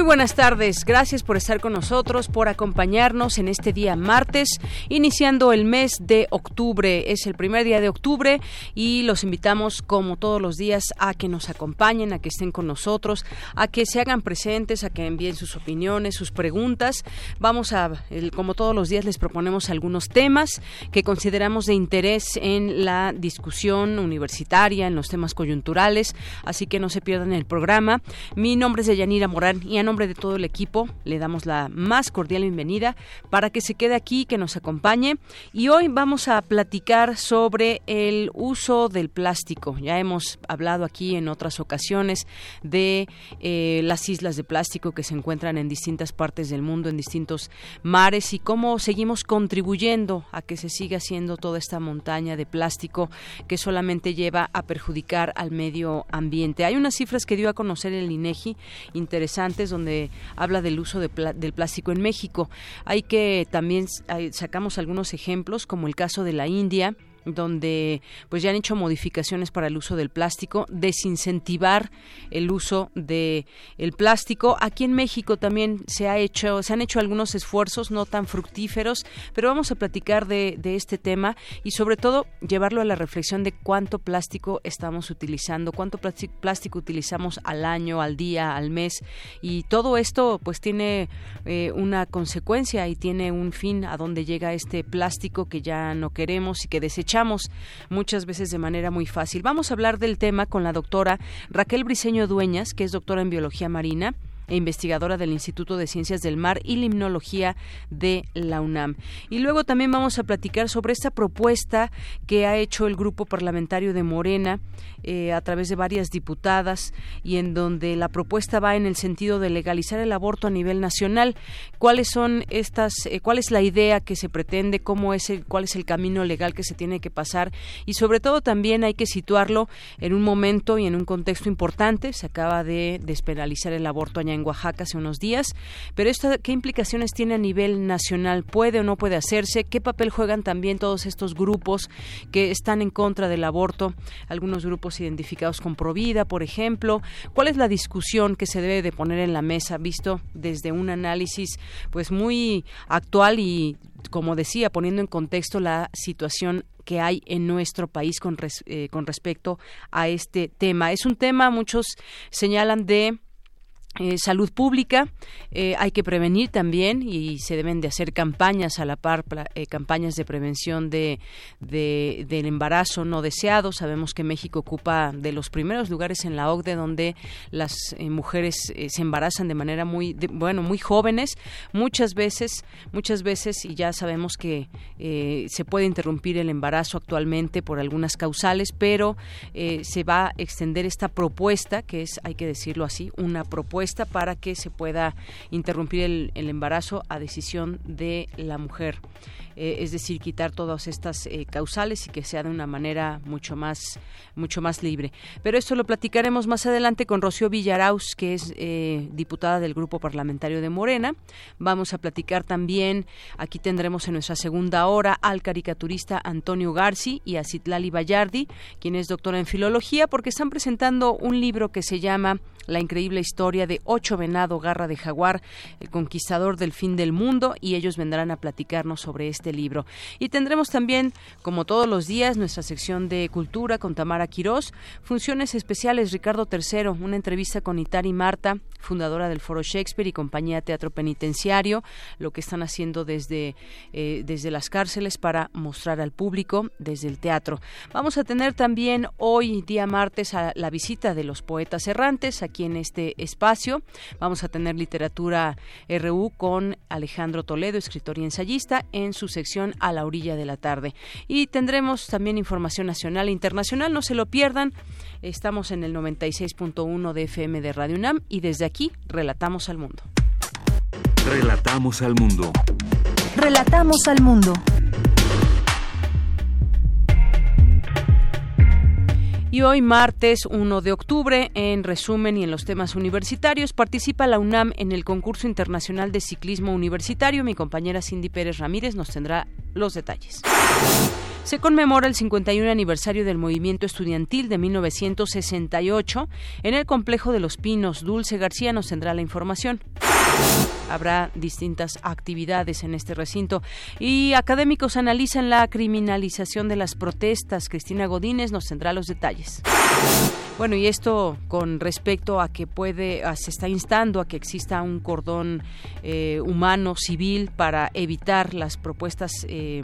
Muy buenas tardes, gracias por estar con nosotros, por acompañarnos en este día martes, iniciando el mes de octubre. Es el primer día de octubre y los invitamos, como todos los días, a que nos acompañen, a que estén con nosotros, a que se hagan presentes, a que envíen sus opiniones, sus preguntas. Vamos a, como todos los días, les proponemos algunos temas que consideramos de interés en la discusión universitaria, en los temas coyunturales, así que no se pierdan el programa. Mi nombre es Deyanira Morán y nombre de todo el equipo le damos la más cordial bienvenida para que se quede aquí, que nos acompañe. Y hoy vamos a platicar sobre el uso del plástico. Ya hemos hablado aquí en otras ocasiones de eh, las islas de plástico que se encuentran en distintas partes del mundo, en distintos mares y cómo seguimos contribuyendo a que se siga haciendo toda esta montaña de plástico que solamente lleva a perjudicar al medio ambiente. Hay unas cifras que dio a conocer el INEGI interesantes donde habla del uso del plástico en México. Hay que también sacamos algunos ejemplos, como el caso de la India, donde pues ya han hecho modificaciones para el uso del plástico, desincentivar el uso de el plástico. Aquí en México también se ha hecho, se han hecho algunos esfuerzos no tan fructíferos, pero vamos a platicar de, este tema y sobre todo llevarlo a la reflexión de cuánto plástico estamos utilizando, cuánto plástico utilizamos al año, al día, al mes y todo esto pues tiene eh, una consecuencia y tiene un fin a donde llega este plástico que ya no queremos y que desechamos muchas veces de manera muy fácil. Vamos a hablar del tema con la doctora Raquel Briceño Dueñas, que es doctora en biología marina e investigadora del Instituto de Ciencias del Mar y Limnología de la UNAM. Y luego también vamos a platicar sobre esta propuesta que ha hecho el grupo parlamentario de Morena eh, a través de varias diputadas y en donde la propuesta va en el sentido de legalizar el aborto a nivel nacional. ¿Cuáles son estas, eh, cuál es la idea que se pretende, cómo es el, cuál es el camino legal que se tiene que pasar y sobre todo también hay que situarlo en un momento y en un contexto importante. Se acaba de despenalizar el aborto allá en Oaxaca hace unos días, pero esto, ¿qué implicaciones tiene a nivel nacional? ¿Puede o no puede hacerse? ¿Qué papel juegan también todos estos grupos que están en contra del aborto? Algunos grupos identificados con Provida, por ejemplo. ¿Cuál es la discusión que se debe de poner en la mesa, visto desde un análisis pues muy actual y, como decía, poniendo en contexto la situación que hay en nuestro país con, eh, con respecto a este tema. Es un tema, muchos señalan de eh, salud pública, eh, hay que prevenir también y se deben de hacer campañas a la par, eh, campañas de prevención de, del embarazo no deseado. Sabemos que México ocupa de los primeros lugares en la OCDE donde las mujeres se embarazan de manera muy, bueno, muy jóvenes, muchas veces, muchas veces y ya sabemos que se puede interrumpir el embarazo actualmente por algunas causales, pero se va a extender esta propuesta que es, hay que decirlo así, una propuesta para que se pueda interrumpir el, embarazo a decisión de la mujer. Eh, es decir, quitar todas estas eh, causales y que sea de una manera mucho más, mucho más libre. Pero esto lo platicaremos más adelante con Rocío Villaraus, que es eh, diputada del Grupo Parlamentario de Morena. Vamos a platicar también, aquí tendremos en nuestra segunda hora al caricaturista Antonio Garci y a Citlali Bayardi, quien es doctora en filología, porque están presentando un libro que se llama la increíble historia de Ocho Venado Garra de Jaguar, el conquistador del fin del mundo, y ellos vendrán a platicarnos sobre este libro. Y tendremos también, como todos los días, nuestra sección de cultura con Tamara Quirós, funciones especiales Ricardo III, una entrevista con Itari Marta, fundadora del Foro Shakespeare y compañía Teatro Penitenciario, lo que están haciendo desde, eh, desde las cárceles para mostrar al público desde el teatro. Vamos a tener también hoy, día martes, a la visita de los poetas errantes aquí en este espacio. Vamos a tener literatura RU con Alejandro Toledo, escritor y ensayista, en su sección A la orilla de la tarde. Y tendremos también información nacional e internacional, no se lo pierdan. Estamos en el 96.1 de FM de Radio UNAM y desde aquí relatamos al mundo. Relatamos al mundo. Relatamos al mundo. Y hoy, martes 1 de octubre, en resumen y en los temas universitarios, participa la UNAM en el concurso internacional de ciclismo universitario. Mi compañera Cindy Pérez Ramírez nos tendrá los detalles. Se conmemora el 51 aniversario del movimiento estudiantil de 1968. En el complejo de los Pinos, Dulce García nos tendrá la información. Habrá distintas actividades en este recinto y académicos analizan la criminalización de las protestas. Cristina Godínez nos tendrá los detalles. Bueno, y esto con respecto a que puede, se está instando a que exista un cordón eh, humano civil para evitar las propuestas eh,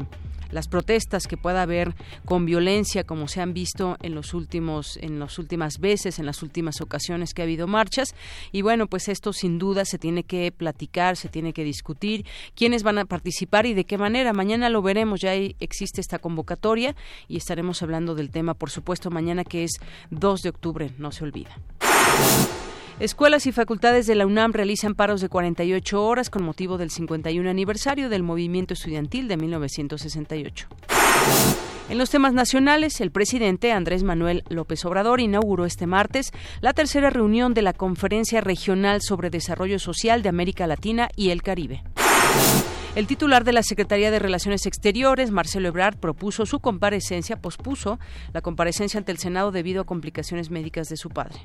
las protestas que pueda haber con violencia como se han visto en los últimos en las últimas veces en las últimas ocasiones que ha habido marchas. Y bueno pues esto sin duda se tiene que platicar se tiene que discutir quiénes van a participar y de qué manera. Mañana lo veremos ya existe esta convocatoria y estaremos hablando del tema por supuesto mañana que es 2 de octubre no se olvida Escuelas y facultades de la UNAM realizan paros de 48 horas con motivo del 51 aniversario del movimiento estudiantil de 1968. En los temas nacionales, el presidente Andrés Manuel López Obrador inauguró este martes la tercera reunión de la Conferencia Regional sobre Desarrollo Social de América Latina y el Caribe. El titular de la Secretaría de Relaciones Exteriores, Marcelo Ebrard, propuso su comparecencia, pospuso la comparecencia ante el Senado debido a complicaciones médicas de su padre.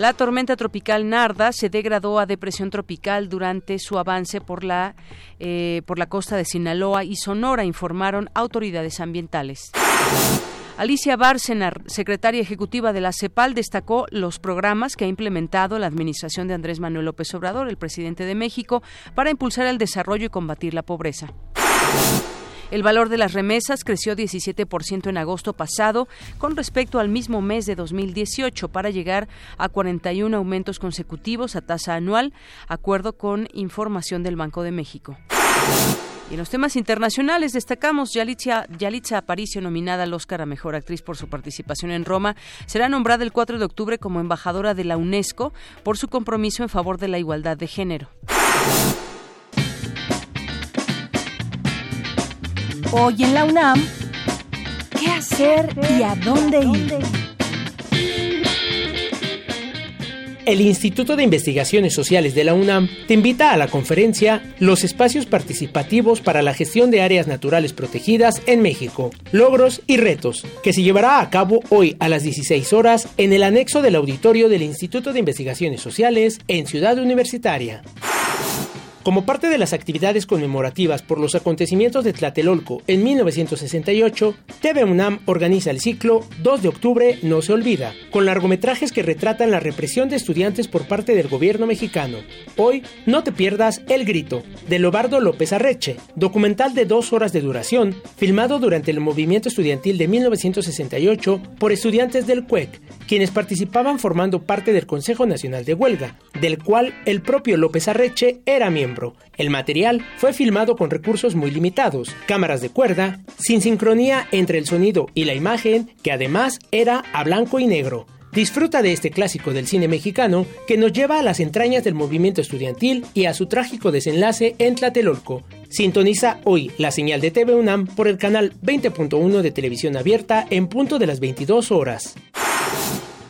La tormenta tropical Narda se degradó a depresión tropical durante su avance por la, eh, por la costa de Sinaloa y Sonora, informaron autoridades ambientales. Alicia Bárcenar, secretaria ejecutiva de la CEPAL, destacó los programas que ha implementado la administración de Andrés Manuel López Obrador, el presidente de México, para impulsar el desarrollo y combatir la pobreza. El valor de las remesas creció 17% en agosto pasado con respecto al mismo mes de 2018 para llegar a 41 aumentos consecutivos a tasa anual, acuerdo con información del Banco de México. Y en los temas internacionales destacamos Yalitza, Yalitza Aparicio, nominada al Oscar a Mejor Actriz por su participación en Roma, será nombrada el 4 de octubre como embajadora de la UNESCO por su compromiso en favor de la igualdad de género. Hoy en la UNAM, ¿qué hacer y a dónde ir? el Instituto de Investigaciones Sociales de la UNAM te invita a la conferencia Los espacios participativos para la gestión de áreas naturales protegidas en México, logros y retos, que se llevará a cabo hoy a las 16 horas en el anexo del auditorio del Instituto de Investigaciones Sociales en Ciudad Universitaria. Como parte de las actividades conmemorativas por los acontecimientos de Tlatelolco en 1968, TV UNAM organiza el ciclo 2 de octubre No se olvida, con largometrajes que retratan la represión de estudiantes por parte del gobierno mexicano. Hoy, no te pierdas El Grito, de Lobardo López Arreche, documental de dos horas de duración, filmado durante el movimiento estudiantil de 1968 por estudiantes del CUEC, quienes participaban formando parte del Consejo Nacional de Huelga, del cual el propio López Arreche era miembro. El material fue filmado con recursos muy limitados, cámaras de cuerda, sin sincronía entre el sonido y la imagen, que además era a blanco y negro. Disfruta de este clásico del cine mexicano que nos lleva a las entrañas del movimiento estudiantil y a su trágico desenlace en Tlatelolco. Sintoniza hoy la señal de TV UNAM por el canal 20.1 de televisión abierta en punto de las 22 horas.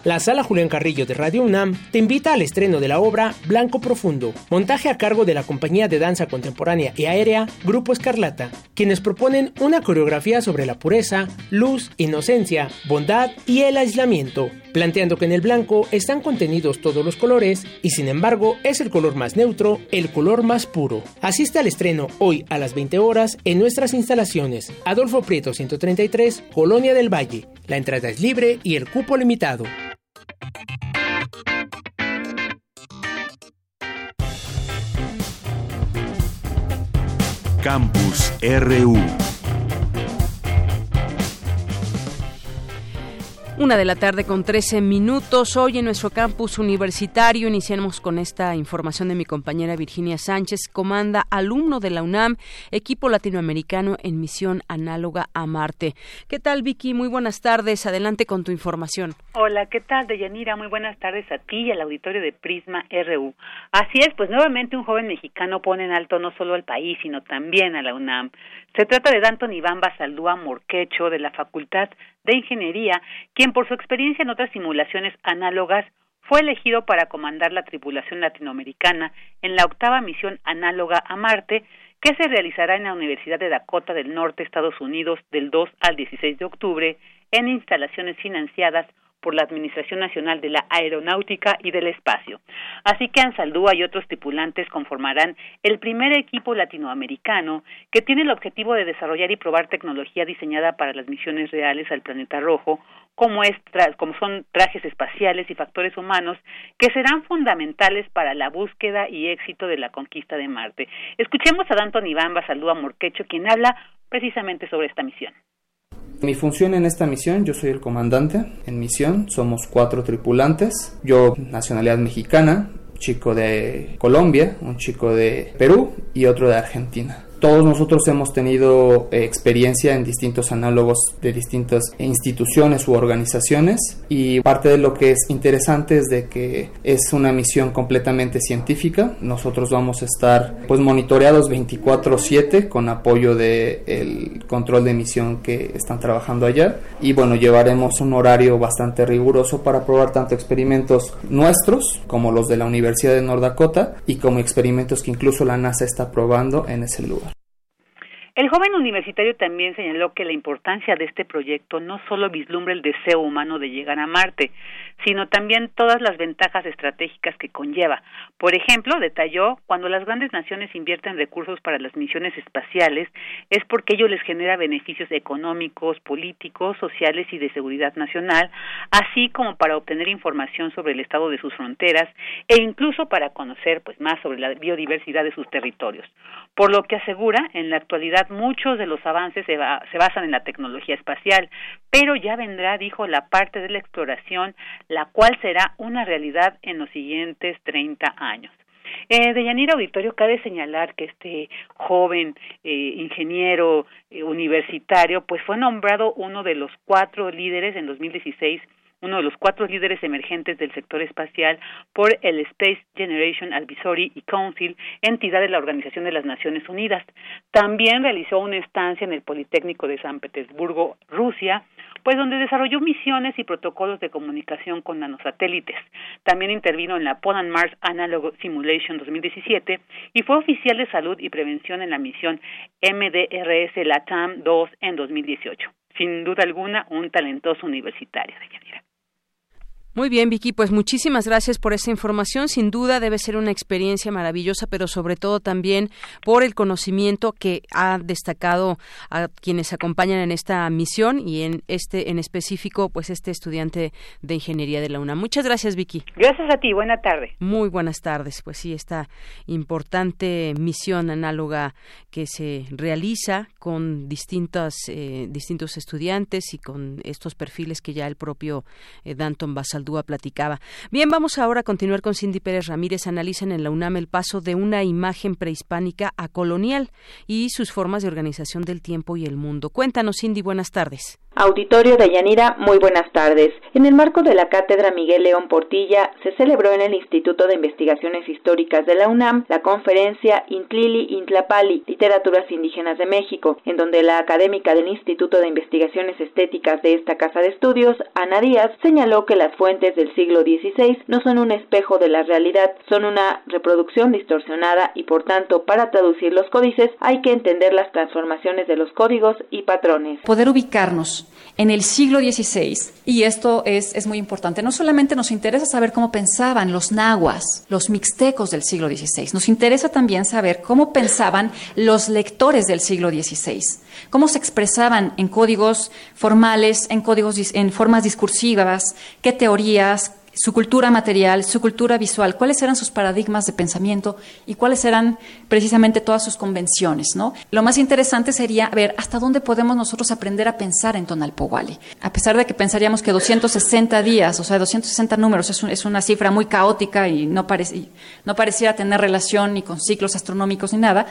La Sala Julián Carrillo de Radio UNAM te invita al estreno de la obra Blanco Profundo, montaje a cargo de la compañía de danza contemporánea y aérea Grupo Escarlata, quienes proponen una coreografía sobre la pureza, luz, inocencia, bondad y el aislamiento, planteando que en el blanco están contenidos todos los colores y sin embargo es el color más neutro, el color más puro. Asiste al estreno hoy a las 20 horas en nuestras instalaciones, Adolfo Prieto 133, Colonia del Valle. La entrada es libre y el cupo limitado. Campus RU Una de la tarde con 13 minutos. Hoy en nuestro campus universitario iniciamos con esta información de mi compañera Virginia Sánchez, comanda alumno de la UNAM, equipo latinoamericano en misión análoga a Marte. ¿Qué tal, Vicky? Muy buenas tardes. Adelante con tu información. Hola, ¿qué tal, Deyanira? Muy buenas tardes a ti y al auditorio de Prisma RU. Así es, pues nuevamente un joven mexicano pone en alto no solo al país, sino también a la UNAM. Se trata de Danton Iván Basaldúa Morquecho, de la Facultad de Ingeniería, quien por su experiencia en otras simulaciones análogas fue elegido para comandar la tripulación latinoamericana en la octava misión análoga a Marte, que se realizará en la Universidad de Dakota del Norte, Estados Unidos, del 2 al 16 de octubre, en instalaciones financiadas por la Administración Nacional de la Aeronáutica y del Espacio. Así que Ansaldúa y otros tripulantes conformarán el primer equipo latinoamericano que tiene el objetivo de desarrollar y probar tecnología diseñada para las misiones reales al planeta rojo, como, es, como son trajes espaciales y factores humanos que serán fundamentales para la búsqueda y éxito de la conquista de Marte. Escuchemos a Danton Iván Basaldúa Morquecho, quien habla precisamente sobre esta misión. Mi función en esta misión, yo soy el comandante. En misión somos cuatro tripulantes. Yo, nacionalidad mexicana, chico de Colombia, un chico de Perú y otro de Argentina. Todos nosotros hemos tenido eh, experiencia en distintos análogos de distintas instituciones u organizaciones y parte de lo que es interesante es de que es una misión completamente científica. Nosotros vamos a estar pues monitoreados 24/7 con apoyo del el control de emisión que están trabajando allá y bueno, llevaremos un horario bastante riguroso para probar tanto experimentos nuestros como los de la Universidad de North Dakota y como experimentos que incluso la NASA está probando en ese lugar. El joven universitario también señaló que la importancia de este proyecto no solo vislumbra el deseo humano de llegar a Marte, sino también todas las ventajas estratégicas que conlleva. Por ejemplo, detalló, cuando las grandes naciones invierten recursos para las misiones espaciales es porque ello les genera beneficios económicos, políticos, sociales y de seguridad nacional, así como para obtener información sobre el estado de sus fronteras e incluso para conocer pues más sobre la biodiversidad de sus territorios. Por lo que asegura, en la actualidad muchos de los avances se, se basan en la tecnología espacial, pero ya vendrá, dijo, la parte de la exploración, la cual será una realidad en los siguientes 30 años. Eh, de Yanira Auditorio, cabe señalar que este joven eh, ingeniero eh, universitario, pues fue nombrado uno de los cuatro líderes en 2016 uno de los cuatro líderes emergentes del sector espacial por el Space Generation Advisory Council, entidad de la Organización de las Naciones Unidas. También realizó una estancia en el Politécnico de San Petersburgo, Rusia, pues donde desarrolló misiones y protocolos de comunicación con nanosatélites. También intervino en la Poland Mars Analog Simulation 2017 y fue oficial de salud y prevención en la misión MDRS LATAM 2 en 2018. Sin duda alguna, un talentoso universitario de Yanira. Muy bien, Vicky, pues muchísimas gracias por esa información. Sin duda debe ser una experiencia maravillosa, pero sobre todo también por el conocimiento que ha destacado a quienes acompañan en esta misión y en este en específico, pues este estudiante de ingeniería de la UNAM. Muchas gracias, Vicky. Gracias a ti. Buena tarde. Muy buenas tardes. Pues sí, esta importante misión análoga que se realiza con distintas eh, distintos estudiantes y con estos perfiles que ya el propio eh, Danton Basal platicaba. Bien, vamos ahora a continuar con Cindy Pérez Ramírez. Analizan en la UNAM el paso de una imagen prehispánica a colonial y sus formas de organización del tiempo y el mundo. Cuéntanos, Cindy, buenas tardes. Auditorio de Yanira, muy buenas tardes. En el marco de la Cátedra Miguel León Portilla, se celebró en el Instituto de Investigaciones Históricas de la UNAM la conferencia Intlili Intlapali, Literaturas Indígenas de México, en donde la académica del Instituto de Investigaciones Estéticas de esta casa de estudios, Ana Díaz, señaló que las fuentes del siglo XVI no son un espejo de la realidad, son una reproducción distorsionada y por tanto, para traducir los códices hay que entender las transformaciones de los códigos y patrones. Poder ubicarnos en el siglo XVI, y esto es, es, muy importante, no solamente nos interesa saber cómo pensaban los nahuas, los mixtecos del siglo XVI, nos interesa también saber cómo pensaban los lectores del siglo XVI, cómo se expresaban en códigos formales, en códigos en formas discursivas, qué teorías, su cultura material, su cultura visual, cuáles eran sus paradigmas de pensamiento y cuáles eran precisamente todas sus convenciones, ¿no? Lo más interesante sería ver hasta dónde podemos nosotros aprender a pensar en Tonalpowali. A pesar de que pensaríamos que 260 días, o sea, 260 números es, una cifra muy caótica y no, no pareciera tener relación ni con ciclos astronómicos ni nada,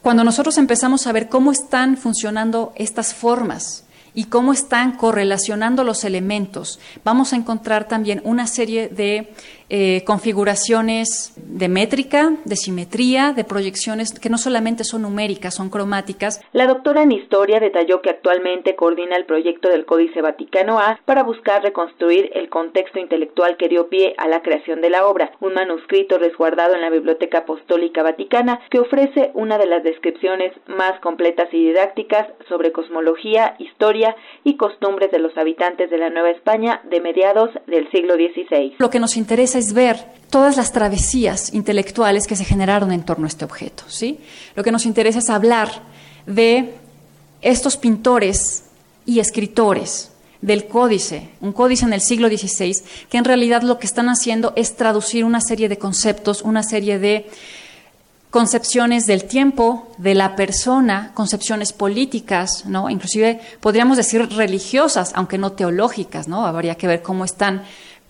cuando nosotros empezamos a ver cómo están funcionando estas formas, y cómo están correlacionando los elementos, vamos a encontrar también una serie de eh, configuraciones de métrica, de simetría, de proyecciones que no solamente son numéricas, son cromáticas. La doctora en historia detalló que actualmente coordina el proyecto del Códice Vaticano A para buscar reconstruir el contexto intelectual que dio pie a la creación de la obra, un manuscrito resguardado en la Biblioteca Apostólica Vaticana que ofrece una de las descripciones más completas y didácticas sobre cosmología, historia y costumbres de los habitantes de la Nueva España de mediados del siglo XVI. Lo que nos interesa es ver todas las travesías intelectuales que se generaron en torno a este objeto. ¿sí? Lo que nos interesa es hablar de estos pintores y escritores del códice, un códice en el siglo XVI, que en realidad lo que están haciendo es traducir una serie de conceptos, una serie de concepciones del tiempo, de la persona, concepciones políticas, ¿no? Inclusive podríamos decir religiosas, aunque no teológicas, ¿no? Habría que ver cómo están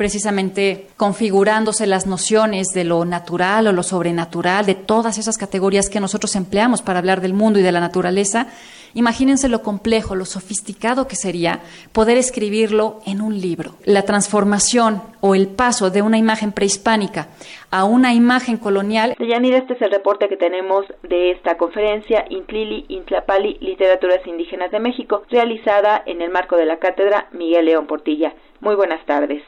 precisamente configurándose las nociones de lo natural o lo sobrenatural, de todas esas categorías que nosotros empleamos para hablar del mundo y de la naturaleza, imagínense lo complejo, lo sofisticado que sería poder escribirlo en un libro. La transformación o el paso de una imagen prehispánica a una imagen colonial. Yanira, este es el reporte que tenemos de esta conferencia Intlili, Intlapali, Literaturas Indígenas de México, realizada en el marco de la cátedra Miguel León Portilla. Muy buenas tardes.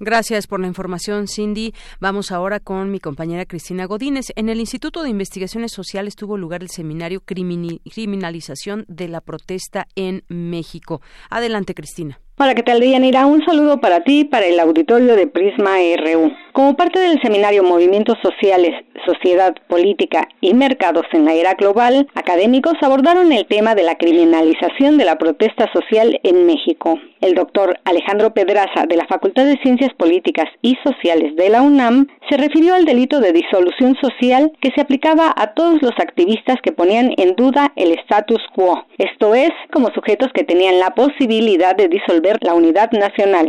Gracias por la información, Cindy. Vamos ahora con mi compañera Cristina Godínez. En el Instituto de Investigaciones Sociales tuvo lugar el seminario Criminalización de la Protesta en México. Adelante, Cristina. Hola, ¿qué tal, Dianira? Un saludo para ti para el auditorio de Prisma RU. Como parte del seminario Movimientos Sociales, Sociedad Política y Mercados en la Era Global, académicos abordaron el tema de la criminalización de la protesta social en México. El doctor Alejandro Pedraza, de la Facultad de Ciencias Políticas y Sociales de la UNAM, se refirió al delito de disolución social que se aplicaba a todos los activistas que ponían en duda el status quo, esto es, como sujetos que tenían la posibilidad de disolver la unidad nacional.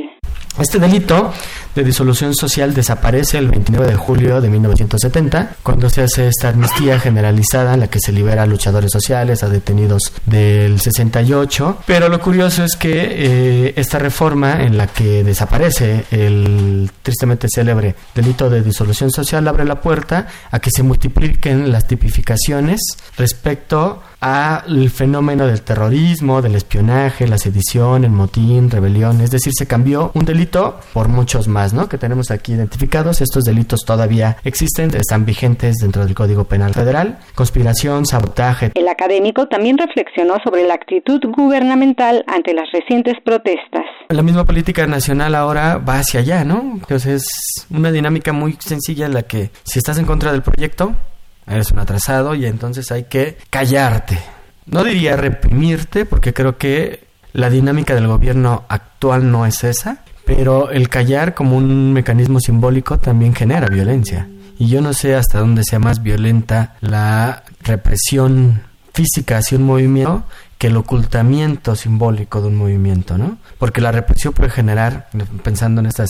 Este delito de disolución social desaparece el 29 de julio de 1970, cuando se hace esta amnistía generalizada en la que se libera a luchadores sociales, a detenidos del 68. Pero lo curioso es que eh, esta reforma en la que desaparece el tristemente célebre delito de disolución social abre la puerta a que se multipliquen las tipificaciones respecto al fenómeno del terrorismo, del espionaje, la sedición, el motín, rebelión, es decir, se cambió un delito por muchos más, ¿no? Que tenemos aquí identificados. Estos delitos todavía existen, están vigentes dentro del Código Penal Federal. Conspiración, sabotaje. El académico también reflexionó sobre la actitud gubernamental ante las recientes protestas. La misma política nacional ahora va hacia allá, ¿no? Entonces es una dinámica muy sencilla en la que si estás en contra del proyecto, eres un atrasado y entonces hay que callarte. No diría reprimirte, porque creo que la dinámica del gobierno actual no es esa, pero el callar como un mecanismo simbólico también genera violencia. Y yo no sé hasta dónde sea más violenta la represión física hacia un movimiento que el ocultamiento simbólico de un movimiento, ¿no? Porque la represión puede generar, pensando en estas,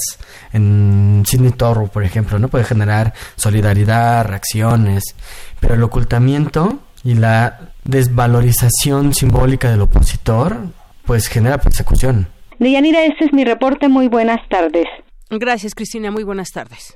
en Sidney Torro, por ejemplo, ¿no? Puede generar solidaridad, reacciones, pero el ocultamiento y la desvalorización simbólica del opositor, pues genera persecución. Deyanira, este es mi reporte. Muy buenas tardes. Gracias, Cristina. Muy buenas tardes.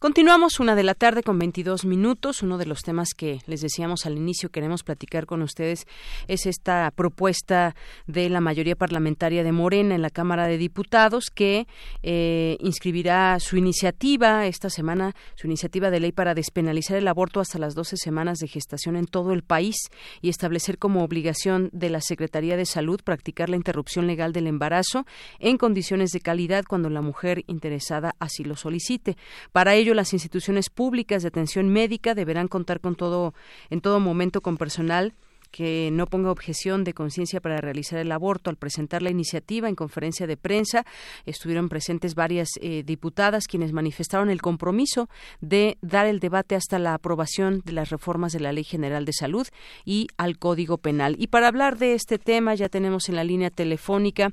Continuamos una de la tarde con 22 minutos. Uno de los temas que les decíamos al inicio queremos platicar con ustedes es esta propuesta de la mayoría parlamentaria de Morena en la Cámara de Diputados que eh, inscribirá su iniciativa esta semana, su iniciativa de ley para despenalizar el aborto hasta las 12 semanas de gestación en todo el país y establecer como obligación de la Secretaría de Salud practicar la interrupción legal del embarazo en condiciones de calidad cuando la mujer interesada así lo solicite. Para ello, las instituciones públicas de atención médica deberán contar con todo, en todo momento con personal que no ponga objeción de conciencia para realizar el aborto. Al presentar la iniciativa en conferencia de prensa, estuvieron presentes varias eh, diputadas quienes manifestaron el compromiso de dar el debate hasta la aprobación de las reformas de la Ley General de Salud y al Código Penal. Y para hablar de este tema ya tenemos en la línea telefónica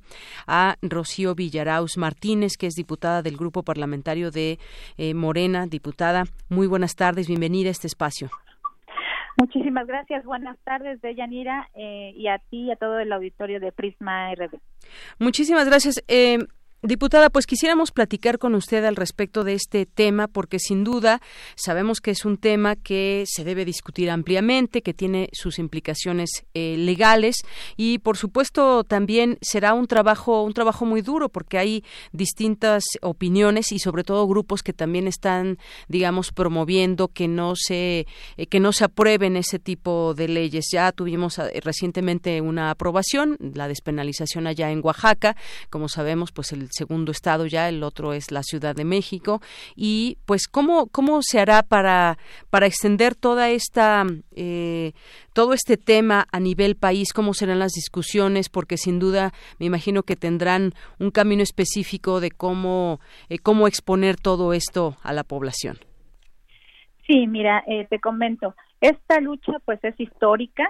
a Rocío Villaraus Martínez, que es diputada del Grupo Parlamentario de eh, Morena. Diputada, muy buenas tardes, bienvenida a este espacio. Muchísimas gracias. Buenas tardes, Deyanira, eh, y a ti y a todo el auditorio de Prisma RD. Muchísimas gracias. Eh, Diputada, pues quisiéramos platicar con usted al respecto de este tema porque sin duda sabemos que es un tema que se debe discutir ampliamente, que tiene sus implicaciones eh, legales y por supuesto también será un trabajo un trabajo muy duro porque hay distintas opiniones y sobre todo grupos que también están digamos promoviendo que no se eh, que no se aprueben ese tipo de leyes. Ya tuvimos eh, recientemente una aprobación, la despenalización allá en Oaxaca, como sabemos, pues el segundo estado ya, el otro es la Ciudad de México. Y pues, ¿cómo, cómo se hará para, para extender toda esta, eh, todo este tema a nivel país? ¿Cómo serán las discusiones? Porque sin duda me imagino que tendrán un camino específico de cómo, eh, cómo exponer todo esto a la población. Sí, mira, eh, te comento, esta lucha pues es histórica,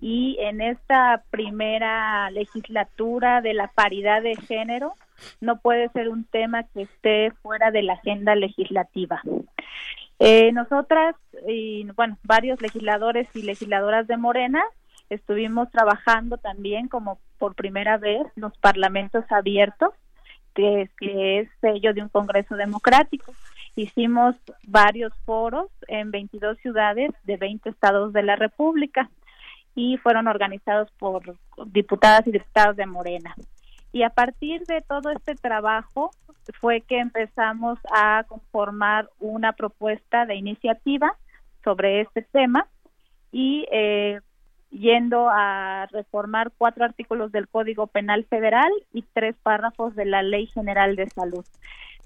y en esta primera legislatura de la paridad de género no puede ser un tema que esté fuera de la agenda legislativa. Eh, nosotras y bueno, varios legisladores y legisladoras de Morena estuvimos trabajando también como por primera vez los parlamentos abiertos, que, que es sello de un Congreso democrático. Hicimos varios foros en 22 ciudades de 20 estados de la República y fueron organizados por diputadas y diputados de Morena. Y a partir de todo este trabajo fue que empezamos a conformar una propuesta de iniciativa sobre este tema y eh, yendo a reformar cuatro artículos del Código Penal Federal y tres párrafos de la Ley General de Salud,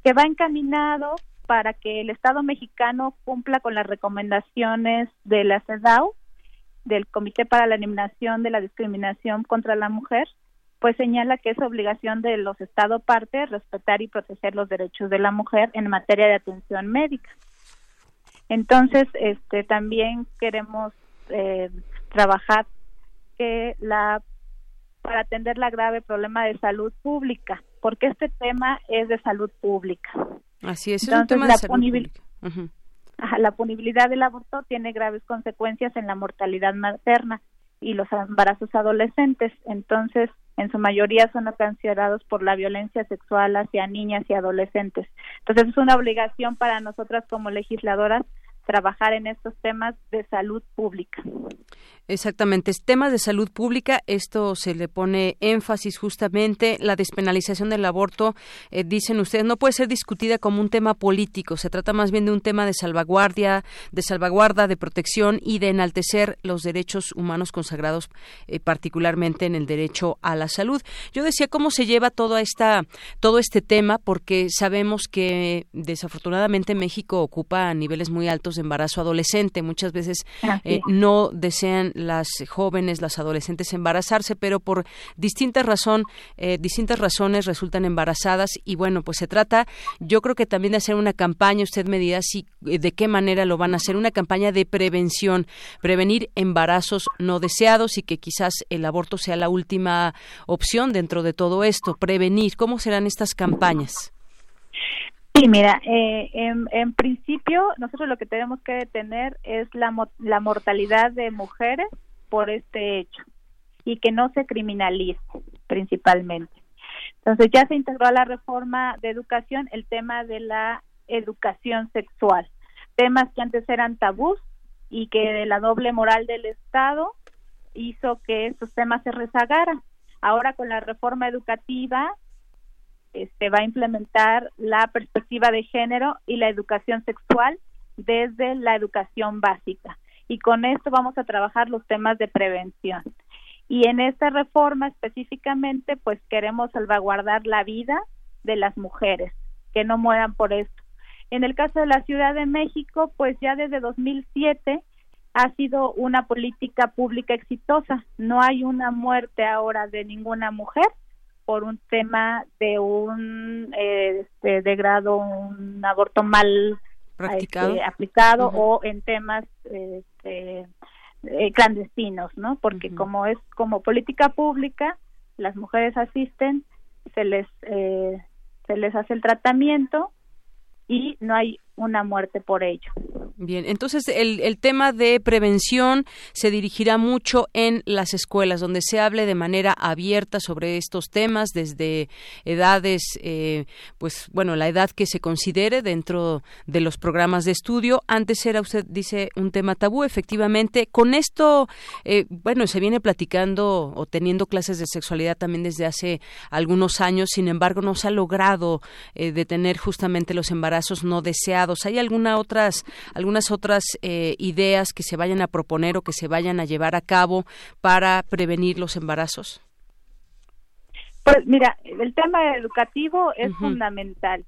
que va encaminado para que el Estado mexicano cumpla con las recomendaciones de la CEDAW, del Comité para la Eliminación de la Discriminación contra la Mujer, pues señala que es obligación de los Estado partes respetar y proteger los derechos de la mujer en materia de atención médica. Entonces, este también queremos eh, trabajar que la para atender la grave problema de salud pública, porque este tema es de salud pública. Así es, es un tema de salud pública. La punibilidad del aborto tiene graves consecuencias en la mortalidad materna y los embarazos adolescentes. Entonces, en su mayoría son ocasionados por la violencia sexual hacia niñas y adolescentes. Entonces es una obligación para nosotras como legisladoras trabajar en estos temas de salud pública. Exactamente, temas de salud pública. Esto se le pone énfasis justamente. La despenalización del aborto, eh, dicen ustedes, no puede ser discutida como un tema político. Se trata más bien de un tema de salvaguardia, de salvaguarda, de protección y de enaltecer los derechos humanos consagrados, eh, particularmente en el derecho a la salud. Yo decía cómo se lleva todo esta, todo este tema, porque sabemos que desafortunadamente México ocupa niveles muy altos de embarazo adolescente. Muchas veces eh, no desean las jóvenes, las adolescentes embarazarse, pero por distintas razón, eh, distintas razones resultan embarazadas y bueno, pues se trata, yo creo que también de hacer una campaña, usted me dirá si eh, de qué manera lo van a hacer, una campaña de prevención, prevenir embarazos no deseados y que quizás el aborto sea la última opción dentro de todo esto, prevenir, ¿cómo serán estas campañas? Sí, mira, eh, en, principio nosotros lo que tenemos que detener es la, la mortalidad de mujeres por este hecho y que no se criminalice principalmente. Entonces ya se integró a la reforma de educación el tema de la educación sexual. Temas que antes eran tabús y que la doble moral del Estado hizo que estos temas se rezagaran. Ahora con la reforma educativa este, va a implementar la perspectiva de género y la educación sexual desde la educación básica. Y con esto vamos a trabajar los temas de prevención. Y en esta reforma específicamente, pues queremos salvaguardar la vida de las mujeres, que no mueran por esto. En el caso de la Ciudad de México, pues ya desde 2007 ha sido una política pública exitosa. No hay una muerte ahora de ninguna mujer por un tema de un este, de grado, un aborto mal practicado. este, aplicado o en temas este, eh, clandestinos, ¿no? Porque como es como política pública, las mujeres asisten, se les eh, se les hace el tratamiento y no hay una muerte por ello. Bien, entonces el, el, tema de prevención se dirigirá mucho en las escuelas, donde se hable de manera abierta sobre estos temas desde edades, eh, pues bueno, la edad que se considere dentro de los programas de estudio. Antes era, usted dice, un tema tabú, efectivamente. Con esto, eh, bueno, se viene platicando o teniendo clases de sexualidad también desde hace algunos años, sin embargo, no se ha logrado eh, detener justamente los embarazos no deseados. ¿Hay alguna otras algunas otras eh, ideas que se vayan a proponer o que se vayan a llevar a cabo para prevenir los embarazos? Pues mira, el tema educativo es fundamental.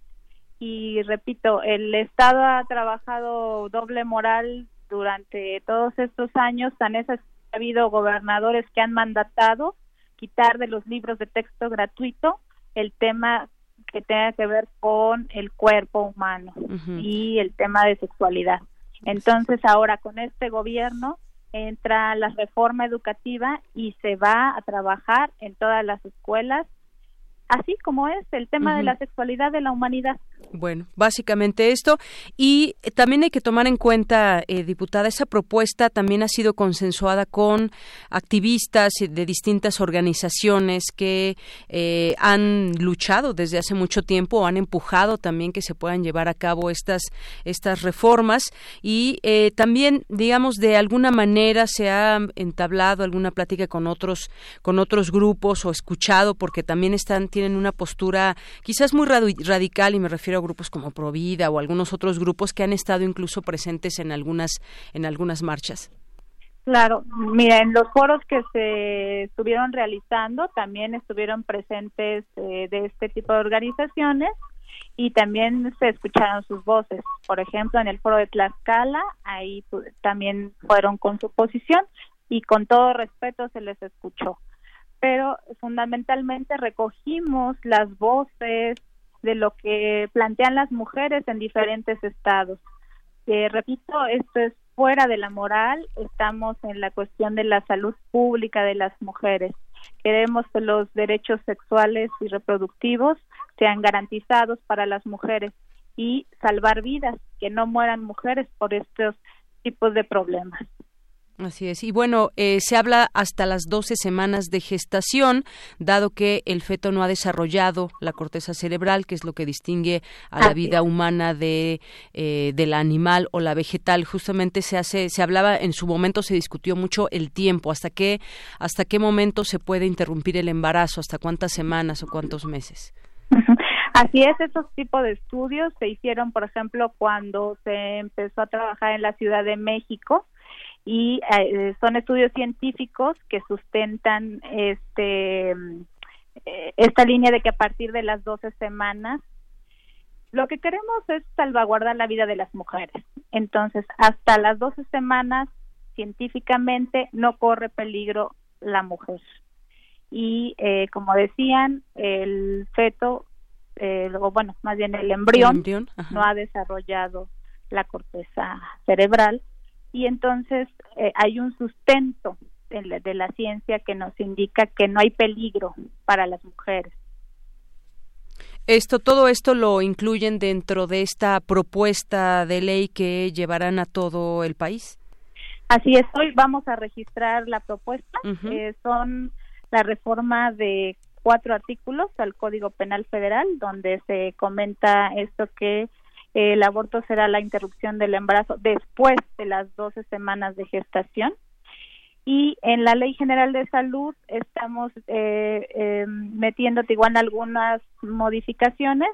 Y repito, el Estado ha trabajado doble moral durante todos estos años, tan es ha habido gobernadores que han mandatado quitar de los libros de texto gratuito el tema que tenga que ver con el cuerpo humano y el tema de sexualidad. Entonces ahora con este gobierno entra la reforma educativa y se va a trabajar en todas las escuelas así como es el tema de la sexualidad de la humanidad. Bueno, básicamente esto. Y también hay que tomar en cuenta, eh, diputada, esa propuesta también ha sido consensuada con activistas de distintas organizaciones que eh, han luchado desde hace mucho tiempo o han empujado también que se puedan llevar a cabo estas, estas reformas. Y eh, también, digamos, de alguna manera se ha entablado alguna plática con otros, con otros grupos o escuchado, porque también están tienen una postura quizás muy radical y me refiero a grupos como Provida o algunos otros grupos que han estado incluso presentes en algunas en algunas marchas. Claro, mira, en los foros que se estuvieron realizando también estuvieron presentes eh, de este tipo de organizaciones y también se escucharon sus voces. Por ejemplo, en el foro de Tlaxcala, ahí también fueron con su posición y con todo respeto se les escuchó pero fundamentalmente recogimos las voces de lo que plantean las mujeres en diferentes estados. Eh, repito, esto es fuera de la moral, estamos en la cuestión de la salud pública de las mujeres. Queremos que los derechos sexuales y reproductivos sean garantizados para las mujeres y salvar vidas, que no mueran mujeres por estos tipos de problemas. Así es. Y bueno, eh, se habla hasta las 12 semanas de gestación, dado que el feto no ha desarrollado la corteza cerebral, que es lo que distingue a la vida humana de eh, del animal o la vegetal. Justamente se hace, se hablaba en su momento, se discutió mucho el tiempo, hasta qué hasta qué momento se puede interrumpir el embarazo, hasta cuántas semanas o cuántos meses. Así es, esos tipos de estudios se hicieron, por ejemplo, cuando se empezó a trabajar en la Ciudad de México y eh, son estudios científicos que sustentan este eh, esta línea de que a partir de las 12 semanas lo que queremos es salvaguardar la vida de las mujeres. Entonces, hasta las 12 semanas científicamente no corre peligro la mujer. Y eh, como decían, el feto, eh, o bueno, más bien el embrión, no ha desarrollado la corteza cerebral y entonces eh, hay un sustento de la, ciencia que nos indica que no hay peligro para las mujeres. Esto, todo esto lo incluyen dentro de esta propuesta de ley que llevarán a todo el país. Así es, hoy vamos a registrar la propuesta. Eh, son la reforma de cuatro artículos al Código Penal Federal, donde se comenta esto que El aborto será la interrupción del embarazo después de las 12 semanas de gestación. Y en la Ley General de Salud estamos eh, eh, metiéndote algunas modificaciones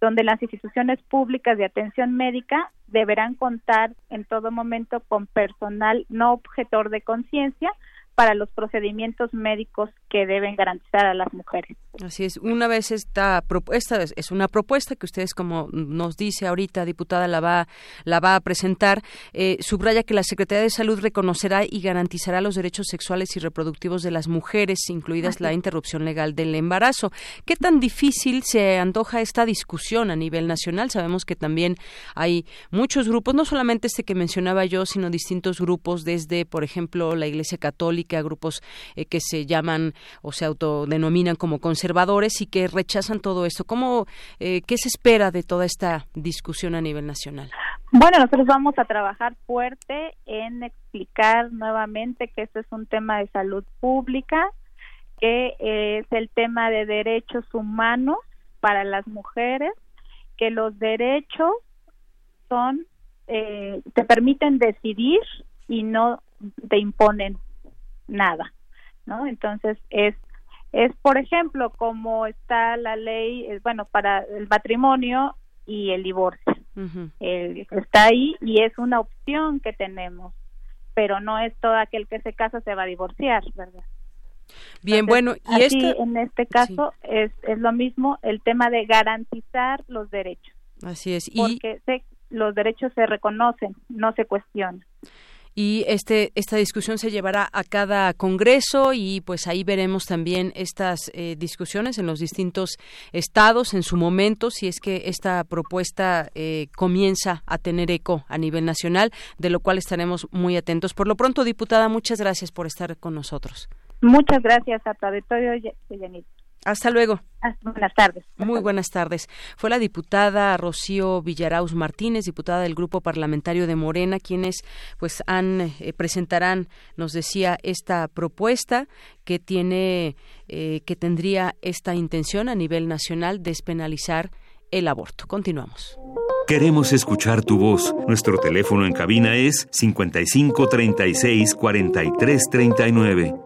donde las instituciones públicas de atención médica deberán contar en todo momento con personal no objetor de conciencia para los procedimientos médicos que deben garantizar a las mujeres. Así es. Una vez esta propuesta es una propuesta que ustedes, como nos dice ahorita, diputada, la va la va a presentar. Eh, subraya que la Secretaría de Salud reconocerá y garantizará los derechos sexuales y reproductivos de las mujeres, incluidas la interrupción legal del embarazo. ¿Qué tan difícil se antoja esta discusión a nivel nacional? Sabemos que también hay muchos grupos, no solamente este que mencionaba yo, sino distintos grupos desde, por ejemplo, la Iglesia Católica a grupos eh, que se llaman o se autodenominan como conservadores y que rechazan todo esto. ¿Cómo, eh, ¿Qué se espera de toda esta discusión a nivel nacional? Bueno, nosotros vamos a trabajar fuerte en explicar nuevamente que este es un tema de salud pública, que es el tema de derechos humanos para las mujeres, que los derechos son eh, te permiten decidir y no te imponen nada, ¿no? Entonces es es por ejemplo como está la ley, eh, bueno, para el matrimonio y el divorcio. está ahí y es una opción que tenemos, pero no es todo aquel que se casa se va a divorciar, ¿verdad? Bien, bueno, y en este caso es, es lo mismo el tema de garantizar los derechos. Así es. Y... Porque los derechos se reconocen, no se cuestionan y este esta discusión se llevará a cada congreso y pues ahí veremos también estas eh, discusiones en los distintos estados en su momento si es que esta propuesta eh, comienza a tener eco a nivel nacional de lo cual estaremos muy atentos. Por lo pronto diputada muchas gracias por estar con nosotros. Muchas gracias a tu auditorio hasta luego. Buenas tardes. Muy buenas tardes. Fue la diputada Rocío Villaraus Martínez, diputada del Grupo Parlamentario de Morena, quienes pues han eh, presentarán, nos decía, esta propuesta que tiene eh, que tendría esta intención a nivel nacional despenalizar el aborto. Continuamos. Queremos escuchar tu voz. Nuestro teléfono en cabina es 55 36 43 39.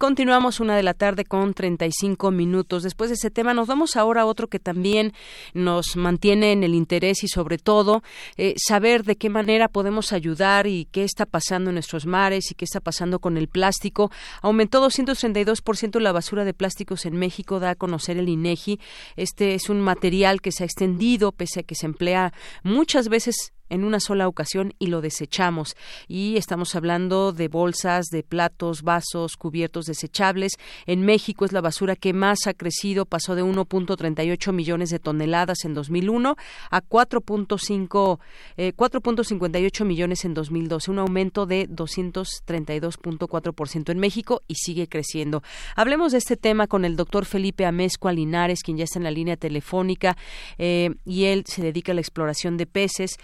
Continuamos una de la tarde con 35 minutos. Después de ese tema nos vamos ahora a otro que también nos mantiene en el interés y sobre todo eh, saber de qué manera podemos ayudar y qué está pasando en nuestros mares y qué está pasando con el plástico. Aumentó 232% la basura de plásticos en México, da a conocer el INEGI. Este es un material que se ha extendido pese a que se emplea muchas veces en una sola ocasión y lo desechamos. Y estamos hablando de bolsas, de platos, vasos, cubiertos desechables. En México es la basura que más ha crecido, pasó de 1.38 millones de toneladas en 2001 a 4.5 eh, 4.58 millones en 2012, un aumento de 232.4% en México y sigue creciendo. Hablemos de este tema con el doctor Felipe Amezcua Linares, quien ya está en la línea telefónica eh, y él se dedica a la exploración de peces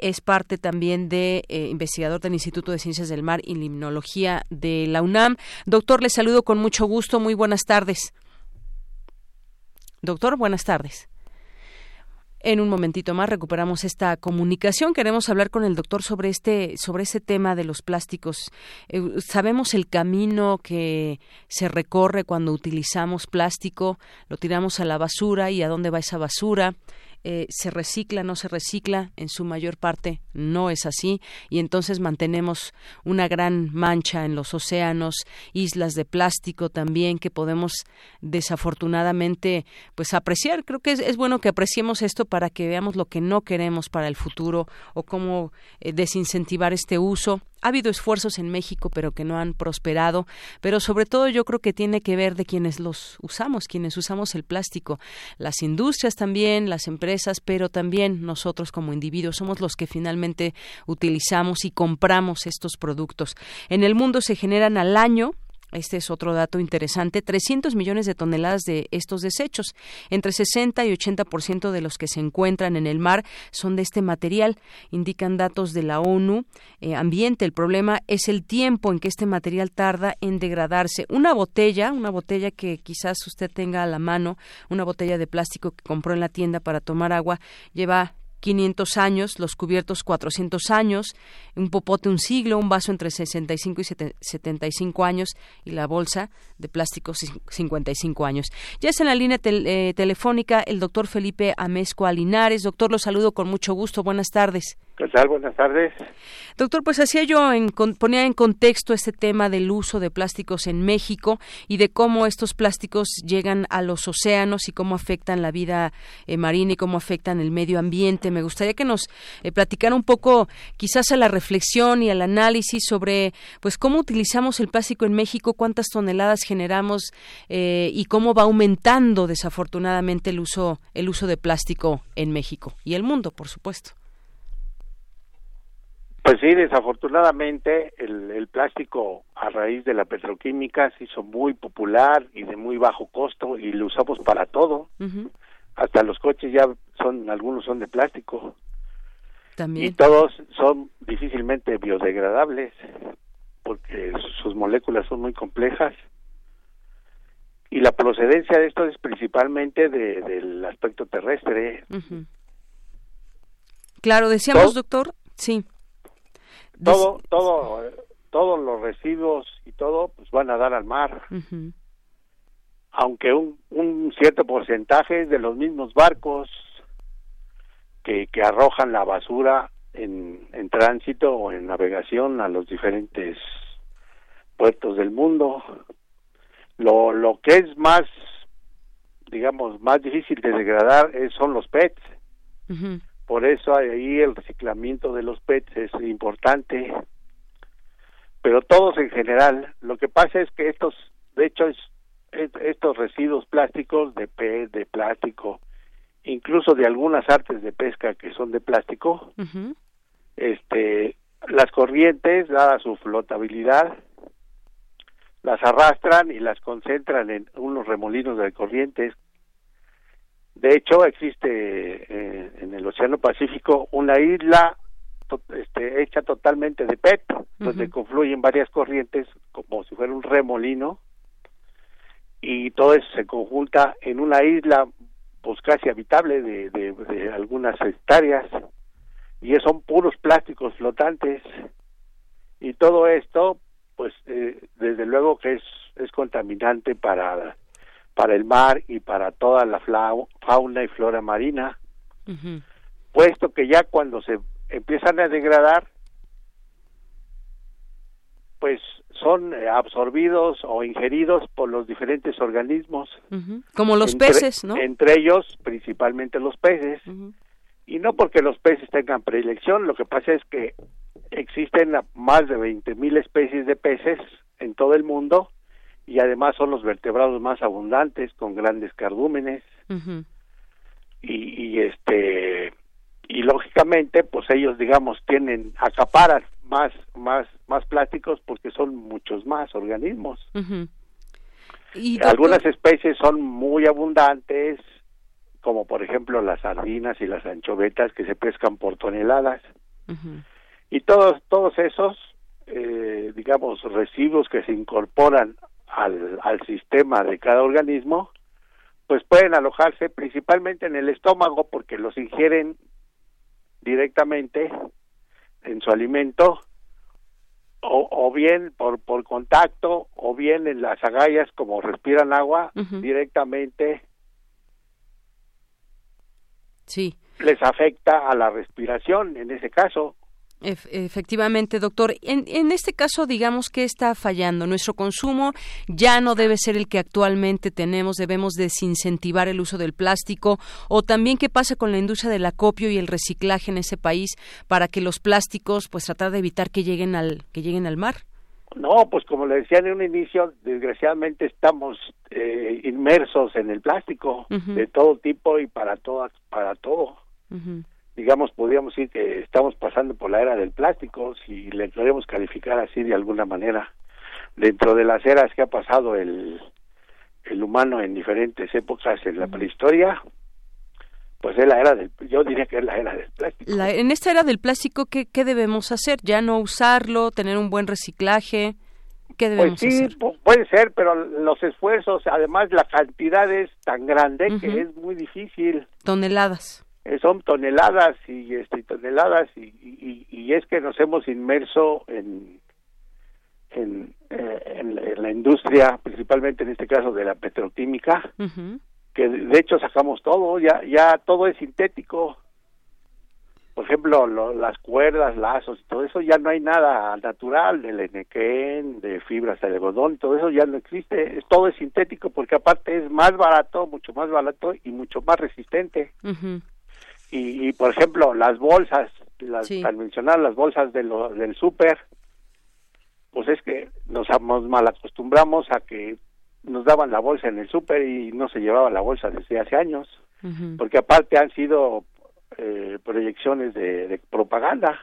es parte también de eh, investigador del Instituto de Ciencias del Mar y Limnología de la UNAM. Doctor, le saludo con mucho gusto. Muy buenas tardes. Doctor, buenas tardes. En un momentito más recuperamos esta comunicación. Queremos hablar con el doctor sobre este, sobre ese tema de los plásticos. Eh, sabemos el camino que se recorre cuando utilizamos plástico, lo tiramos a la basura y a dónde va esa basura. Eh, se recicla, no se recicla, en su mayor parte no es así y entonces mantenemos una gran mancha en los océanos, islas de plástico también que podemos desafortunadamente pues apreciar. Creo que es, bueno que apreciemos esto para que veamos lo que no queremos para el futuro o cómo eh, desincentivar este uso ha habido esfuerzos en México, pero que no han prosperado, pero sobre todo yo creo que tiene que ver de quienes los usamos, quienes usamos el plástico, las industrias también, las empresas, pero también nosotros como individuos somos los que finalmente utilizamos y compramos estos productos. En el mundo se generan al año Este es otro dato interesante. 300 millones de toneladas de estos desechos. Entre 60 y 80% de los que se encuentran en el mar son de este material, indican datos de la ONU eh, Ambiente. El problema es el tiempo en que este material tarda en degradarse. Una botella, una botella que quizás usted tenga a la mano, una botella de plástico que compró en la tienda para tomar agua, lleva 500 años, los cubiertos 400 años, un popote un siglo, un vaso entre 65 y 75 años y la bolsa de plástico 55 años. Ya es en la línea eh, telefónica el doctor Felipe Amezco Alinares. Doctor, lo saludo con mucho gusto. Buenas tardes. ¿Qué? Buenas tardes. Doctor, pues hacía yo, en, ponía en contexto este tema del uso de plásticos en México y de cómo estos plásticos llegan a los océanos y cómo afectan la vida eh, marina y cómo afectan el medio ambiente. Me gustaría que nos eh, platicara un poco, quizás a la reflexión y al análisis sobre, pues, cómo utilizamos el plástico en México, cuántas toneladas generamos eh, y cómo va aumentando desafortunadamente el uso, el uso de plástico en México y el mundo, por supuesto. Pues sí, desafortunadamente el, plástico a raíz de la petroquímica se hizo muy popular y de muy bajo costo y lo usamos para todo. Hasta los coches ya son, algunos son de plástico. También. Y todos son difícilmente biodegradables porque sus moléculas son muy complejas. Y la procedencia de esto es principalmente del aspecto terrestre. Claro, decíamos, doctor, sí todo todo todos los residuos y todo pues van a dar al mar. Aunque un, un cierto porcentaje de los mismos barcos que, que arrojan la basura en, en tránsito o en navegación a los diferentes puertos del mundo lo lo que es más digamos más difícil de degradar es, son los PETs por eso ahí el reciclamiento de los PETs es importante. Pero todos en general, lo que pasa es que estos, de hecho, estos residuos plásticos de PET, de plástico, incluso de algunas artes de pesca que son de plástico, este, las corrientes, dada su flotabilidad, las arrastran y las concentran en unos remolinos de corrientes de hecho, existe eh, en el Océano Pacífico una isla este, hecha totalmente de PET, donde confluyen varias corrientes como si fuera un remolino y todo eso se conjunta en una isla pues casi habitable de, de, algunas hectáreas y son puros plásticos flotantes y todo esto pues eh, desde luego que es es contaminante para para el mar y para toda la fauna y flora marina, puesto que ya cuando se empiezan a degradar, pues son eh, absorbidos o ingeridos por los diferentes organismos. Como los peces, ¿no? Entre ellos, principalmente los peces. Y no porque los peces tengan predilección, lo que pasa es que existen más de 20.000 especies de peces en todo el mundo y además son los vertebrados más abundantes con grandes cardúmenes. Y, y, este y lógicamente pues ellos digamos tienen acaparan más más más plásticos porque son muchos más organismos. ¿Y algunas especies son muy abundantes como por ejemplo las sardinas y las anchovetas que se pescan por toneladas. Y todos todos esos eh, digamos residuos que se incorporan al, al sistema de cada organismo, pues pueden alojarse principalmente en el estómago porque los ingieren directamente en su alimento o, o bien por, por contacto o bien en las agallas como respiran agua directamente. Sí. Les afecta a la respiración en ese caso efectivamente, doctor. En, en, este caso, digamos que está fallando. Nuestro consumo ya no debe ser el que actualmente tenemos. Debemos desincentivar el uso del plástico. O también qué pasa con la industria del acopio y el reciclaje en ese país para que los plásticos, pues tratar de evitar que lleguen al que lleguen al mar. No, pues como le decía en un inicio, desgraciadamente estamos eh, inmersos en el plástico de todo tipo y para todas, para todo digamos, podríamos decir que estamos pasando por la era del plástico, si le podemos calificar así de alguna manera. dentro de las eras que ha pasado el, el humano en diferentes épocas en la prehistoria, pues es la era del, yo diría que es la era del plástico. en esta era del plástico, ¿qué, ¿qué, debemos hacer? ¿Ya no usarlo, tener un buen reciclaje? ¿Qué debemos pues sí, puede ser, pero los esfuerzos, además la cantidad es tan grande que es muy difícil. Toneladas. Eh, son toneladas y, este, toneladas y, y, y, es que nos hemos inmerso en, en, eh, en, la industria, principalmente en este caso de la petroquímica, que de hecho sacamos todo, ya, ya todo es sintético. Por ejemplo, las cuerdas, lazos y todo eso, ya no hay nada natural, del enequén, de fibras de algodón, todo eso ya no existe, es, todo es sintético porque aparte es más barato, mucho más barato y mucho más resistente. Y, por ejemplo, las bolsas, las, al mencionar las bolsas de lo, del súper, pues es que nos, mal acostumbramos a que nos daban la bolsa en el súper y no se llevaba la bolsa desde hace años, porque aparte han sido eh, proyecciones de, propaganda.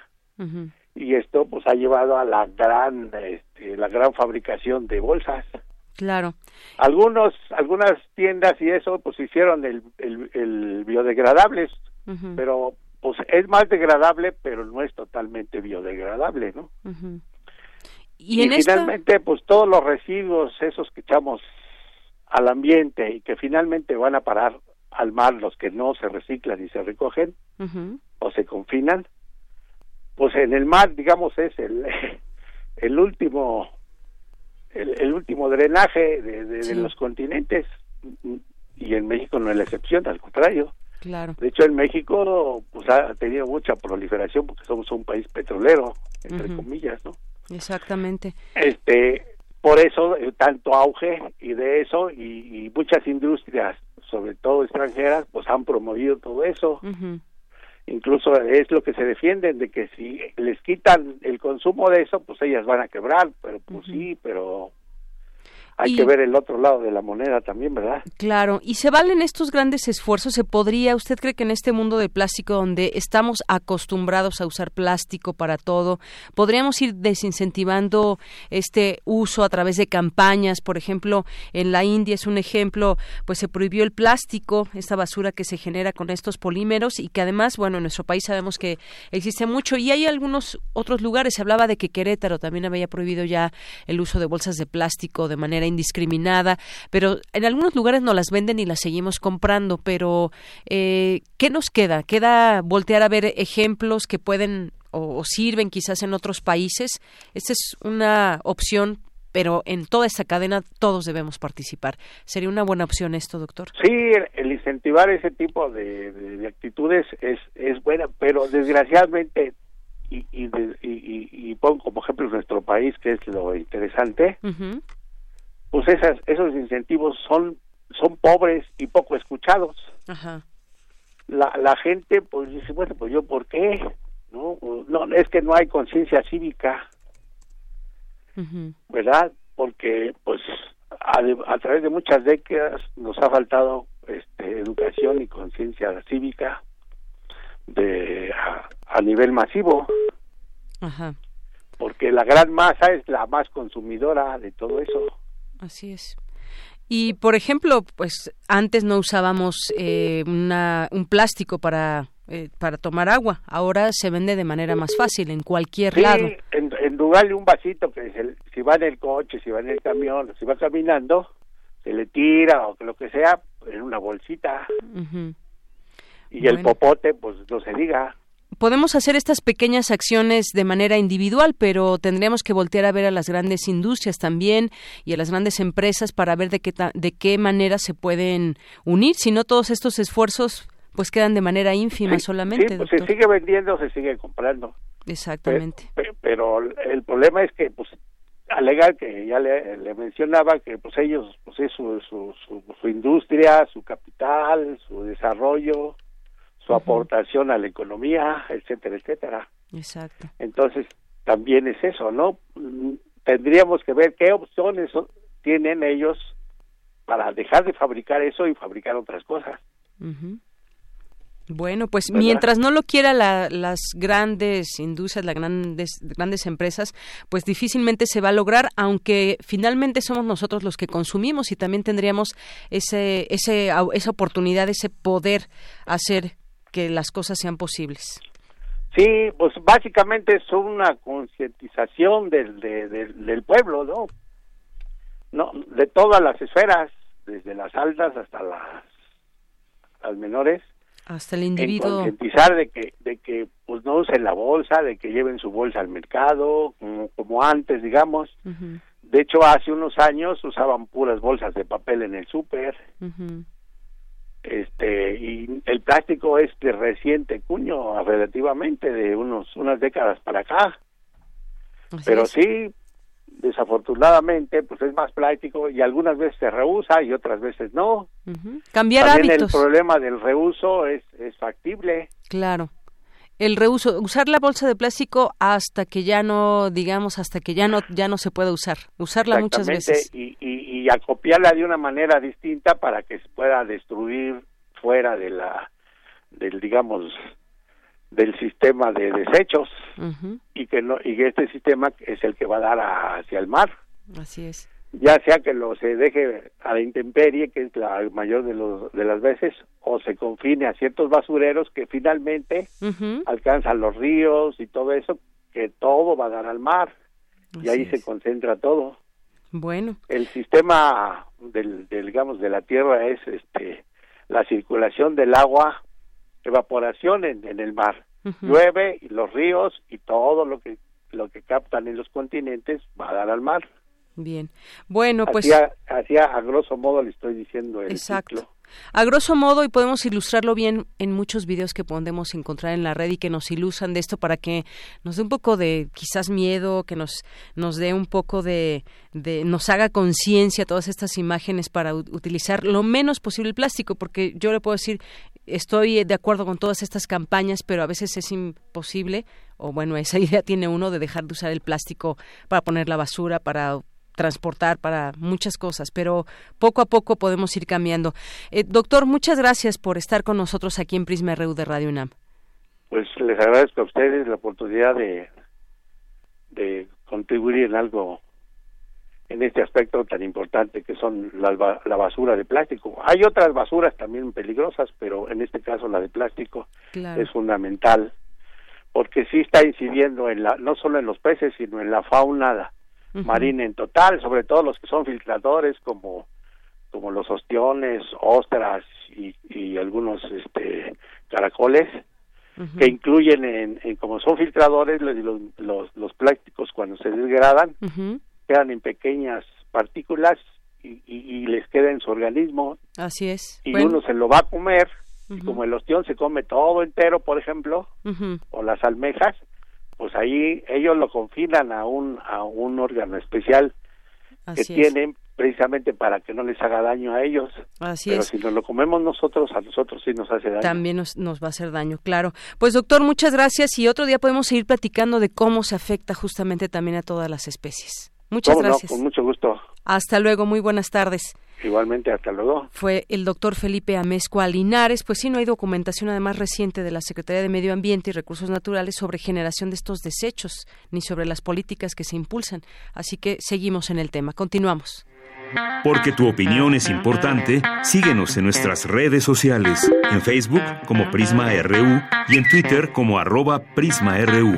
Y esto pues ha llevado a la gran este, la gran fabricación de bolsas. Claro. Algunos algunas tiendas y eso pues hicieron el, el, el biodegradables, pero pues es más degradable, pero no es totalmente biodegradable, ¿no? Y, finalmente, pues todos los residuos, esos que echamos al ambiente y que finalmente van a parar al mar, los que no se reciclan y se recogen o se confinan, pues en el mar, digamos, es el, el último el, último drenaje de, los continentes. Y en México no es la excepción, al contrario. Claro. De hecho, en México pues ha tenido mucha proliferación porque somos un país petrolero, entre comillas, ¿no? Exactamente. Este, por eso eh, tanto auge y de eso y, muchas industrias, sobre todo extranjeras, pues han promovido todo eso. Incluso es lo que se defienden de que si les quitan el consumo de eso, pues ellas van a quebrar, pero pues sí, pero hay que ver el otro lado de la moneda también, ¿verdad? Claro, y se valen estos grandes esfuerzos, se podría, ¿usted cree que en este mundo de plástico donde estamos acostumbrados a usar plástico para todo, podríamos ir desincentivando este uso a través de campañas, por ejemplo, en la India es un ejemplo, pues se prohibió el plástico, esta basura que se genera con estos polímeros y que además, bueno, en nuestro país sabemos que existe mucho. Y hay algunos otros lugares, se hablaba de que Querétaro también había prohibido ya el uso de bolsas de plástico de manera indiscriminada, pero en algunos lugares no las venden y las seguimos comprando, pero eh, ¿qué nos queda? ¿Queda voltear a ver ejemplos que pueden o, sirven quizás en otros países? Esta es una opción pero en toda esta cadena todos debemos participar. ¿Sería una buena opción esto, doctor? Sí, el, incentivar ese tipo de, actitudes es, es buena, pero desgraciadamente, y, y, y, pongo como ejemplo nuestro país, que es lo interesante, pues esas, esos incentivos son, son pobres y poco escuchados. La, la gente pues dice, bueno, pues yo por qué, ¿no? no es que no hay conciencia cívica, ¿verdad? Porque pues a, través de muchas décadas nos ha faltado este, educación y conciencia cívica de a, nivel masivo. Porque la gran masa es la más consumidora de todo eso. Así es. Y por ejemplo, pues antes no usábamos eh, una, un plástico para eh, para tomar agua. Ahora se vende de manera más fácil en cualquier sí, lado. En, en lugar de un vasito que si va en el coche, si va en el camión, si va caminando, se le tira o lo que sea en una bolsita. Y el popote, pues no se diga podemos hacer estas pequeñas acciones de manera individual, pero tendríamos que voltear a ver a las grandes industrias también y a las grandes empresas para ver de qué, de qué manera se pueden unir. Si no, todos estos esfuerzos pues quedan de manera ínfima solamente. Sí, pues se sigue vendiendo, se sigue comprando. Exactamente. Pero, el problema es que, pues, alegar que ya le, mencionaba que, pues, ellos, pues, es su, su, su industria, su capital, su desarrollo, su aportación a la economía, etcétera, etcétera. Exacto. Entonces, también es eso, ¿no? Tendríamos que ver qué opciones tienen ellos para dejar de fabricar eso y fabricar otras cosas. Bueno, pues mientras no lo quiera las grandes industrias, las grandes, grandes empresas, pues difícilmente se va a lograr, aunque finalmente somos nosotros los que consumimos y también tendríamos ese, ese, esa oportunidad, ese poder hacer que las cosas sean posibles. Sí, pues básicamente es una concientización del, del pueblo, ¿no? No, de todas las esferas, desde las altas hasta las, las menores. Hasta el individuo. Concientizar de que de que pues no usen la bolsa de que lleven su bolsa al mercado como, antes digamos. De hecho hace unos años usaban puras bolsas de papel en el súper este y el plástico es de reciente cuño relativamente de unos unas décadas para acá pero sí desafortunadamente pues es más práctico y algunas veces se rehúsa y otras veces no. Cambiar También hábitos. El problema del reuso es, es factible. Claro. El reuso, usar la bolsa de plástico hasta que ya no, digamos, hasta que ya no, ya no se pueda usar, usarla muchas veces. Y, y, y acopiarla de una manera distinta para que se pueda destruir fuera de la, del, digamos, del sistema de desechos. Y que no y que este sistema es el que va a dar hacia el mar. Así es ya sea que lo se deje a la intemperie que es la mayor de los de las veces o se confine a ciertos basureros que finalmente alcanzan los ríos y todo eso que todo va a dar al mar. Y ahí se concentra todo. Bueno. El sistema del, del digamos de la tierra es este la circulación del agua evaporación en, en el mar. Llueve y los ríos y todo lo que lo que captan en los continentes va a dar al mar. Bien. Bueno, pues así a, grosso modo le estoy diciendo el Exacto. A grosso modo, y podemos ilustrarlo bien en muchos videos que podemos encontrar en la red y que nos ilustran de esto para que nos dé un poco de quizás miedo, que nos, nos dé un poco de, de nos haga conciencia todas estas imágenes para utilizar lo menos posible el plástico, porque yo le puedo decir, estoy de acuerdo con todas estas campañas, pero a veces es imposible, o bueno, esa idea tiene uno de dejar de usar el plástico para poner la basura, para transportar para muchas cosas, pero poco a poco podemos ir cambiando. Eh, doctor, muchas gracias por estar con nosotros aquí en Prisma RU de Radio UNAM. Pues les agradezco a ustedes la oportunidad de, de contribuir en algo en este aspecto tan importante que son la, la, basura de plástico. Hay otras basuras también peligrosas, pero en este caso la de plástico es fundamental porque sí está incidiendo en la no solo en los peces, sino en la fauna marina en total, sobre todo los que son filtradores como como los ostiones, ostras y, y algunos este caracoles que incluyen en, como son filtradores los, los, los, plásticos cuando se degradan quedan en pequeñas partículas y, y, les queda en su organismo. Así es. Y uno se lo va a comer y como el ostión se come todo entero por ejemplo o las almejas pues ahí ellos lo confinan a un a un órgano especial que tienen precisamente para que no les haga daño a ellos. Así Pero es. si nos lo comemos nosotros, a nosotros sí nos hace daño. También nos, nos va a hacer daño, claro. Pues doctor, muchas gracias y otro día podemos seguir platicando de cómo se afecta justamente también a todas las especies. Muchas gracias. con mucho gusto. Hasta luego, muy buenas tardes. Igualmente, hasta luego. Fue el doctor Felipe Amezcua Linares. Pues sí, no hay documentación además reciente de la Secretaría de Medio Ambiente y Recursos Naturales sobre generación de estos desechos, ni sobre las políticas que se impulsan. Así que seguimos en el tema. Continuamos. Porque tu opinión es importante, síguenos en nuestras redes sociales, en Facebook como Prisma RU y en Twitter como arroba PrismaRU.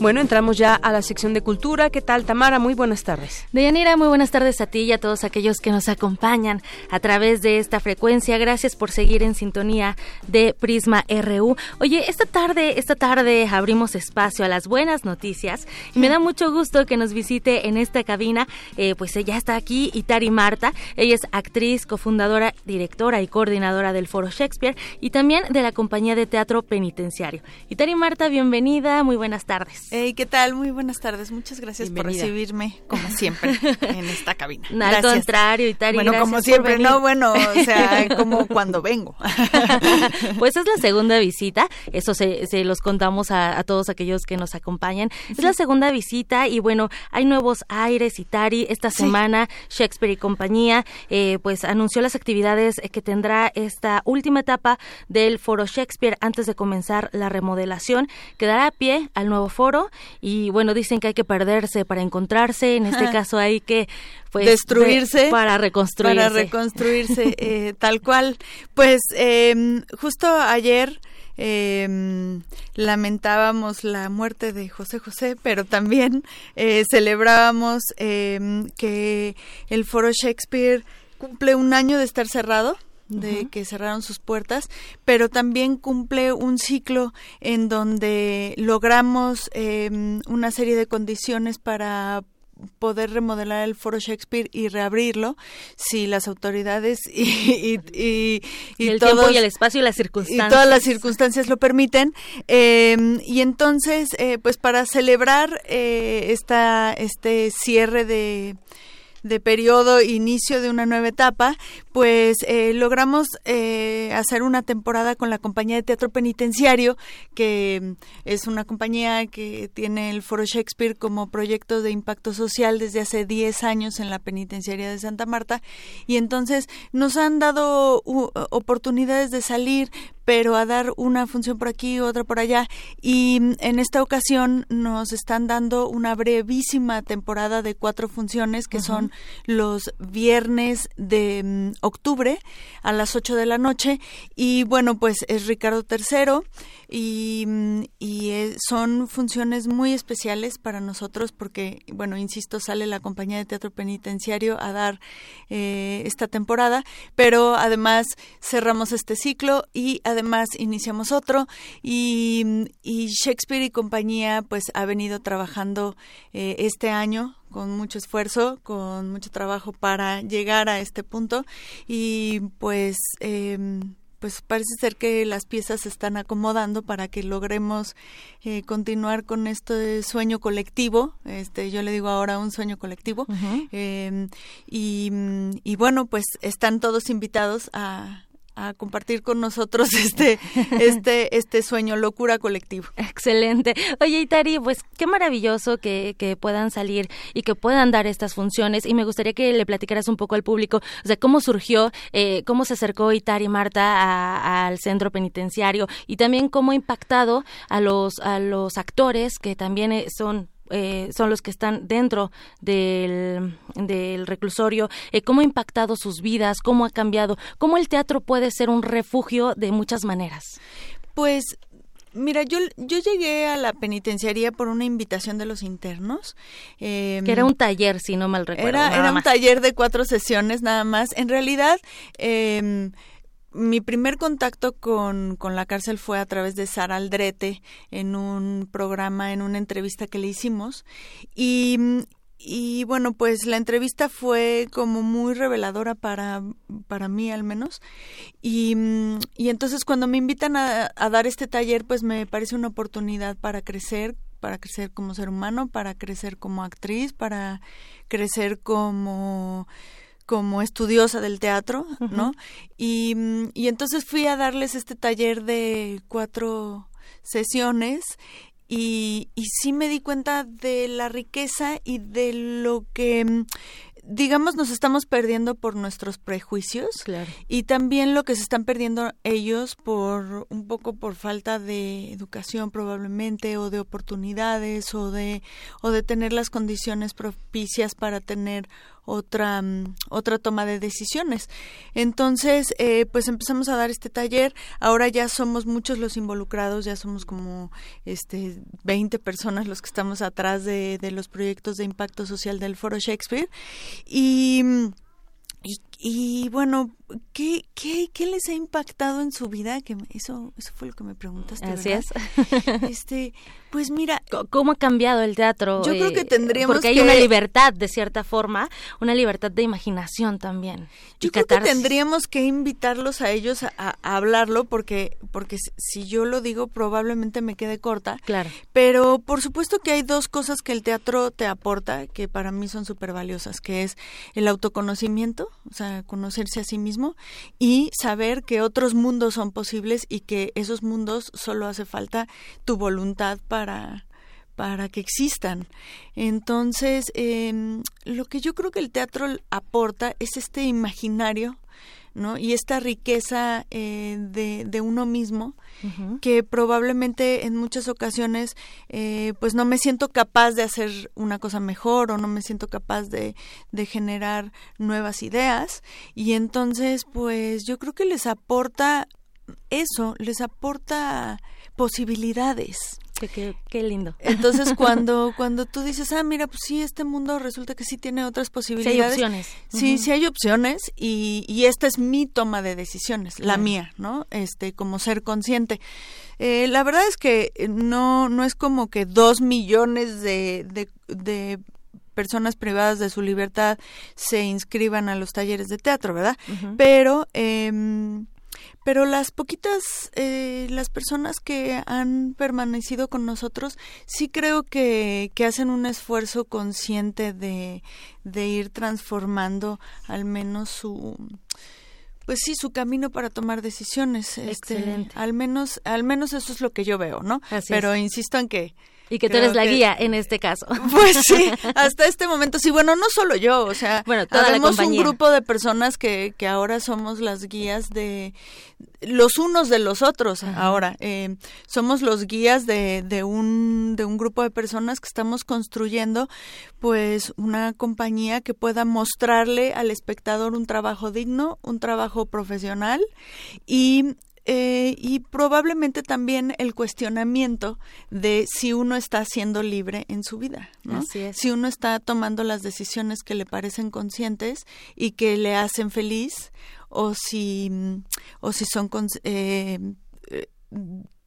Bueno, entramos ya a la sección de cultura. ¿Qué tal, Tamara? Muy buenas tardes. Deyanira, muy buenas tardes a ti y a todos aquellos que nos acompañan a través de esta frecuencia. Gracias por seguir en sintonía de Prisma RU. Oye, esta tarde, esta tarde abrimos espacio a las buenas noticias y me da mucho gusto que nos visite en esta cabina. Eh, pues ya está aquí Itari Marta. Ella es actriz, cofundadora, directora y coordinadora del Foro Shakespeare y también de la compañía de teatro penitenciario. Itari Marta, bienvenida. Muy buenas tardes. Hey, ¿qué tal? Muy buenas tardes. Muchas gracias por recibirme, como siempre, en esta cabina. No, al contrario, Itari, Bueno, como siempre, no, bueno, o sea, como cuando vengo. pues es la segunda visita, eso se, se los contamos a, todos aquellos que nos acompañan. Es la segunda visita y bueno, hay nuevos aires, Itari. Esta semana, Shakespeare y compañía, eh, pues anunció las actividades que tendrá esta última etapa del Foro Shakespeare antes de comenzar la remodelación, que dará a pie al nuevo foro y bueno, dicen que hay que perderse para encontrarse, en este caso hay que pues, destruirse para reconstruirse. Para reconstruirse eh, tal cual. Pues em, justo ayer em, lamentábamos la muerte de José José, pero también eh, celebrábamos em, que el Foro Shakespeare cumple un año de estar cerrado de que cerraron sus puertas, pero también cumple un ciclo en donde logramos em, una serie de condiciones para poder remodelar el Foro Shakespeare y reabrirlo si las autoridades y, y, y, el tiempo y el espacio y las circunstancias y todas las circunstancias lo permiten em, y entonces eh, pues para celebrar eh, esta este cierre de de periodo, inicio de una nueva etapa, pues eh, logramos eh, hacer una temporada con la compañía de teatro penitenciario, que es una compañía que tiene el Foro Shakespeare como proyecto de impacto social desde hace 10 años en la penitenciaria de Santa Marta, y entonces nos han dado oportunidades de salir pero a dar una función por aquí, otra por allá. Y mm, en esta ocasión nos están dando una brevísima temporada de cuatro funciones que son los viernes de mm, octubre a las ocho de la noche. Y bueno, pues es Ricardo III y, mm, y eh, son funciones muy especiales para nosotros porque, bueno, insisto, sale la compañía de teatro penitenciario a dar eh, esta temporada, pero además cerramos este ciclo y además iniciamos otro y, Shakespeare y compañía pues ha venido trabajando eh, este año con mucho esfuerzo, con mucho trabajo para llegar a este punto. Y pues em, pues parece ser que las piezas se están acomodando para que logremos eh, continuar con este sueño colectivo, este yo le digo ahora un sueño colectivo, em, y, y bueno, pues están todos invitados a, a compartir con nosotros este, este, este sueño, locura colectivo. Excelente. Oye, Itari, pues qué maravilloso que, que puedan salir y que puedan dar estas funciones. Y me gustaría que le platicaras un poco al público, o sea, cómo surgió, eh, cómo se acercó Itari Marta al centro penitenciario y también cómo ha impactado a los, a los actores que también eh, son eh, son los que están dentro del, del reclusorio, eh, cómo ha impactado sus vidas, cómo ha cambiado, cómo el teatro puede ser un refugio de muchas maneras. Pues Mira, yo, yo llegué a la penitenciaría por una invitación de los internos. Em, que era un taller, si no mal recuerdo. Era, era un taller de cuatro sesiones nada más. En realidad, eh, mi primer contacto con, con, la cárcel fue a través de Sara Aldrete en un programa, en una entrevista que le hicimos. Y, y bueno, pues la entrevista fue como muy reveladora para, para mí al menos. Y, y entonces cuando me invitan a, a dar este taller, pues me parece una oportunidad para crecer para crecer como ser humano, para crecer como actriz, para crecer como como estudiosa del teatro, ¿no? Y, y entonces fui a darles este taller de cuatro sesiones y, y sí me di cuenta de la riqueza y de lo que digamos, nos estamos perdiendo por nuestros prejuicios y también lo que se están perdiendo ellos por un poco por falta de educación probablemente o de oportunidades o de o de tener las condiciones propicias para tener otra mm, otra toma de decisiones. Entonces eh, pues empezamos a dar este taller. Ahora ya somos muchos los involucrados ya somos como este 20 personas los que estamos atrás de, de los proyectos de impacto social del foro Shakespeare. Y mm, y, y bueno, ¿qué, qué, ¿qué les ha impactado en su vida? Que eso, eso fue lo que me preguntaste. Así es. este, pues mira. ¿Cómo ha cambiado el teatro? Yo creo que tendríamos Porque hay una libertad, de cierta forma, una libertad de imaginación también. Yo creo que tendríamos que invitarlos a ellos a, a, hablarlo, porque, porque si yo lo digo, probablemente me quede corta. Claro. Pero por supuesto que hay dos cosas que el teatro te aporta, que para mí son súper valiosas, que es el autoconocimiento, o sea, conocerse a sí mismo y saber que otros mundos son posibles y que esos mundos solo hace falta tu voluntad para para que existan. Entonces, eh, lo que yo creo que el teatro aporta es este imaginario ¿no? Y esta riqueza eh, de, de, uno mismo, que probablemente en muchas ocasiones, eh, pues no me siento capaz de hacer una cosa mejor o no me siento capaz de, de generar nuevas ideas. Y entonces, pues yo creo que les aporta eso, les aporta posibilidades. Qué, qué, lindo. Entonces, cuando, cuando tú dices, ah, mira, pues sí, este mundo resulta que sí tiene otras posibilidades. Sí hay opciones. Sí, sí hay opciones y, y esta es mi toma de decisiones, la mía, ¿no? Este, como ser consciente. Eh, la verdad es que no, no es como que dos millones de, de, de personas privadas de su libertad se inscriban a los talleres de teatro, ¿verdad? Uh -huh. Pero... Eh, pero las poquitas, eh, las personas que han permanecido con nosotros, sí creo que, que hacen un esfuerzo consciente de, de ir transformando al menos su, pues sí, su camino para tomar decisiones. Excelente. Este, al menos, al menos eso es lo que yo veo, ¿no? Así Pero es. insisto en que y que tú eres la que, guía en este caso. Pues sí, hasta este momento. Sí, bueno, no solo yo, o sea, bueno, tenemos un grupo de personas que, que ahora somos las guías de los unos de los otros. Ajá. Ahora, eh, somos los guías de, de, un, de un grupo de personas que estamos construyendo, pues, una compañía que pueda mostrarle al espectador un trabajo digno, un trabajo profesional y eh, y probablemente también el cuestionamiento de si uno está siendo libre en su vida, ¿no? Si uno está tomando las decisiones que le parecen conscientes y que le hacen feliz o si o si son eh,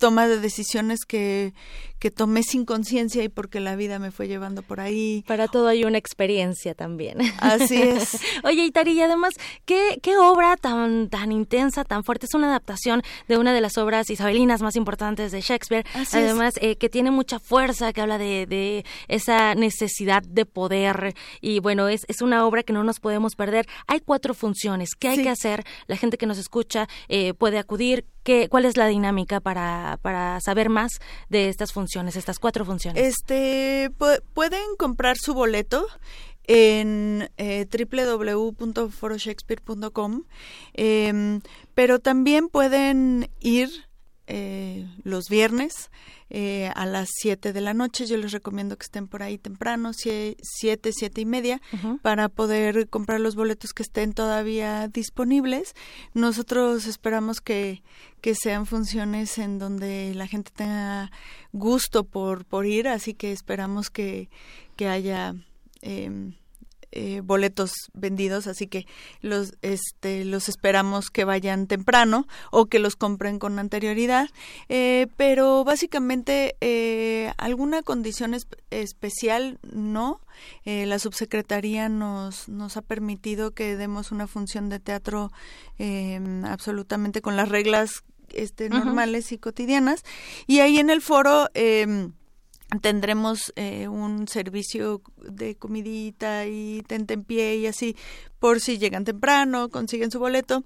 toma de decisiones que, que tomé sin conciencia y porque la vida me fue llevando por ahí. Para todo hay una experiencia también. Así es. Oye, Itari, y además, ¿qué, qué obra tan, tan intensa, tan fuerte? Es una adaptación de una de las obras isabelinas más importantes de Shakespeare. Así además, eh, que tiene mucha fuerza, que habla de, de esa necesidad de poder. Y bueno, es, es una obra que no nos podemos perder. Hay cuatro funciones. ¿Qué hay sí. que hacer? La gente que nos escucha eh, puede acudir. ¿Qué, ¿Cuál es la dinámica para, para saber más de estas funciones, estas cuatro funciones? Este, pueden comprar su boleto en eh, www.foroshakespeare.com, eh, pero también pueden ir eh, los viernes eh, a las 7 de la noche. Yo les recomiendo que estén por ahí temprano, 7, 7 y media, uh -huh. para poder comprar los boletos que estén todavía disponibles. Nosotros esperamos que, que sean funciones en donde la gente tenga gusto por, por ir, así que esperamos que, que haya... Eh, eh, boletos vendidos, así que los este los esperamos que vayan temprano o que los compren con anterioridad. Eh, pero básicamente eh, alguna condición es, especial no. Eh, la subsecretaría nos nos ha permitido que demos una función de teatro em, absolutamente con las reglas este, normales uh -huh. y cotidianas y ahí en el foro em, tendremos eh, un servicio de comidita y tentempié y así por si llegan temprano, consiguen su boleto.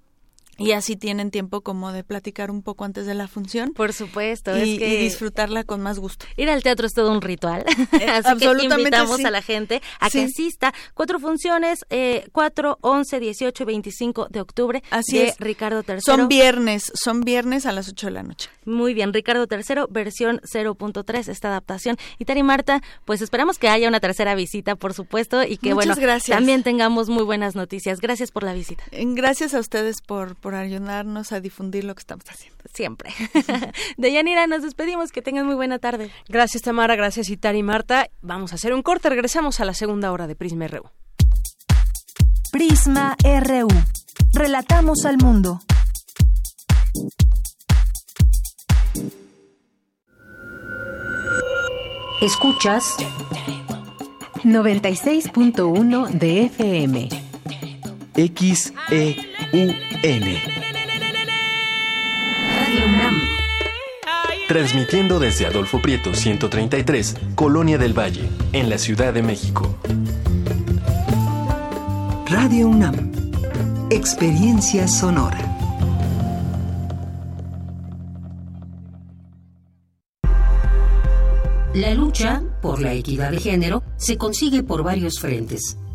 Y así tienen tiempo como de platicar un poco antes de la función. Por supuesto, y, es que disfrutarla con más gusto. Ir al teatro es todo un ritual, eh, así que invitamos a la gente a que asista. Cuatro funciones, eh, 4, 11, 18 y 25 de octubre así de es. Ricardo III. Son viernes, son viernes a las 8 de la noche. Muy bien, Ricardo III, versión 0.3, esta adaptación. Y Tari Marta, pues esperamos que haya una tercera visita, por supuesto, y que Muchas bueno, gracias. también tengamos muy buenas noticias. Gracias por la visita. Gracias a ustedes por por ayudarnos a difundir lo que estamos haciendo. Siempre. De Yanira, nos despedimos. Que tengan muy buena tarde. Gracias, Tamara. Gracias, Itari y Marta. Vamos a hacer un corte. Regresamos a la segunda hora de Prisma RU. Prisma RU. Relatamos al mundo. Escuchas 96.1 de FM. XEUN. Radio UNAM. Transmitiendo desde Adolfo Prieto 133, Colonia del Valle, en la Ciudad de México. Radio UNAM. Experiencia sonora. La lucha por la equidad de género se consigue por varios frentes,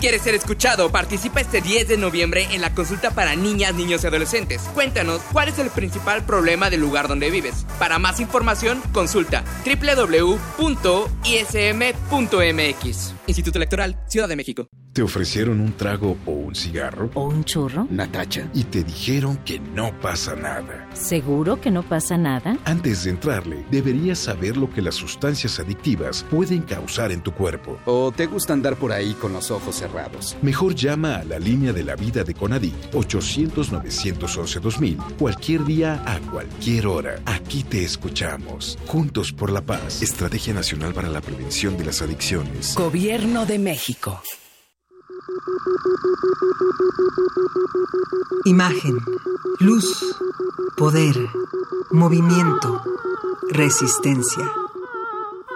Quieres ser escuchado, participa este 10 de noviembre en la consulta para niñas, niños y adolescentes. Cuéntanos cuál es el principal problema del lugar donde vives. Para más información, consulta www.ism.mx. Instituto Electoral, Ciudad de México. ¿Te ofrecieron un trago o un cigarro? ¿O un churro? Natacha. Y te dijeron que no pasa nada. ¿Seguro que no pasa nada? Antes de entrarle, deberías saber lo que las sustancias adictivas pueden causar en tu cuerpo. ¿O te gusta andar por ahí con los ojos cerrados? Mejor llama a la línea de la vida de Conadic 800-911-2000 cualquier día a cualquier hora. Aquí te escuchamos. Juntos por la paz. Estrategia Nacional para la Prevención de las Adicciones. Gobierno de México. Imagen, luz, poder, movimiento, resistencia.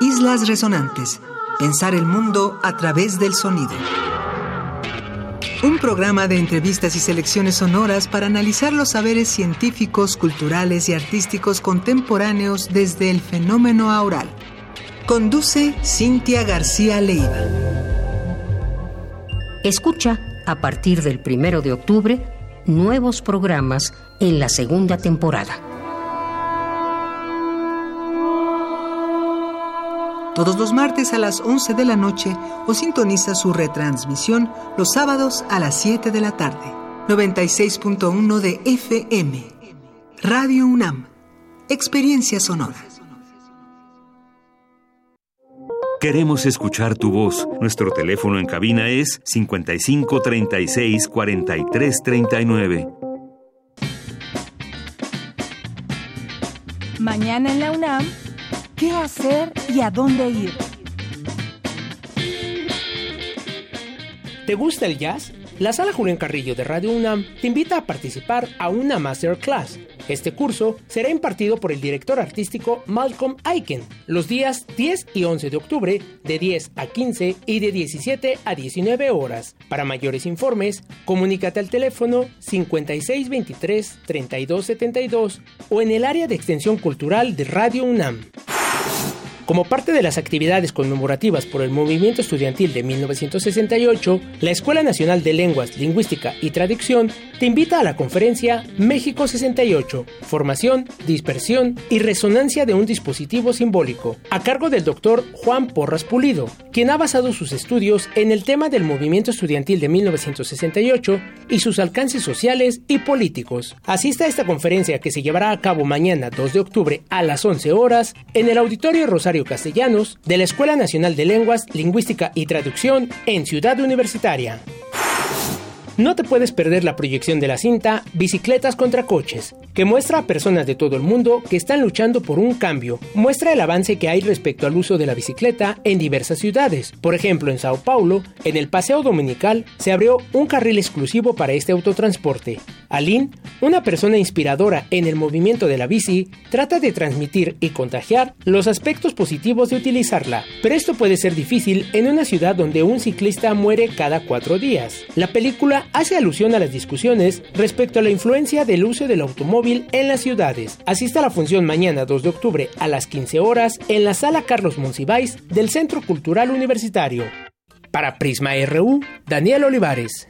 Islas Resonantes. Pensar el mundo a través del sonido. Un programa de entrevistas y selecciones sonoras para analizar los saberes científicos, culturales y artísticos contemporáneos desde el fenómeno aural. Conduce Cintia García Leiva. Escucha, a partir del primero de octubre, nuevos programas en la segunda temporada. Todos los martes a las 11 de la noche o sintoniza su retransmisión los sábados a las 7 de la tarde. 96.1 de FM. Radio UNAM. Experiencia sonora. Queremos escuchar tu voz. Nuestro teléfono en cabina es 55 36 43 39. Mañana en la UNAM, ¿qué hacer y a dónde ir? ¿Te gusta el jazz? La Sala Julián Carrillo de Radio UNAM te invita a participar a una masterclass. Este curso será impartido por el director artístico Malcolm Aiken los días 10 y 11 de octubre de 10 a 15 y de 17 a 19 horas. Para mayores informes, comunícate al teléfono 5623-3272 o en el área de extensión cultural de Radio UNAM. Como parte de las actividades conmemorativas por el movimiento estudiantil de 1968, la Escuela Nacional de Lenguas, Lingüística y Traducción te invita a la conferencia México 68, Formación, Dispersión y Resonancia de un dispositivo simbólico, a cargo del doctor Juan Porras Pulido, quien ha basado sus estudios en el tema del movimiento estudiantil de 1968 y sus alcances sociales y políticos. Asista a esta conferencia que se llevará a cabo mañana 2 de octubre a las 11 horas en el Auditorio Rosario Castellanos de la Escuela Nacional de Lenguas, Lingüística y Traducción en Ciudad Universitaria. No te puedes perder la proyección de la cinta Bicicletas contra Coches, que muestra a personas de todo el mundo que están luchando por un cambio. Muestra el avance que hay respecto al uso de la bicicleta en diversas ciudades. Por ejemplo, en Sao Paulo, en el Paseo Dominical, se abrió un carril exclusivo para este autotransporte. Aline, una persona inspiradora en el movimiento de la bici, trata de transmitir y contagiar los aspectos positivos de utilizarla, pero esto puede ser difícil en una ciudad donde un ciclista muere cada cuatro días. La película hace alusión a las discusiones respecto a la influencia del uso del automóvil en las ciudades. Asista a la función mañana 2 de octubre a las 15 horas en la sala Carlos Monsiváis del Centro Cultural Universitario. Para Prisma RU, Daniel Olivares.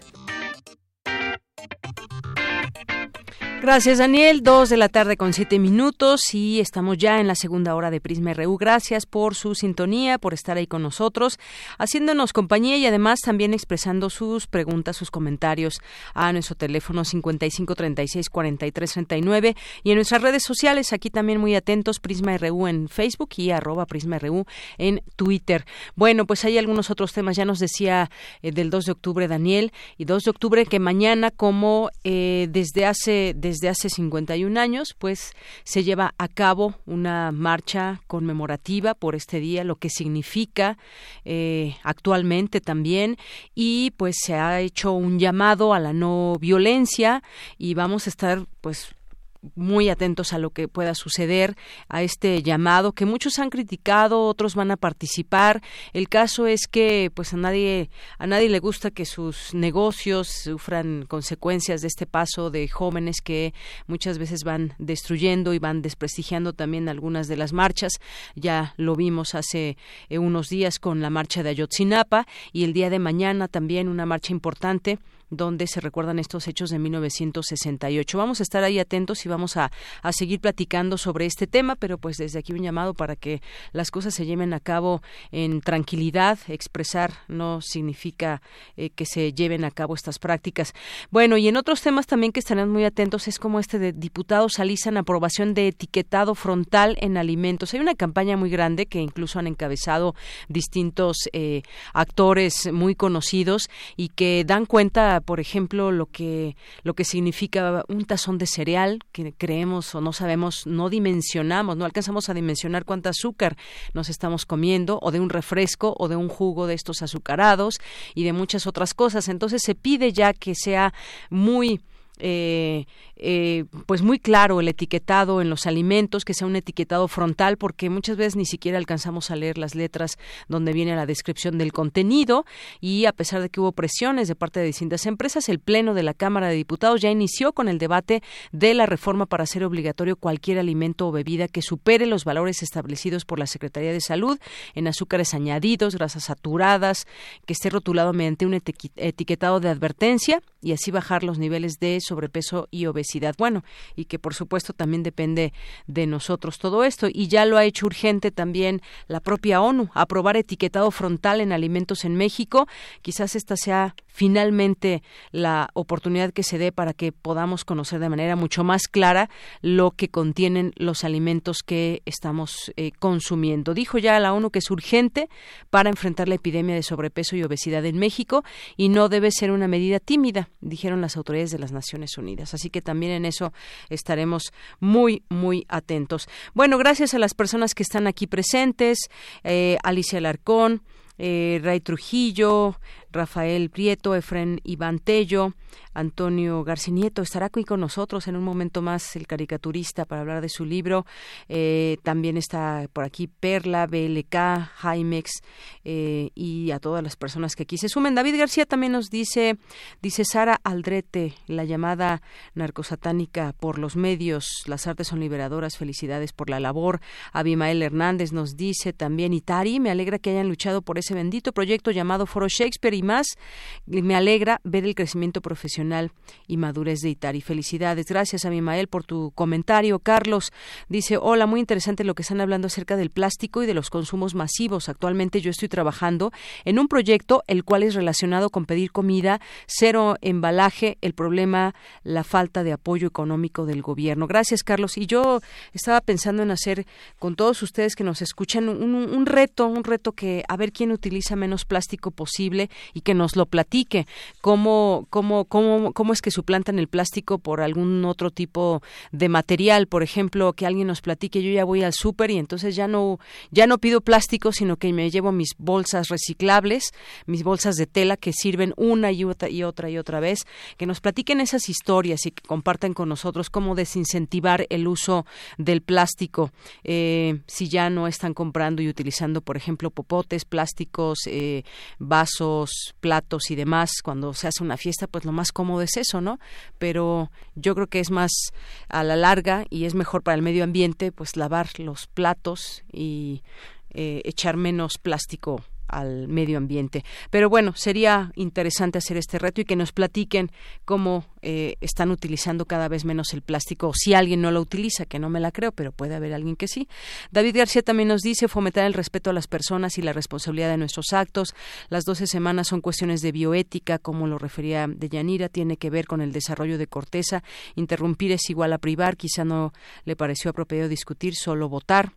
Gracias, Daniel. Dos de la tarde con siete minutos y estamos ya en la segunda hora de Prisma RU. Gracias por su sintonía, por estar ahí con nosotros, haciéndonos compañía y además también expresando sus preguntas, sus comentarios a nuestro teléfono 55364339 y en nuestras redes sociales, aquí también muy atentos, Prisma RU en Facebook y arroba Prisma RU en Twitter. Bueno, pues hay algunos otros temas, ya nos decía eh, del 2 de octubre Daniel, y 2 de octubre que mañana como eh, desde hace hace 51 años, pues se lleva a cabo una marcha conmemorativa por este día, lo que significa eh, actualmente también, y pues se ha hecho un llamado a la no violencia y vamos a estar pues muy atentos a lo que pueda suceder, a este llamado que muchos han criticado, otros van a participar. El caso es que pues a nadie a nadie le gusta que sus negocios sufran consecuencias de este paso de jóvenes que muchas veces van destruyendo y van desprestigiando también algunas de las marchas. Ya lo vimos hace eh, unos días con la marcha de Ayotzinapa y el día de mañana también una marcha importante donde se recuerdan estos hechos de 1968. Vamos a estar ahí atentos y vamos a, a, seguir platicando sobre este tema, pero pues desde aquí un llamado para que las cosas se lleven a cabo en tranquilidad. Expresar no significa eh, que se lleven a cabo estas prácticas. Bueno, y en otros temas también que estarán muy atentos es como este de diputados alisan aprobación de etiquetado frontal en alimentos. Hay una campaña muy grande que incluso han encabezado distintos eh, actores muy conocidos y que dan cuenta por ejemplo, lo que, lo que significa un tazón de cereal, que creemos o no sabemos, no dimensionamos, no alcanzamos a dimensionar cuánto azúcar nos estamos comiendo, o de un refresco, o de un jugo de estos azucarados, y de muchas otras cosas. Entonces se pide ya que sea muy eh, eh, pues muy claro el etiquetado en los alimentos, que sea un etiquetado frontal, porque muchas veces ni siquiera alcanzamos a leer las letras donde viene la descripción del contenido. Y a pesar de que hubo presiones de parte de distintas empresas, el Pleno de la Cámara de Diputados ya inició con el debate de la reforma para hacer obligatorio cualquier alimento o bebida que supere los valores establecidos por la Secretaría de Salud en azúcares añadidos, grasas saturadas, que esté rotulado mediante un etiquetado de advertencia y así bajar los niveles de sobrepeso y obesidad. Bueno, y que por supuesto también depende de nosotros todo esto. Y ya lo ha hecho urgente también la propia ONU, aprobar etiquetado frontal en alimentos en México. Quizás esta sea finalmente la oportunidad que se dé para que podamos conocer de manera mucho más clara lo que contienen los alimentos que estamos eh, consumiendo. Dijo ya la ONU que es urgente para enfrentar la epidemia de sobrepeso y obesidad en México y no debe ser una medida tímida, dijeron las autoridades de las Naciones Unidas. Así que también en eso estaremos muy, muy atentos. Bueno, gracias a las personas que están aquí presentes, eh, Alicia Larcón, eh, Ray Trujillo, Rafael Prieto, Efren Iván Tello, Antonio Garcinieto estará aquí con nosotros en un momento más el caricaturista para hablar de su libro. Eh, también está por aquí Perla, BLK, Jaimex eh, y a todas las personas que aquí se sumen. David García también nos dice, dice Sara Aldrete, la llamada narcosatánica por los medios, las artes son liberadoras, felicidades por la labor. Abimael Hernández nos dice también, Itari, me alegra que hayan luchado por ese bendito proyecto llamado Foro Shakespeare y más, me alegra ver el crecimiento profesional y madurez de Itari. Felicidades. Gracias a Abimael por tu comentario. Carlos dice, hola, muy interesante lo que están hablando acerca del plástico y de los consumos masivos. Actualmente yo estoy trabajando en un proyecto el cual es relacionado con pedir comida, cero embalaje, el problema, la falta de apoyo económico del gobierno. Gracias, Carlos. Y yo estaba pensando en hacer con todos ustedes que nos escuchan un, un reto, un reto que a ver quién utiliza menos plástico posible y que nos lo platique. Cómo, cómo, cómo, cómo es que suplantan el plástico por algún otro tipo de material. Por ejemplo, que alguien nos platique, yo ya voy al súper y entonces ya no, ya no pido plástico, sino que me llevo mis bolsas reciclables, mis bolsas de tela que sirven una y otra y otra y otra vez. Que nos platiquen esas historias y que compartan con nosotros cómo desincentivar el uso del plástico. Eh, si ya no están comprando y utilizando, por ejemplo, popotes, plásticos, eh, vasos, platos y demás, cuando se hace una fiesta, pues lo más cómodo es eso, ¿no? Pero yo creo que es más a la larga y es mejor para el medio ambiente, pues lavar los platos y eh, echar menos plástico al medio ambiente. Pero bueno, sería interesante hacer este reto y que nos platiquen cómo eh, están utilizando cada vez menos el plástico, o si alguien no lo utiliza, que no me la creo, pero puede haber alguien que sí. David García también nos dice fomentar el respeto a las personas y la responsabilidad de nuestros actos. Las 12 semanas son cuestiones de bioética, como lo refería Deyanira, tiene que ver con el desarrollo de corteza. Interrumpir es igual a privar, quizá no le pareció apropiado discutir, solo votar.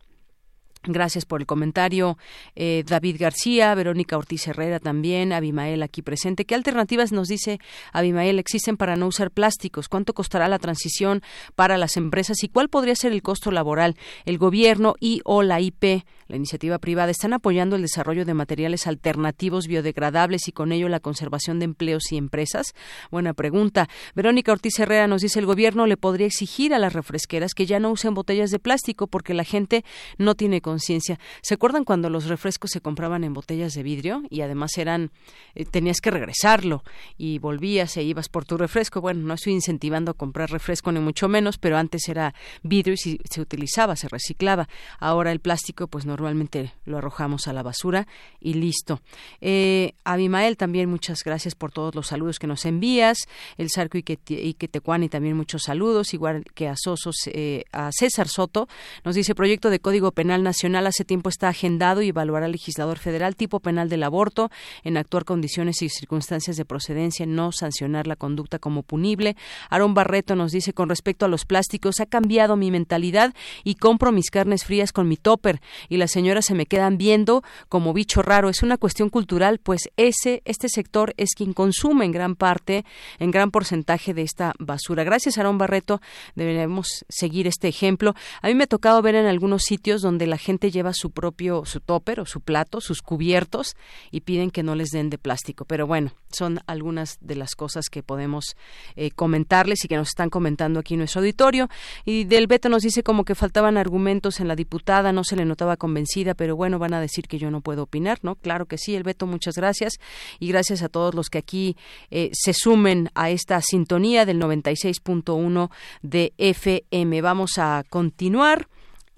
Gracias por el comentario, eh, David García, Verónica Ortiz Herrera también, Abimael aquí presente. ¿Qué alternativas nos dice Abimael existen para no usar plásticos? ¿Cuánto costará la transición para las empresas y cuál podría ser el costo laboral? El gobierno y o la IP la iniciativa privada están apoyando el desarrollo de materiales alternativos biodegradables y con ello la conservación de empleos y empresas? Buena pregunta. Verónica Ortiz Herrera nos dice el gobierno le podría exigir a las refresqueras que ya no usen botellas de plástico porque la gente no tiene conciencia. ¿Se acuerdan cuando los refrescos se compraban en botellas de vidrio y además eran eh, tenías que regresarlo y volvías e ibas por tu refresco? Bueno, no estoy incentivando a comprar refresco ni mucho menos, pero antes era vidrio y se utilizaba, se reciclaba. Ahora el plástico pues no normalmente lo arrojamos a la basura y listo. Eh, Abimael, también muchas gracias por todos los saludos que nos envías. El Sarco y que, y que también muchos saludos, igual que a Sosos, eh, a César Soto. Nos dice proyecto de Código Penal Nacional hace tiempo está agendado y evaluará el legislador federal tipo penal del aborto en actuar condiciones y circunstancias de procedencia, no sancionar la conducta como punible. Aarón Barreto nos dice con respecto a los plásticos ha cambiado mi mentalidad y compro mis carnes frías con mi topper y la señoras se me quedan viendo como bicho raro. Es una cuestión cultural, pues ese, este sector es quien consume en gran parte, en gran porcentaje de esta basura. Gracias, Aarón Barreto, deberemos seguir este ejemplo. A mí me ha tocado ver en algunos sitios donde la gente lleva su propio, su topper o su plato, sus cubiertos, y piden que no les den de plástico. Pero bueno, son algunas de las cosas que podemos eh, comentarles y que nos están comentando aquí en nuestro auditorio. Y del Beto nos dice como que faltaban argumentos en la diputada, no se le notaba convencida, pero bueno, van a decir que yo no puedo opinar, ¿no? Claro que sí, el Beto, muchas gracias. Y gracias a todos los que aquí eh, se sumen a esta sintonía del 96.1 de FM. Vamos a continuar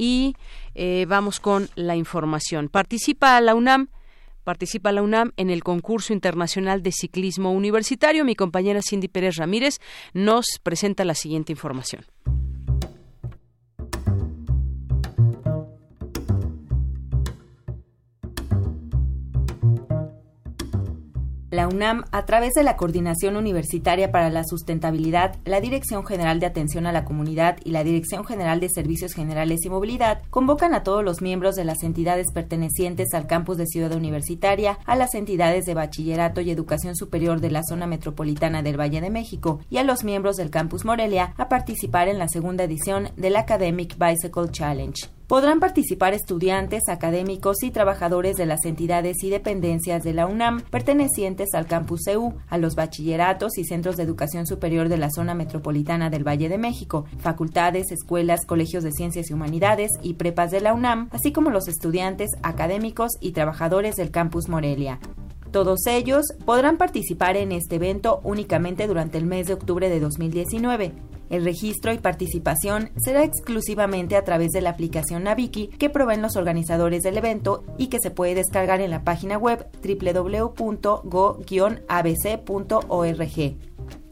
y eh, vamos con la información. Participa la UNAM Participa la UNAM en el concurso internacional de ciclismo universitario. Mi compañera Cindy Pérez Ramírez nos presenta la siguiente información. La UNAM, a través de la Coordinación Universitaria para la Sustentabilidad, la Dirección General de Atención a la Comunidad y la Dirección General de Servicios Generales y Movilidad, convocan a todos los miembros de las entidades pertenecientes al campus de Ciudad Universitaria, a las entidades de bachillerato y educación superior de la zona metropolitana del Valle de México y a los miembros del campus Morelia a participar en la segunda edición del Academic Bicycle Challenge. Podrán participar estudiantes, académicos y trabajadores de las entidades y dependencias de la UNAM pertenecientes al campus EU, a los bachilleratos y centros de educación superior de la zona metropolitana del Valle de México, facultades, escuelas, colegios de ciencias y humanidades y prepas de la UNAM, así como los estudiantes, académicos y trabajadores del campus Morelia. Todos ellos podrán participar en este evento únicamente durante el mes de octubre de 2019. El registro y participación será exclusivamente a través de la aplicación Naviki que proveen los organizadores del evento y que se puede descargar en la página web www.go-abc.org.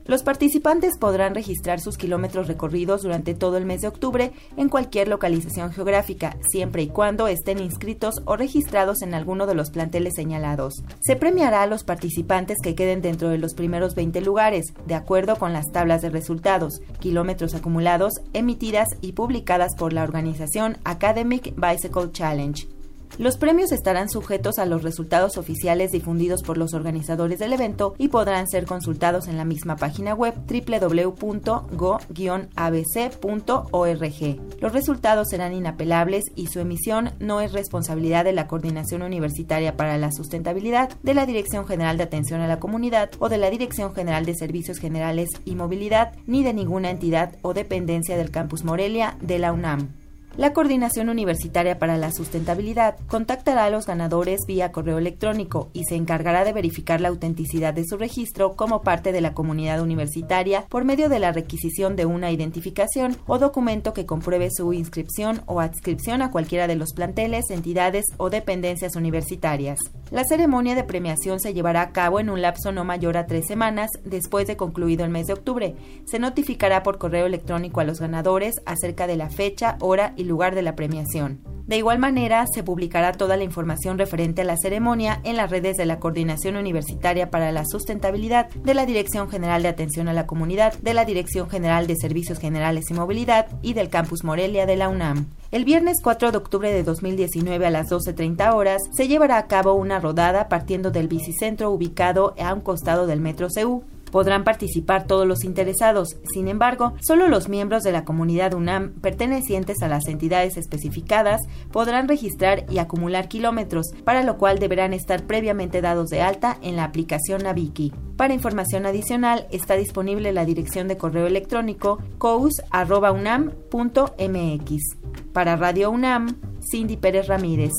Los participantes podrán registrar sus kilómetros recorridos durante todo el mes de octubre en cualquier localización geográfica, siempre y cuando estén inscritos o registrados en alguno de los planteles señalados. Se premiará a los participantes que queden dentro de los primeros 20 lugares, de acuerdo con las tablas de resultados, kilómetros acumulados, emitidas y publicadas por la organización Academic Bicycle Challenge. Los premios estarán sujetos a los resultados oficiales difundidos por los organizadores del evento y podrán ser consultados en la misma página web www.go-abc.org. Los resultados serán inapelables y su emisión no es responsabilidad de la Coordinación Universitaria para la Sustentabilidad, de la Dirección General de Atención a la Comunidad o de la Dirección General de Servicios Generales y Movilidad, ni de ninguna entidad o dependencia del Campus Morelia de la UNAM. La Coordinación Universitaria para la Sustentabilidad contactará a los ganadores vía correo electrónico y se encargará de verificar la autenticidad de su registro como parte de la comunidad universitaria por medio de la requisición de una identificación o documento que compruebe su inscripción o adscripción a cualquiera de los planteles, entidades o dependencias universitarias. La ceremonia de premiación se llevará a cabo en un lapso no mayor a tres semanas después de concluido el mes de octubre. Se notificará por correo electrónico a los ganadores acerca de la fecha, hora y lugar de la premiación. De igual manera, se publicará toda la información referente a la ceremonia en las redes de la Coordinación Universitaria para la Sustentabilidad, de la Dirección General de Atención a la Comunidad, de la Dirección General de Servicios Generales y Movilidad y del Campus Morelia de la UNAM. El viernes 4 de octubre de 2019 a las 12.30 horas se llevará a cabo una rodada partiendo del bicicentro ubicado a un costado del Metro CEU. Podrán participar todos los interesados, sin embargo, solo los miembros de la comunidad UNAM pertenecientes a las entidades especificadas podrán registrar y acumular kilómetros, para lo cual deberán estar previamente dados de alta en la aplicación Naviki. Para información adicional está disponible la dirección de correo electrónico cous.unam.mx. Para Radio UNAM, Cindy Pérez Ramírez.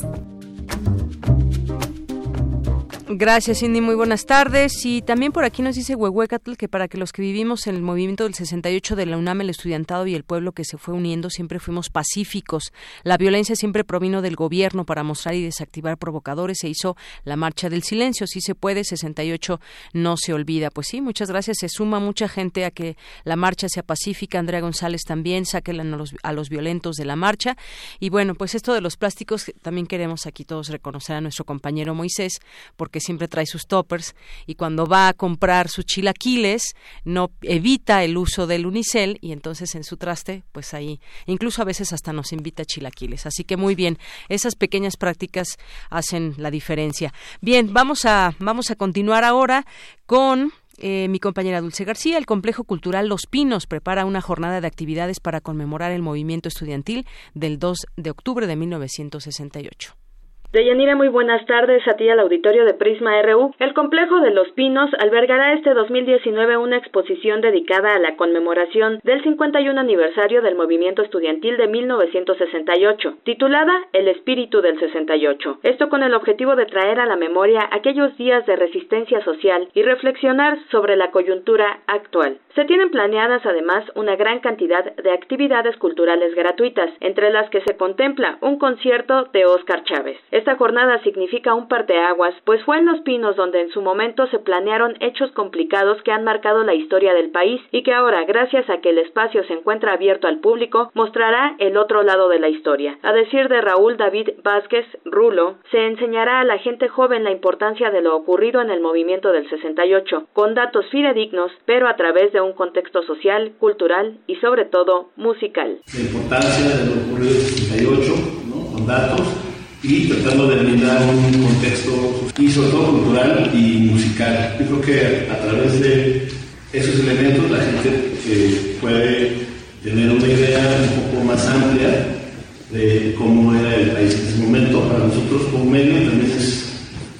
Gracias, Cindy. Muy buenas tardes. Y también por aquí nos dice Huehuecatl que para que los que vivimos en el movimiento del 68 de la UNAM, el estudiantado y el pueblo que se fue uniendo, siempre fuimos pacíficos. La violencia siempre provino del gobierno para mostrar y desactivar provocadores. Se hizo la marcha del silencio. Si se puede, 68 no se olvida. Pues sí, muchas gracias. Se suma mucha gente a que la marcha sea pacífica. Andrea González también, saquen a los, a los violentos de la marcha. Y bueno, pues esto de los plásticos, también queremos aquí todos reconocer a nuestro compañero Moisés, porque siempre trae sus toppers y cuando va a comprar sus chilaquiles no evita el uso del unicel y entonces en su traste pues ahí incluso a veces hasta nos invita chilaquiles así que muy bien esas pequeñas prácticas hacen la diferencia bien vamos a vamos a continuar ahora con eh, mi compañera Dulce García, el Complejo Cultural Los Pinos prepara una jornada de actividades para conmemorar el movimiento estudiantil del 2 de octubre de 1968. Deyanira, muy buenas tardes a ti al auditorio de Prisma RU. El complejo de Los Pinos albergará este 2019 una exposición dedicada a la conmemoración del 51 aniversario del movimiento estudiantil de 1968, titulada El espíritu del 68. Esto con el objetivo de traer a la memoria aquellos días de resistencia social y reflexionar sobre la coyuntura actual. Se tienen planeadas además una gran cantidad de actividades culturales gratuitas, entre las que se contempla un concierto de Óscar Chávez. Esta jornada significa un parteaguas, pues fue en Los Pinos donde en su momento se planearon hechos complicados que han marcado la historia del país y que ahora, gracias a que el espacio se encuentra abierto al público, mostrará el otro lado de la historia. A decir de Raúl David Vázquez Rulo, se enseñará a la gente joven la importancia de lo ocurrido en el movimiento del 68, con datos fidedignos, pero a través de un contexto social, cultural y sobre todo musical. La importancia de lo ocurrido en el 68, ¿no? con datos y tratando de brindar un contexto y sobre todo cultural y musical. Yo creo que a través de esos elementos la gente eh, puede tener una idea un poco más amplia de cómo era el país en ese momento. Para nosotros como medio también es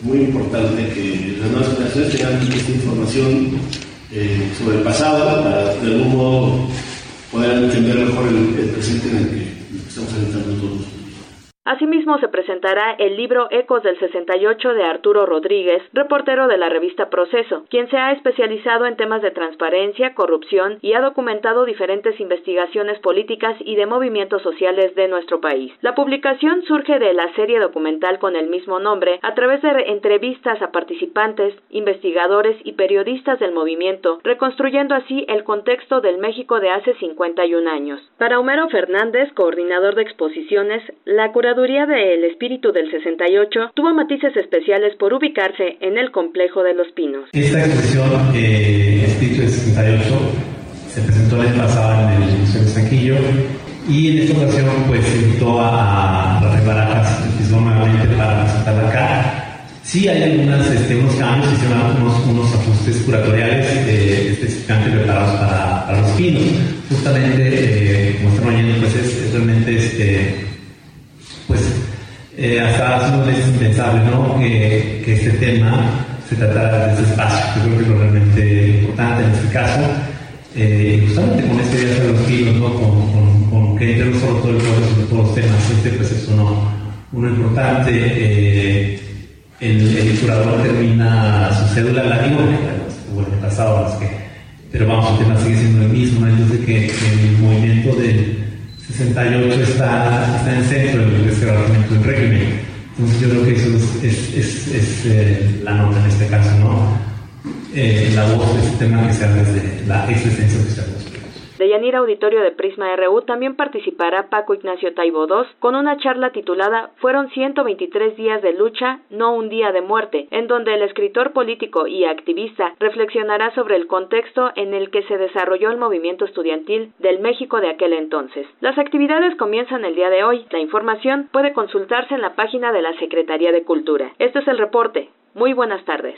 muy importante que las nuevas generaciones tengan esta información eh, sobre el pasado para de algún modo poder entender mejor el, presente en el que estamos habitando todos. Asimismo, se presentará el libro Ecos del 68 de Arturo Rodríguez, reportero de la revista Proceso, quien se ha especializado en temas de transparencia, corrupción y ha documentado diferentes investigaciones políticas y de movimientos sociales de nuestro país. La publicación surge de la serie documental con el mismo nombre a través de entrevistas a participantes, investigadores y periodistas del movimiento, reconstruyendo así el contexto del México de hace 51 años. Para Homero Fernández, coordinador de exposiciones, la curaduría del espíritu del 68 tuvo matices especiales por ubicarse en el complejo de los pinos. Esta expresión, eh, espíritu del 68, se presentó la vez pasada en el Museo de Sanquillo y en esta ocasión pues se invitó a, Rafael Barajas, nuevamente para presentarla acá. Sí hay algunos este, unos cambios, hicieron unos, unos ajustes curatoriales eh, específicamente preparados para, para, los pinos. Justamente, eh, como están oyendo, pues es, es realmente este, pues eh, hasta hace unos meses impensable ¿no? que, este tema se tratara de ese espacio. Yo creo que es lo realmente importante en este caso. Eh, justamente con este día de los kilos, ¿no? con, que entre solo todo el sobre todos los temas, este pues es uno, importante. Eh, el, el, curador termina su cédula, la digo, bueno, pasado, que, pero vamos, el tema sigue siendo el mismo, ¿no? Sé que, que el movimiento del 68 está, está en centro de este del régimen. Entonces yo creo que eso es, es, es, es eh, la nota en este caso, ¿no? Eh, la voz de este tema que se habla desde la existencia oficial. De Yanira Auditorio de Prisma RU también participará Paco Ignacio Taibo II con una charla titulada Fueron 123 días de lucha, no un día de muerte, en donde el escritor político y activista reflexionará sobre el contexto en el que se desarrolló el movimiento estudiantil del México de aquel entonces. Las actividades comienzan el día de hoy. La información puede consultarse en la página de la Secretaría de Cultura. Este es el reporte. Muy buenas tardes.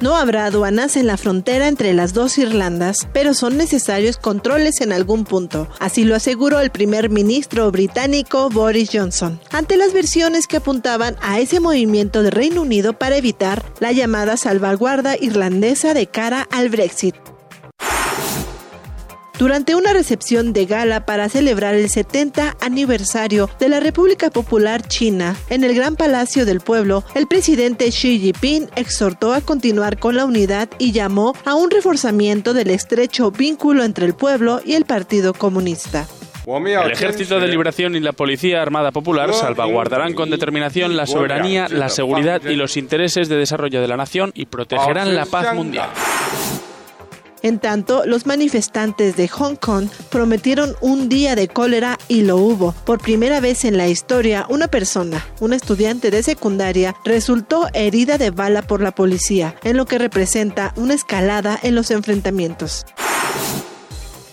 No habrá aduanas en la frontera entre las dos Irlandas, pero son necesarios controles en algún punto. Así lo aseguró el primer ministro británico Boris Johnson, ante las versiones que apuntaban a ese movimiento del Reino Unido para evitar la llamada salvaguarda irlandesa de cara al Brexit. Durante una recepción de gala para celebrar el 70 aniversario de la República Popular China en el Gran Palacio del Pueblo, el presidente Xi Jinping exhortó a continuar con la unidad y llamó a un reforzamiento del estrecho vínculo entre el pueblo y el Partido Comunista. El Ejército de Liberación y la Policía Armada Popular salvaguardarán con determinación la soberanía, la seguridad y los intereses de desarrollo de la nación y protegerán la paz mundial. En tanto, los manifestantes de Hong Kong prometieron un día de cólera y lo hubo. Por primera vez en la historia, una persona, una estudiante de secundaria, resultó herida de bala por la policía, en lo que representa una escalada en los enfrentamientos.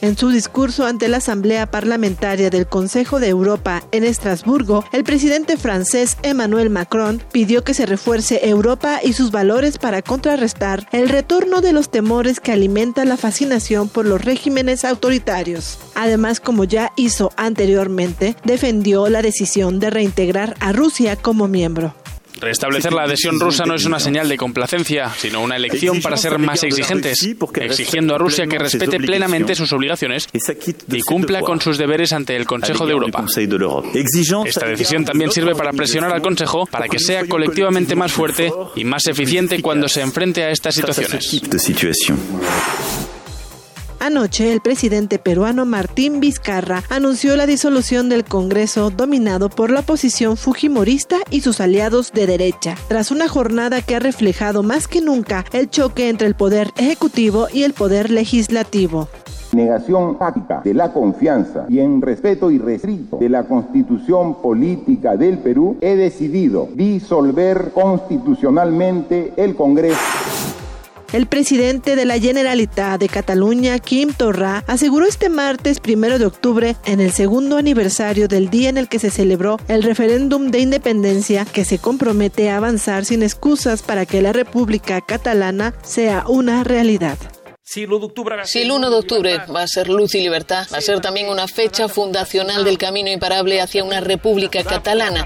En su discurso ante la Asamblea Parlamentaria del Consejo de Europa en Estrasburgo, el presidente francés Emmanuel Macron pidió que se refuerce Europa y sus valores para contrarrestar el retorno de los temores que alimenta la fascinación por los regímenes autoritarios. Además, como ya hizo anteriormente, defendió la decisión de reintegrar a Rusia como miembro. Restablecer la adhesión rusa no es una señal de complacencia, sino una elección para ser más exigentes, exigiendo a Rusia que respete plenamente sus obligaciones y cumpla con sus deberes ante el Consejo de Europa. Esta decisión también sirve para presionar al Consejo para que sea colectivamente más fuerte y más eficiente cuando se enfrente a estas situaciones. Anoche, el presidente peruano Martín Vizcarra anunció la disolución del Congreso dominado por la oposición fujimorista y sus aliados de derecha, tras una jornada que ha reflejado más que nunca el choque entre el poder ejecutivo y el poder legislativo. negación fáctica de la confianza y en respeto irrestricto de la constitución política del Perú, he decidido disolver constitucionalmente el Congreso. El presidente de la Generalitat de Cataluña, Quim Torra, aseguró este martes primero de octubre, en el segundo aniversario del día en el que se celebró el referéndum de independencia, que se compromete a avanzar sin excusas para que la República Catalana sea una realidad. Si el 1 de octubre va a ser luz y libertad, va a ser también una fecha fundacional del camino imparable hacia una república catalana.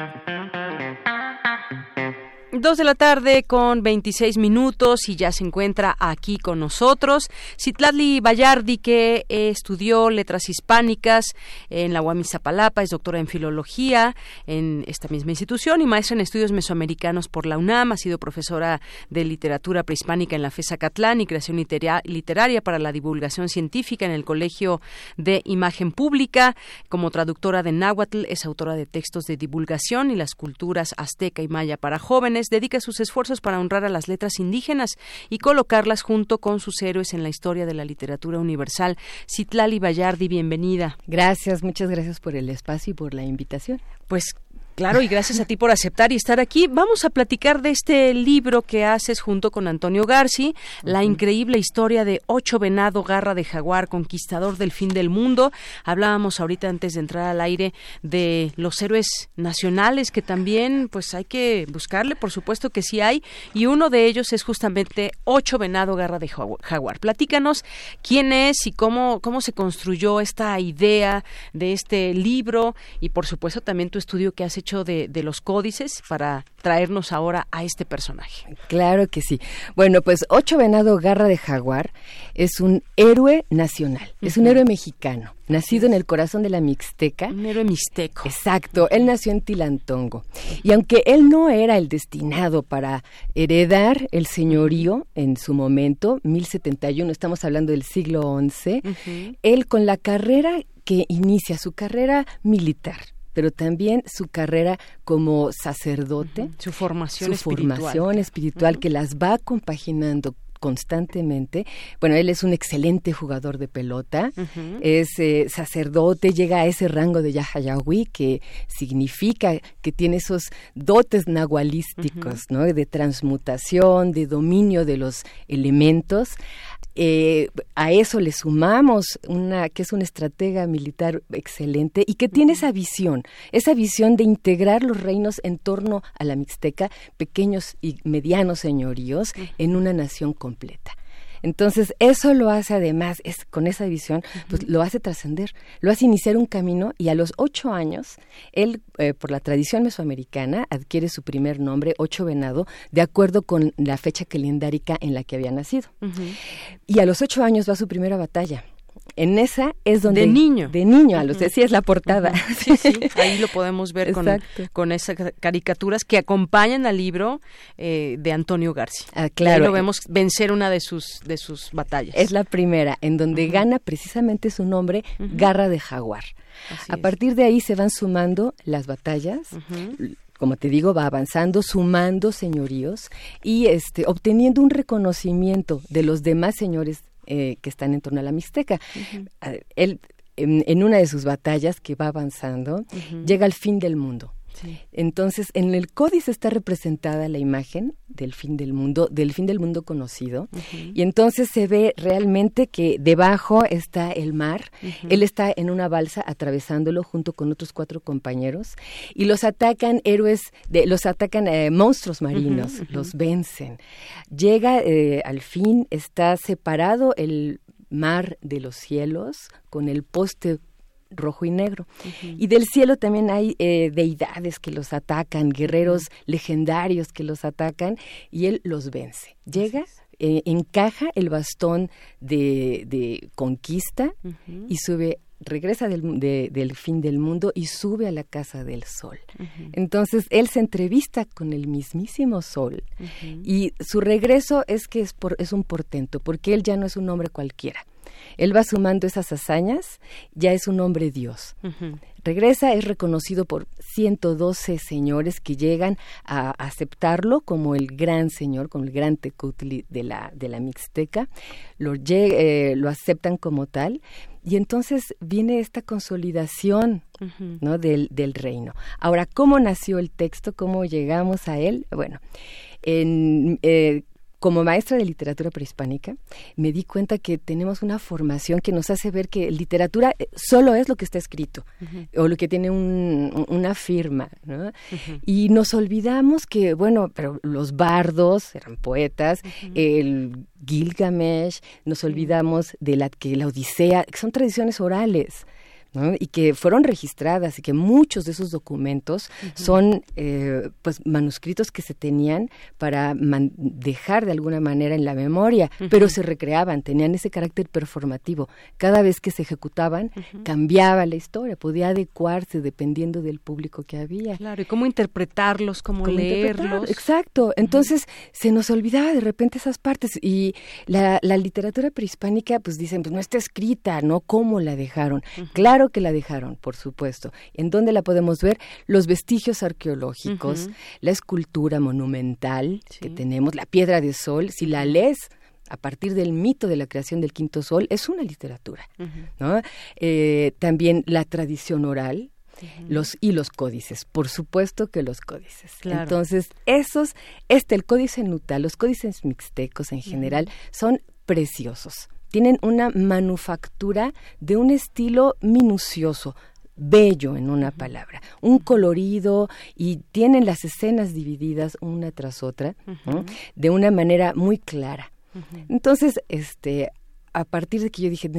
Dos de la tarde con 26 minutos y ya se encuentra aquí con nosotros Citlali Bayardi, que estudió letras hispánicas en la UAM Iztapalapa, es doctora en filología en esta misma institución y maestra en estudios mesoamericanos por la UNAM. Ha sido profesora de literatura prehispánica en la FESA Catlán y creación litera- literaria para la divulgación científica en el Colegio de Imagen Pública. Como traductora de náhuatl, es autora de textos de divulgación y las culturas azteca y maya para jóvenes dedica sus esfuerzos para honrar a las letras indígenas y colocarlas junto con sus héroes en la historia de la literatura universal. Citlali Bayardi, bienvenida. Gracias, muchas gracias por el espacio y por la invitación. Pues Claro, y gracias a ti por aceptar y estar aquí. Vamos a platicar de este libro que haces junto con Antonio Garci, La increíble historia de Ocho Venado, Garra de Jaguar, conquistador del fin del mundo. Hablábamos ahorita antes de entrar al aire de los héroes nacionales que también pues hay que buscarle, por supuesto que sí hay, y uno de ellos es justamente Ocho Venado, Garra de Jagu- Jaguar. Platícanos quién es y cómo, cómo se construyó esta idea de este libro y por supuesto también tu estudio que has hecho de, de los códices para traernos ahora a este personaje. Claro que sí. Bueno, pues Ocho Venado Garra de Jaguar es un héroe nacional, es un héroe mexicano, nacido en el corazón de la Mixteca. Un héroe mixteco. Exacto, él nació en Tilantongo. Y aunque él no era el destinado para heredar el señorío en su momento, 1071, estamos hablando del siglo XI, él con la carrera que inicia, su carrera militar, pero también su carrera como sacerdote, Su formación su espiritual. formación espiritual que las va compaginando constantemente. Bueno, él es un excelente jugador de pelota, es eh, sacerdote, llega a ese rango de Yahayahui que significa que tiene esos dotes nahualísticos, ¿no? De transmutación, de dominio de los elementos. Eh, a eso le sumamos una que es una estratega militar excelente y que tiene esa visión, esa visión de integrar los reinos en torno a la Mixteca, pequeños y medianos señoríos, en una nación completa. Entonces, eso lo hace además, es con esa visión, pues lo hace trascender, lo hace iniciar un camino y a los ocho años, él, eh, por la tradición mesoamericana, adquiere su primer nombre, Ocho Venado, de acuerdo con la fecha calendárica en la que había nacido. Y a los ocho años va a su primera batalla. En esa es donde... De niño. De niño, a los Ujú. sí es la portada. Sí, sí, ahí lo podemos ver con, con esas ca- caricaturas que acompañan al libro eh, de Antonio García. Ah, claro. Ahí lo vemos vencer una de sus, de sus batallas. Es la primera, en donde gana precisamente su nombre, Garra de Jaguar. a partir de ahí se van sumando las batallas. Como te digo, va avanzando, sumando señoríos y este, obteniendo un reconocimiento de los demás señores eh, que están en torno a la Mixteca. Ah, Él, en, en una de sus batallas que va avanzando, llega al fin del mundo. Sí. Entonces, en el códice está representada la imagen del fin del mundo, del fin del mundo conocido, y entonces se ve realmente que debajo está el mar, él está en una balsa atravesándolo junto con otros cuatro compañeros, y los atacan héroes, de, los atacan eh, monstruos marinos, los vencen. Llega eh, al fin, está separado el mar de los cielos con el poste rojo y negro. Y del cielo también hay eh, deidades que los atacan, guerreros legendarios que los atacan y él los vence. Llega, eh, encaja el bastón de, de conquista y sube regresa del, fin del mundo y sube a la casa del sol. Entonces él se entrevista con el mismísimo sol y su regreso es que es, por, es un portento, porque él ya no es un hombre cualquiera. Él va sumando esas hazañas, ya es un hombre Dios. Regresa, es reconocido por 112 señores que llegan a aceptarlo como el gran señor, como el gran Tecutli de la, de la Mixteca. Lo, eh, lo aceptan como tal. Y entonces viene esta consolidación ¿no? del, del reino. Ahora, ¿cómo nació el texto? ¿Cómo llegamos a él? Bueno, en, eh, como maestra de literatura prehispánica, me di cuenta que tenemos una formación que nos hace ver que literatura eh, solo es lo que está escrito o lo que tiene una firma, ¿no? Y nos olvidamos que, bueno, pero los bardos eran poetas, el Gilgamesh, nos olvidamos de la que la Odisea, que son tradiciones orales y que fueron registradas y que muchos de esos documentos son eh, pues manuscritos que se tenían para dejar de alguna manera en la memoria, pero se recreaban, tenían ese carácter performativo. Cada vez que se ejecutaban cambiaba la historia, podía adecuarse dependiendo del público que había. Claro, y cómo interpretarlos, cómo, leerlos. Exacto, entonces se nos olvidaba de repente esas partes y la, literatura prehispánica pues dicen, pues no está escrita, ¿no? ¿Cómo la dejaron? Claro que la dejaron, por supuesto. ¿En dónde la podemos ver? Los vestigios arqueológicos, la escultura monumental que tenemos, la piedra de sol, si la lees a partir del mito de la creación del quinto sol, es una literatura. ¿no? Eh, también la tradición oral, los y los códices, por supuesto que los códices. Entonces, esos, este, el códice Nuta, los códices mixtecos en general, son preciosos tienen una manufactura de un estilo minucioso, bello en una palabra, un colorido y tienen las escenas divididas una tras otra de una manera muy clara. Entonces, este, a partir de que yo dije,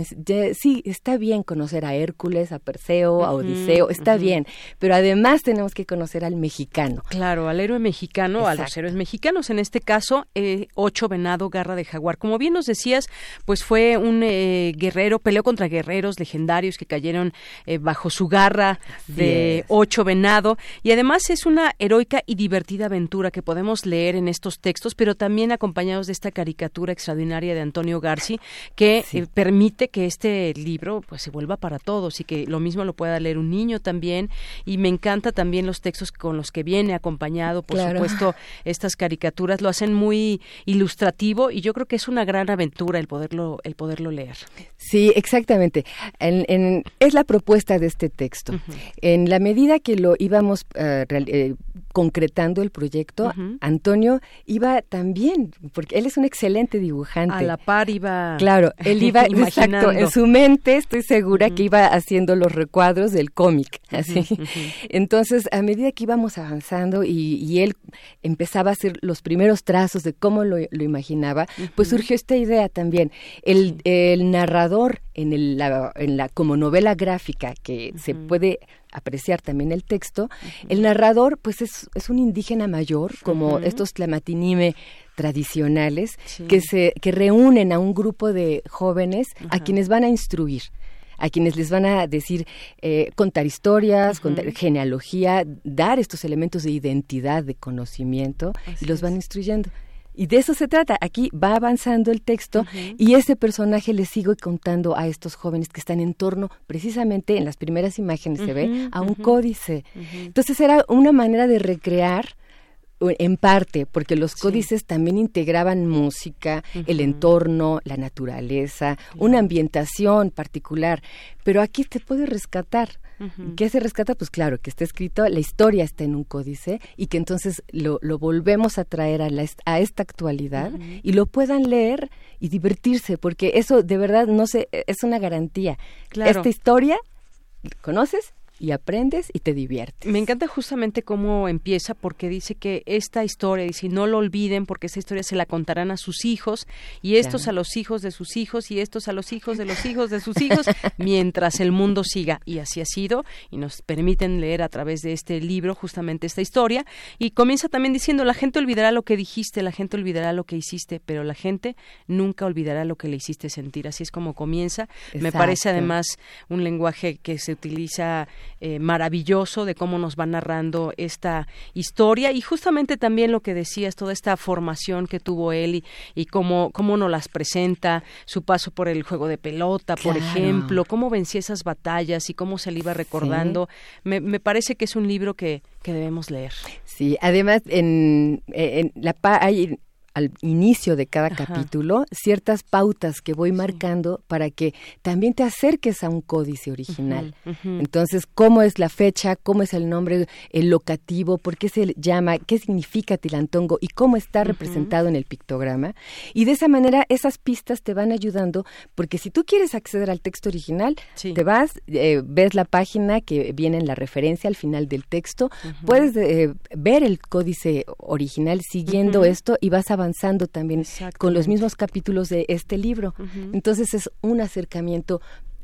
sí, está bien conocer a Hércules, a Perseo, a Odiseo, está bien, pero además tenemos que conocer al mexicano. Claro, al héroe mexicano, a los héroes mexicanos, en este caso, eh, Ocho Venado, Garra de Jaguar. Como bien nos decías, pues fue un eh, guerrero, peleó contra guerreros legendarios que cayeron eh, bajo su garra de Ocho Venado, y además es una heroica y divertida aventura que podemos leer en estos textos, pero también acompañados de esta caricatura extraordinaria de Antonio Garci, que eh, permite que este libro pues se vuelva para todos y que lo mismo lo pueda leer un niño también. Y me encanta también los textos con los que viene acompañado por supuesto estas caricaturas. Lo hacen muy ilustrativo y yo creo que es una gran aventura el poderlo el poderlo leer. Sí exactamente. Es la propuesta de este texto. En la medida que lo íbamos uh, concretando el proyecto, Antonio iba también, porque él es un excelente dibujante. A la par iba. Claro, él iba, exacto, en su mente estoy segura que iba haciendo los recuadros del cómic, así. Entonces, a medida que íbamos avanzando y, él empezaba a hacer los primeros trazos de cómo lo, imaginaba, pues surgió esta idea también. El, el narrador en, el, la, en la como novela gráfica que se puede apreciar también el texto, el narrador pues es, es, un indígena mayor, como estos tlamatinime tradicionales, que, se, que reúnen a un grupo de jóvenes a quienes van a instruir a quienes les van a decir, eh, contar historias, contar genealogía, dar estos elementos de identidad, de conocimiento, y los van instruyendo. Y de eso se trata. Aquí va avanzando el texto y ese personaje le sigue contando a estos jóvenes que están en torno, precisamente en las primeras imágenes se ve, a un códice. Entonces era una manera de recrear en parte, porque los códices también integraban música, el entorno, la naturaleza, una ambientación particular, pero aquí te puede rescatar ¿Qué se rescata? Pues claro, que está escrito, la historia está en un códice y que entonces lo, volvemos a traer a, la, a esta actualidad y lo puedan leer y divertirse, porque eso de verdad no sé, es una garantía. Esta historia, ¿conoces? Y aprendes y te diviertes. Me encanta justamente cómo empieza porque dice que esta historia, y si no lo olviden porque esta historia se la contarán a sus hijos y estos a los hijos de sus hijos y estos a los hijos de los hijos de sus hijos mientras el mundo siga. Y así ha sido y nos permiten leer a través de este libro justamente esta historia. Y comienza también diciendo, la gente olvidará lo que dijiste, la gente olvidará lo que hiciste, pero la gente nunca olvidará lo que le hiciste sentir. Así es como comienza. Me parece además un lenguaje que se utiliza eh, maravilloso de cómo nos va narrando esta historia y justamente también lo que decías, toda esta formación que tuvo él y, y cómo, cómo nos las presenta, su paso por el juego de pelota, por ejemplo, cómo vencía esas batallas y cómo se le iba recordando. Me, me, parece que es un libro que, que debemos leer. Sí, además en, en la hay al inicio de cada capítulo ciertas pautas que voy marcando para que también te acerques a un códice original. Entonces, ¿cómo es la fecha? ¿Cómo es el nombre, el locativo? ¿Por qué se llama? ¿Qué significa Tilantongo? ¿Y cómo está representado en el pictograma? Y de esa manera, esas pistas te van ayudando, porque si tú quieres acceder al texto original, te vas, eh, ves la página que viene en la referencia al final del texto, puedes eh, ver el códice original siguiendo esto y vas a avanzando también con los mismos capítulos de este libro. Entonces es un acercamiento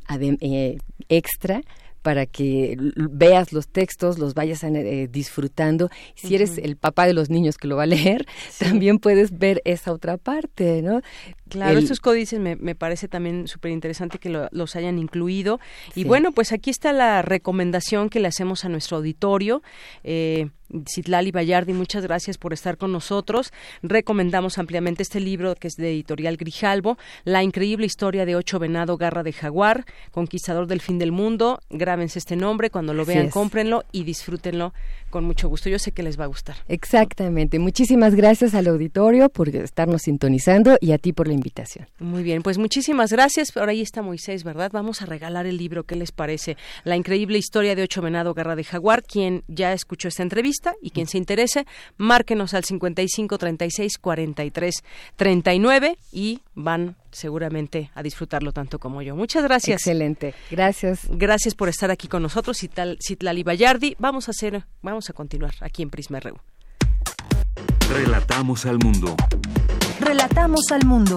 eh, extra para que veas los textos, los vayas eh, disfrutando. Si eres el papá de los niños que lo va a leer, también puedes ver esa otra parte, ¿no? Claro, estos códices me, me parece también súper interesante que los hayan incluido. Y bueno, pues aquí está la recomendación que le hacemos a nuestro auditorio. Eh, Citlali Bayardi, muchas gracias por estar con nosotros. Recomendamos ampliamente este libro que es de editorial Grijalbo, La increíble historia de Ocho Venado Garra de Jaguar, conquistador del fin del mundo. Grábense este nombre, cuando lo vean, cómprenlo y disfrútenlo con mucho gusto. Yo sé que les va a gustar. Exactamente. Muchísimas gracias al auditorio por estarnos sintonizando y a ti por la invitación. Muy bien, pues muchísimas gracias. Ahora ahí está Moisés, ¿verdad? Vamos a regalar el libro. ¿Qué les parece? La increíble historia de Ocho Venado Garra de Jaguar. Quien ya escuchó esta entrevista y quien se interese, márquenos al 55 36 43 39 y van seguramente a disfrutarlo tanto como yo. Muchas gracias. Excelente. Gracias. Gracias por estar aquí con nosotros, Citlali Bayardi. Vamos a hacer, vamos a continuar aquí en Prisma RU. Relatamos al mundo. Relatamos al mundo.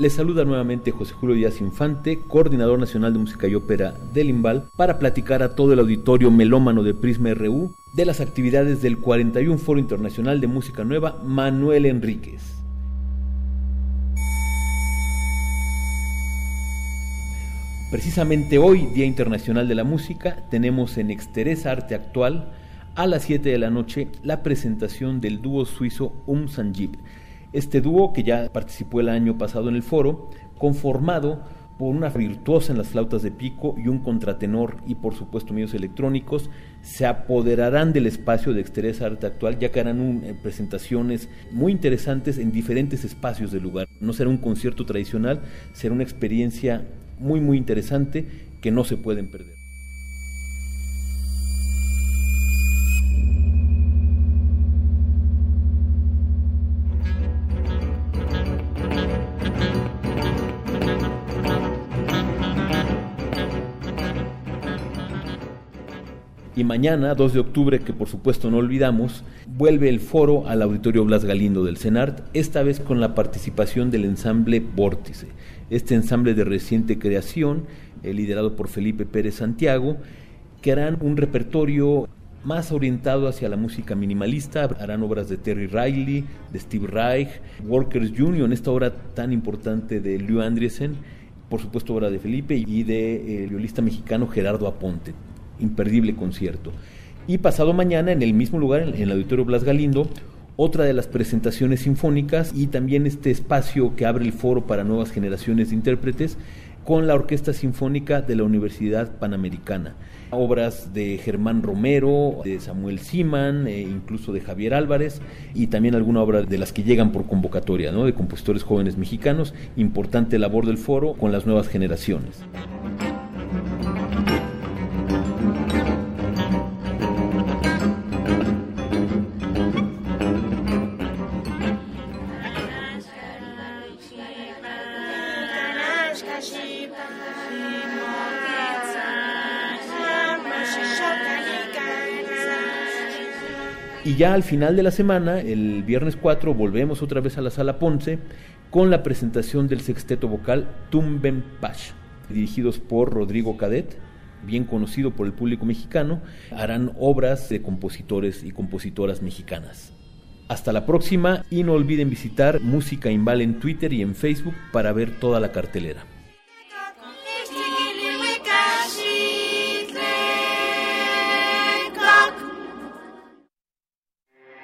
Les saluda nuevamente José Julio Díaz Infante, coordinador nacional de música y ópera del IMBAL, para platicar a todo el auditorio melómano de Prisma RU de las actividades del 41 Foro Internacional de Música Nueva Manuel Enríquez. Precisamente hoy, Día Internacional de la Música, tenemos en Exteresa Arte Actual a las 7 de la noche la presentación del dúo suizo Um Sanjib este dúo, que ya participó el año pasado en el foro, conformado por una virtuosa en las flautas de pico y un contratenor y por supuesto medios electrónicos, se apoderarán del espacio de Exteresa Arte Actual, ya que harán eh, presentaciones muy interesantes en diferentes espacios del lugar. No será un concierto tradicional, será una experiencia muy muy interesante que no se pueden perder. Mañana, 2 de octubre, que por supuesto no olvidamos, vuelve el foro al Auditorio Blas Galindo del CENART, esta vez con la participación del ensamble Vórtice. Este ensamble de reciente creación, eh, liderado por Felipe Pérez Santiago, que harán un repertorio más orientado hacia la música minimalista. Harán obras de Terry Riley, de Steve Reich, Workers Union, esta obra tan importante de Lou Andriesen, por supuesto obra de Felipe y de eh, violista mexicano Gerardo Aponte imperdible concierto. Y pasado mañana, en el mismo lugar, en el Auditorio Blas Galindo, otra de las presentaciones sinfónicas y también este espacio que abre el foro para nuevas generaciones de intérpretes, con la Orquesta Sinfónica de la Universidad Panamericana. Obras de Germán Romero, de Samuel Siman, e incluso de Javier Álvarez, y también alguna obra de las que llegan por convocatoria, ¿no? de compositores jóvenes mexicanos. Importante labor del foro con las nuevas generaciones. Y ya al final de la semana, el viernes 4, volvemos otra vez a la sala Ponce con la presentación del sexteto vocal Tumben Pash, dirigidos por Rodrigo Cadet, bien conocido por el público mexicano, harán obras de compositores y compositoras mexicanas. Hasta la próxima y no olviden visitar Música Inval en Twitter y en Facebook para ver toda la cartelera.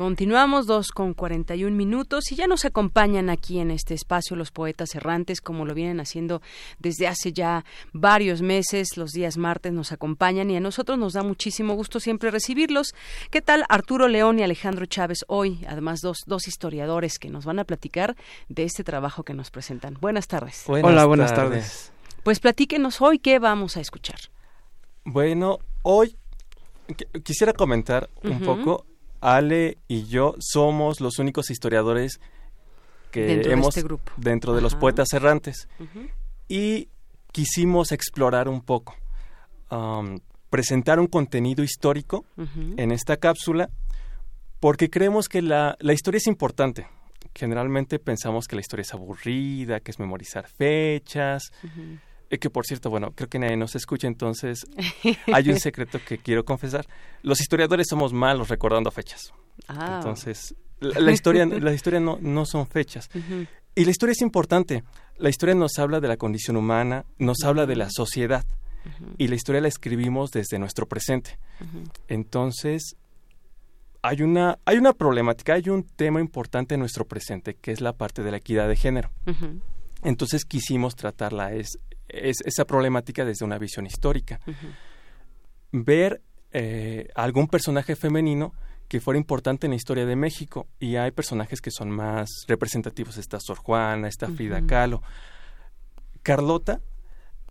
Continuamos dos con 41 minutos y ya nos acompañan aquí en este espacio los poetas errantes, como lo vienen haciendo desde hace ya varios meses. Los días martes nos acompañan y a nosotros nos da muchísimo gusto siempre recibirlos. ¿Qué tal Arturo León y Alejandro Chávez hoy? Además, dos, dos historiadores que nos van a platicar de este trabajo que nos presentan. Buenas tardes. Hola, buenas tardes. Pues platíquenos hoy qué vamos a escuchar. Bueno, hoy quisiera comentar un poco Ale y yo somos los únicos historiadores que dentro hemos de este grupo. dentro de los poetas errantes y quisimos explorar un poco, um, presentar un contenido histórico en esta cápsula porque creemos que la, la historia es importante. Generalmente pensamos que la historia es aburrida, que es memorizar fechas. Que por cierto, bueno, creo que nadie nos escucha, entonces hay un secreto que quiero confesar. Los historiadores somos malos recordando fechas. Ah. Entonces, la, la historia, la historia no, no son fechas. Y la historia es importante. La historia nos habla de la condición humana, nos habla de la sociedad. Y la historia la escribimos desde nuestro presente. Entonces, hay una, hay una problemática, hay un tema importante en nuestro presente, que es la parte de la equidad de género. Entonces quisimos tratarla es, es, esa problemática desde una visión histórica. Ver eh, algún personaje femenino que fuera importante en la historia de México y hay personajes que son más representativos. Está Sor Juana, está Frida. Kahlo. Carlota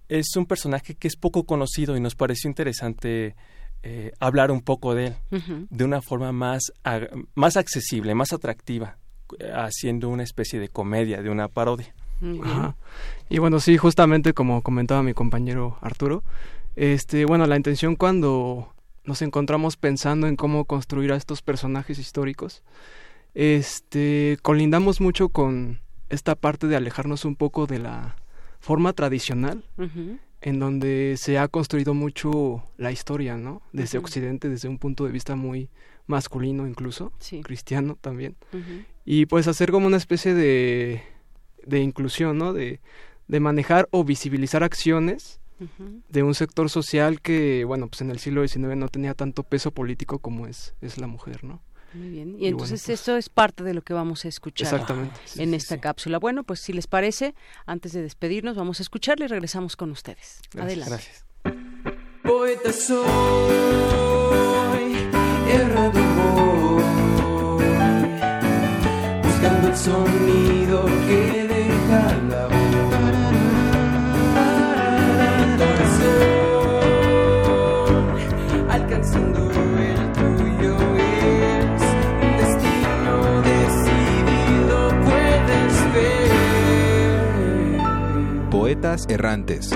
es un personaje que es poco conocido y nos pareció interesante eh, hablar un poco de él de una forma más, más accesible, más atractiva, haciendo una especie de comedia, de una parodia. Ajá. Y bueno, sí, justamente como comentaba mi compañero Arturo, este, bueno, la intención cuando nos encontramos pensando en cómo construir a estos personajes históricos, este, colindamos mucho con esta parte de alejarnos un poco de la forma tradicional en donde se ha construido mucho la historia, ¿no? Desde. Occidente, desde un punto de vista muy masculino incluso, Sí. cristiano también. Y pues hacer como una especie de, de inclusión, ¿no? De, de manejar o visibilizar acciones de un sector social que, bueno, pues en el siglo XIX no tenía tanto peso político como es, es la mujer, ¿no? Muy bien. Y, Y bueno, entonces pues- esto es parte de lo que vamos a escuchar Exactamente, sí, en sí, esta sí. cápsula. Bueno, pues si les parece, antes de despedirnos, vamos a escucharle y regresamos con ustedes. Gracias. Adelante. Gracias. Poeta soy, errado voy, buscando el sonido que Poetas errantes.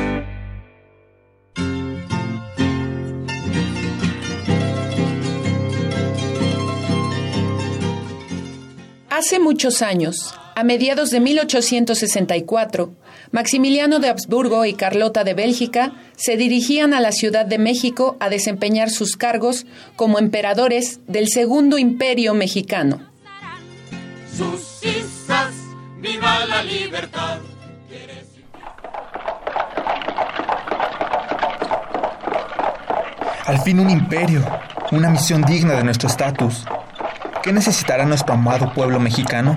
Hace muchos años, a mediados de 1864, Maximiliano de Habsburgo y Carlota de Bélgica se dirigían a la Ciudad de México a desempeñar sus cargos como emperadores del Segundo Imperio Mexicano. sus isas, viva la libertad. Al fin un imperio, una misión digna de nuestro estatus. ¿Qué necesitará nuestro amado pueblo mexicano?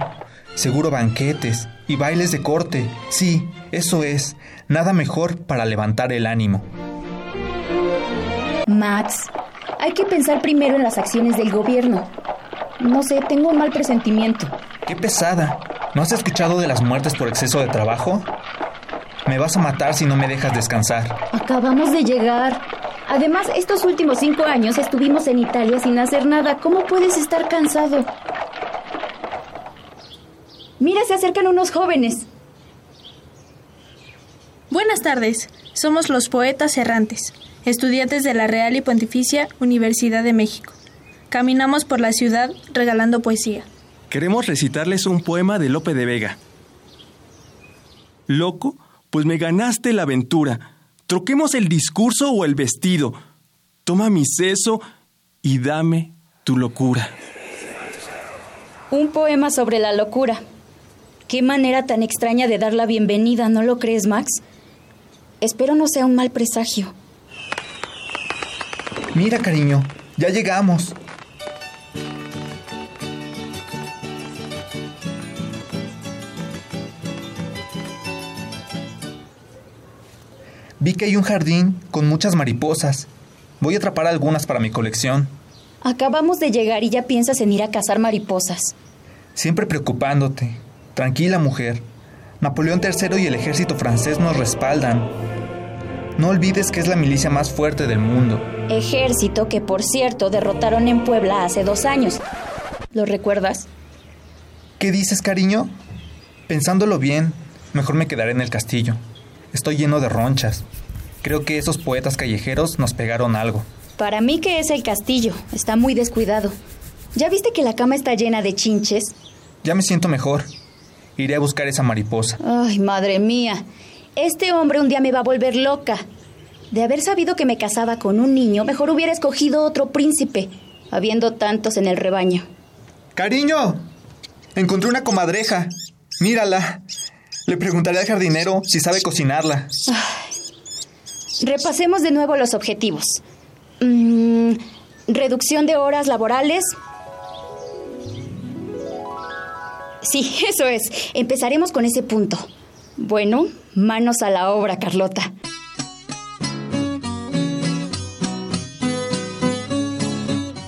Seguro banquetes y bailes de corte. Sí, eso es. Nada mejor para levantar el ánimo. Max, hay que pensar primero en las acciones del gobierno. No sé, tengo un mal presentimiento. ¡Qué pesada! ¿No has escuchado de las muertes por exceso de trabajo? Me vas a matar si no me dejas descansar. Acabamos de llegar. Además, estos últimos cinco años estuvimos en Italia sin hacer nada. ¿Cómo puedes estar cansado? Mira, se acercan unos jóvenes. Buenas tardes. Somos los poetas errantes, estudiantes de la Real y Pontificia Universidad de México. Caminamos por la ciudad regalando poesía. Queremos recitarles un poema de Lope de Vega. Loco, pues me ganaste la aventura. Troquemos el discurso o el vestido. Toma mi seso y dame tu locura. Un poema sobre la locura. Qué manera tan extraña de dar la bienvenida, ¿no lo crees, Max? Espero no sea un mal presagio. Mira, cariño, ya llegamos. Que hay un jardín con muchas mariposas. Voy a atrapar algunas para mi colección. Acabamos de llegar y ya piensas en ir a cazar mariposas. Siempre preocupándote. Tranquila, mujer. Napoleón III y el ejército francés nos respaldan. No olvides que es la milicia más fuerte del mundo. Ejército que, por cierto, derrotaron en Puebla hace dos años. ¿Lo recuerdas? ¿Qué dices, cariño? Pensándolo bien, mejor me quedaré en el castillo. Estoy lleno de ronchas. Creo que esos poetas callejeros nos pegaron algo. Para mí que es el castillo. Está muy descuidado. ¿Ya viste que la cama está llena de chinches? Ya me siento mejor. Iré a buscar esa mariposa. Ay, madre mía. Este hombre un día me va a volver loca. De haber sabido que me casaba con un niño, mejor hubiera escogido otro príncipe, habiendo tantos en el rebaño. ¡Cariño! Encontré una comadreja. Mírala. Le preguntaré al jardinero si sabe cocinarla. Ay. Repasemos de nuevo los objetivos. Mm, reducción de horas laborales. Sí, eso es. Empezaremos con ese punto. Bueno, manos a la obra, Carlota.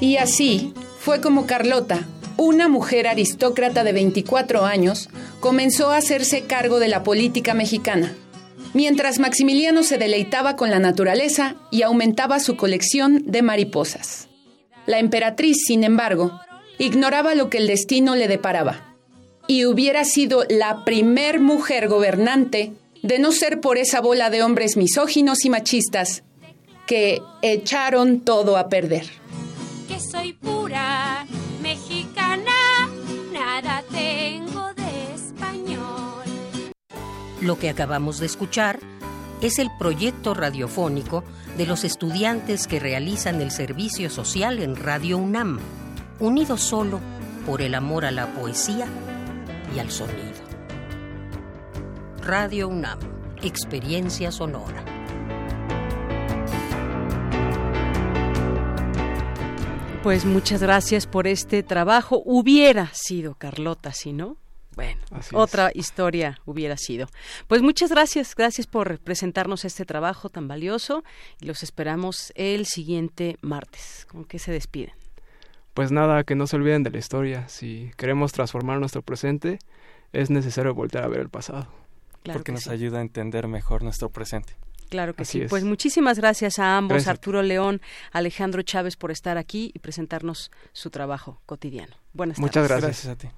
Y así fue como Carlota, una mujer aristócrata de 24 años, comenzó a hacerse cargo de la política mexicana, mientras Maximiliano se deleitaba con la naturaleza y aumentaba su colección de mariposas. La emperatriz, sin embargo, ignoraba lo que el destino le deparaba, y hubiera sido la primer mujer gobernante de no ser por esa bola de hombres misóginos y machistas que echaron todo a perder. Lo que acabamos de escuchar es el proyecto radiofónico de los estudiantes que realizan el servicio social en Radio UNAM, unidos solo por el amor a la poesía y al sonido. Radio UNAM, experiencia sonora. Pues muchas gracias por este trabajo. Hubiera sido Carlota, si no. Bueno, Así otra historia hubiera sido. Pues muchas gracias, gracias por presentarnos este trabajo tan valioso y los esperamos el siguiente martes. ¿Con qué se despiden? Pues nada, que no se olviden de la historia. Si queremos transformar nuestro presente, es necesario volver a ver el pasado. Claro porque que nos sí. ayuda a entender mejor nuestro presente. Claro que Así sí. es. Pues muchísimas gracias a ambos, Gracias. Arturo León, Alejandro Chávez, por estar aquí y presentarnos su trabajo cotidiano. Buenas Muchas tardes. gracias. Gracias a ti.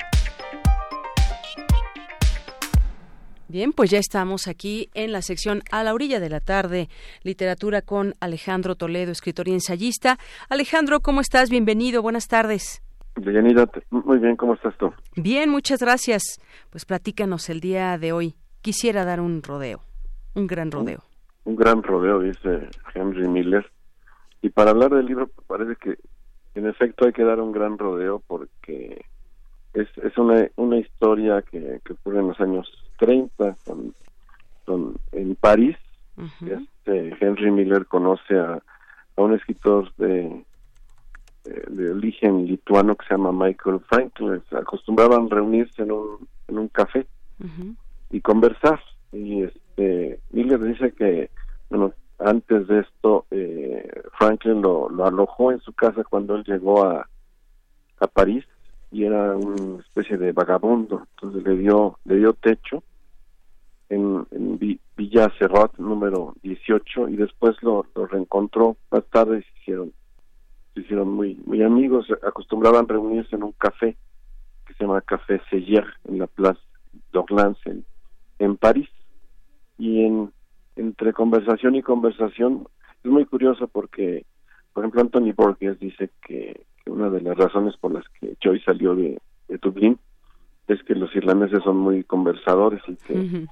Bien, pues ya estamos aquí en la sección A la orilla de la tarde, literatura con Alejandro Toledo, escritor y ensayista. Alejandro, ¿cómo estás? Bienvenido, buenas tardes. Bienvenida, muy bien, ¿cómo estás tú? Bien, muchas gracias. Pues platícanos el día de hoy. Quisiera dar un rodeo, un gran rodeo. Un, gran rodeo, dice Henry Miller. Y para hablar del libro, parece que en efecto hay que dar un gran rodeo porque es, es una, una historia que, que ocurre en los años 30 con, en París. este, Henry Miller conoce a, un escritor de, de, origen lituano que se llama Michael Franklin. Acostumbraban reunirse en un, en un café y conversar. Y este Miller dice que, bueno, antes de esto, eh, Franklin lo, lo alojó en su casa cuando él llegó a, a París y era una especie de vagabundo, entonces le dio le dio techo en, en Villa Cerrot número 18 y después lo, reencontró. Más tarde se hicieron se hicieron muy muy amigos acostumbraban reunirse en un café que se llama Café Seller en la Place d'Orlans en, en París. Y en entre conversación y conversación es muy curioso porque por ejemplo Anthony Borges dice que, una de las razones por las que Joy salió de, de Dublín es que los irlandeses son muy conversadores y que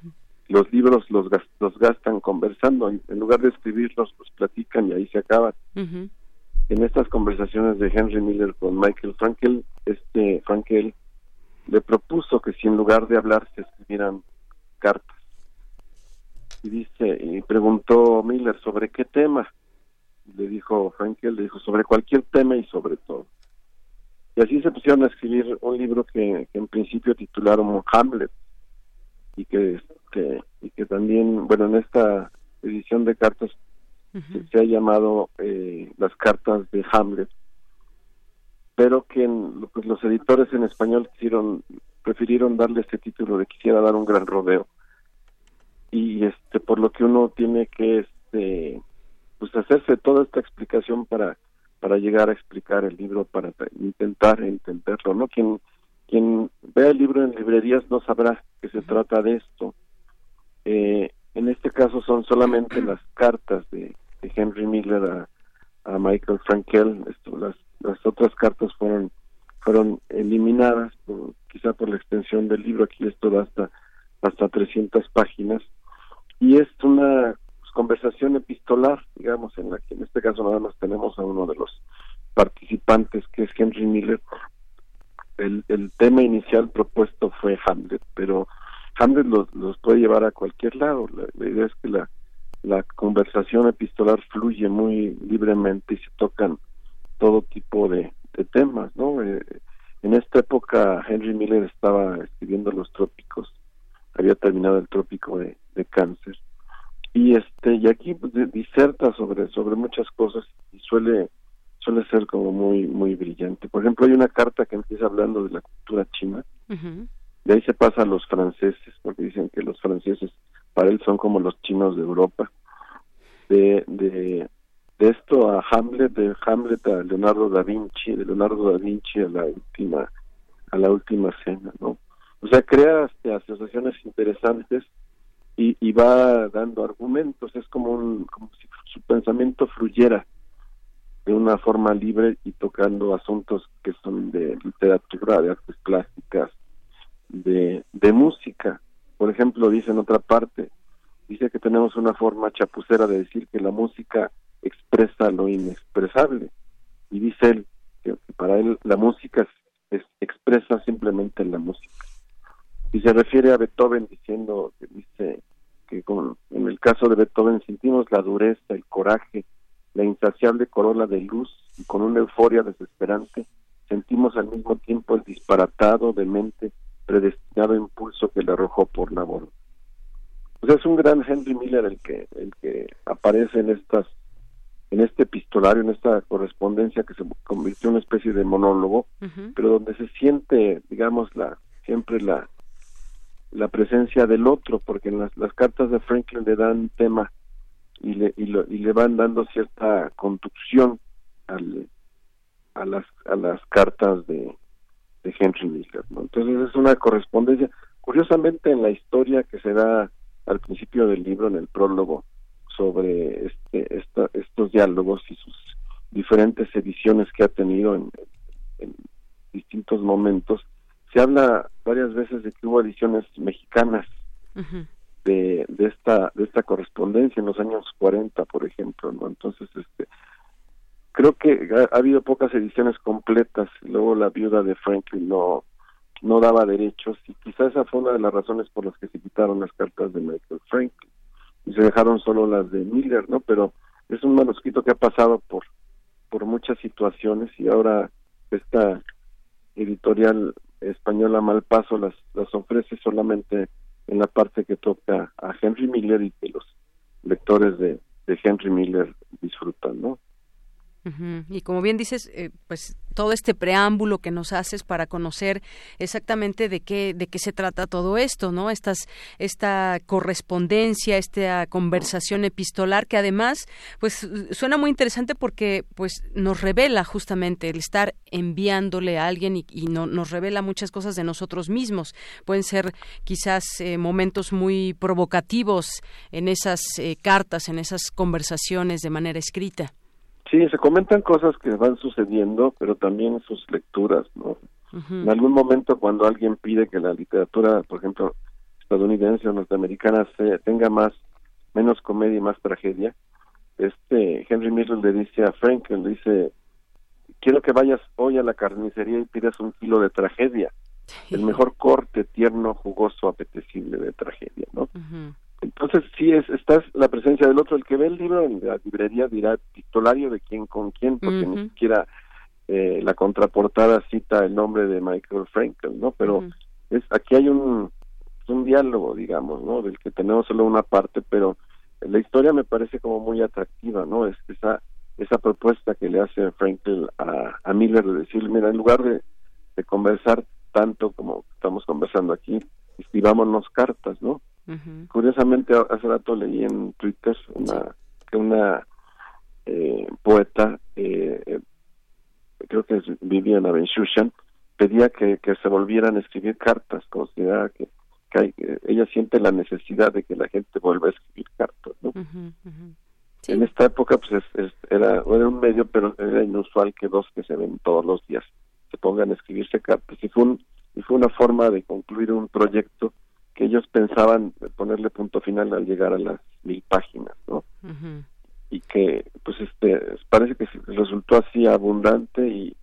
los libros los, los gastan conversando, en lugar de escribirlos, los platican y ahí se acaban. En estas conversaciones de Henry Miller con Michael Frankel, este Frankel le propuso que si en lugar de hablar se escribieran cartas. Y dice, y preguntó Miller sobre qué tema. Le dijo Frankel, le dijo sobre cualquier tema y sobre todo. Y así se pusieron a escribir un libro que, que en principio titularon Hamlet y que que, y que también, bueno, en esta edición de cartas se, ha llamado eh, las cartas de Hamlet, pero que pues, los editores en español quisieron, prefirieron darle este título de quisiera dar un gran rodeo y este por lo que uno tiene que este pues hacerse toda esta explicación para para llegar a explicar el libro para intentar entenderlo no quien quien vea el libro en librerías no sabrá que se trata de esto eh, en este caso son solamente las cartas de, Henry Miller a, Michael Frankel. las, las otras cartas fueron fueron eliminadas, quizá por la extensión del libro. Aquí esto da hasta, hasta 300 páginas. Y es una pues, conversación epistolar, digamos, en la que en este caso nada más tenemos a uno de los participantes, que es Henry Miller. El, el tema inicial propuesto fue Hamlet, pero Hamlet los, puede llevar a cualquier lado. La, idea es que la, la conversación epistolar fluye muy libremente y se tocan todo tipo de, temas, ¿no? Eh, en esta época Henry Miller estaba escribiendo los trópicos, había terminado el trópico de, cáncer y este y aquí pues, diserta sobre sobre muchas cosas y suele suele ser como muy muy brillante. Por ejemplo, hay una carta que empieza hablando de la cultura china. De ahí se pasa a los franceses, porque dicen que los franceses para él son como los chinos de Europa. De, de, de esto a Hamlet, de Hamlet a Leonardo da Vinci, de Leonardo da Vinci a la última, a la última cena, ¿no? O sea, crea este, asociaciones interesantes y, y va dando argumentos, es como, un, como si su pensamiento fluyera una forma libre y tocando asuntos que son de literatura, de artes plásticas, de, música. Por ejemplo, dice en otra parte, dice que tenemos una forma chapucera de decir que la música expresa lo inexpresable. Y dice él que para él la música es, expresa simplemente la música. Y se refiere a Beethoven diciendo dice que en el caso de Beethoven sentimos la dureza, el coraje, la insaciable corola de luz y con una euforia desesperante sentimos al mismo tiempo el disparatado, demente predestinado impulso que le arrojó por la borda. Pues es un gran Henry Miller el que el que aparece en estas en este epistolario, en esta correspondencia que se convirtió en una especie de monólogo, pero donde se siente, digamos, la siempre la la presencia del otro, porque en las, las cartas de Franklin le dan tema y le, y, y le van dando cierta conducción al, a las a las cartas de, de Henry Miller. ¿no? Entonces es una correspondencia. curiosamente en la historia que se da al principio del libro, en el prólogo, sobre este, estos diálogos y sus diferentes ediciones que ha tenido en, distintos momentos, se habla varias veces de que hubo ediciones mexicanas de, esta de esta correspondencia en los años 40, por ejemplo, ¿no? Entonces, este creo que ha, habido pocas ediciones completas, luego la viuda de Franklin no no daba derechos y quizás esa fue una de las razones por las que se quitaron las cartas de Michael Franklin y se dejaron solo las de Miller, ¿no? Pero es un manuscrito que ha pasado por por muchas situaciones y ahora esta editorial española Malpaso las las ofrece solamente en la parte que toca a Henry Miller y que los lectores de, de Henry Miller disfrutan, ¿no? Y como bien dices, eh, pues todo este preámbulo que nos haces para conocer exactamente de qué de qué se trata todo esto, ¿no? Estas esta correspondencia, esta conversación epistolar que además pues suena muy interesante porque pues nos revela justamente el estar enviándole a alguien y, no, nos revela muchas cosas de nosotros mismos. Pueden ser quizás eh, momentos muy provocativos en esas eh, cartas, en esas conversaciones de manera escrita. Sí, se comentan cosas que van sucediendo, pero también sus lecturas, ¿no? En algún momento cuando alguien pide que la literatura, por ejemplo, estadounidense o norteamericana se, tenga más menos comedia y más tragedia, este Henry Miller le dice a Frank, le dice, quiero que vayas hoy a la carnicería y pidas un kilo de tragedia, el mejor corte tierno, jugoso, apetecible de tragedia, ¿no? Entonces sí es está la presencia del otro. El que ve el libro en la librería dirá pistolario de quién con quién, porque ni siquiera eh, la contraportada cita el nombre de Michael Frankel, ¿no? Pero es aquí hay un un diálogo, digamos, ¿no? Del que tenemos solo una parte, pero la historia me parece como muy atractiva, ¿no? Es esa esa propuesta que le hace Frankel a, a Miller de decir, mira, en lugar de, de conversar tanto como estamos conversando aquí, escribámonos cartas, ¿no? Curiosamente, hace rato leí en Twitter una, que una eh, poeta, eh, eh, creo que es Viviana Benchushan, pedía que, que se volvieran a escribir cartas, consideraba que, que ella siente la necesidad de que la gente vuelva a escribir cartas, ¿no? En esta época pues era, era un medio, pero era inusual que dos que se ven todos los días se pongan a escribirse cartas. Y fue, un, y fue una forma de concluir un proyecto que ellos pensaban ponerle punto final al llegar a las mil páginas, ¿no? Y que, pues, este, parece que resultó así abundante y,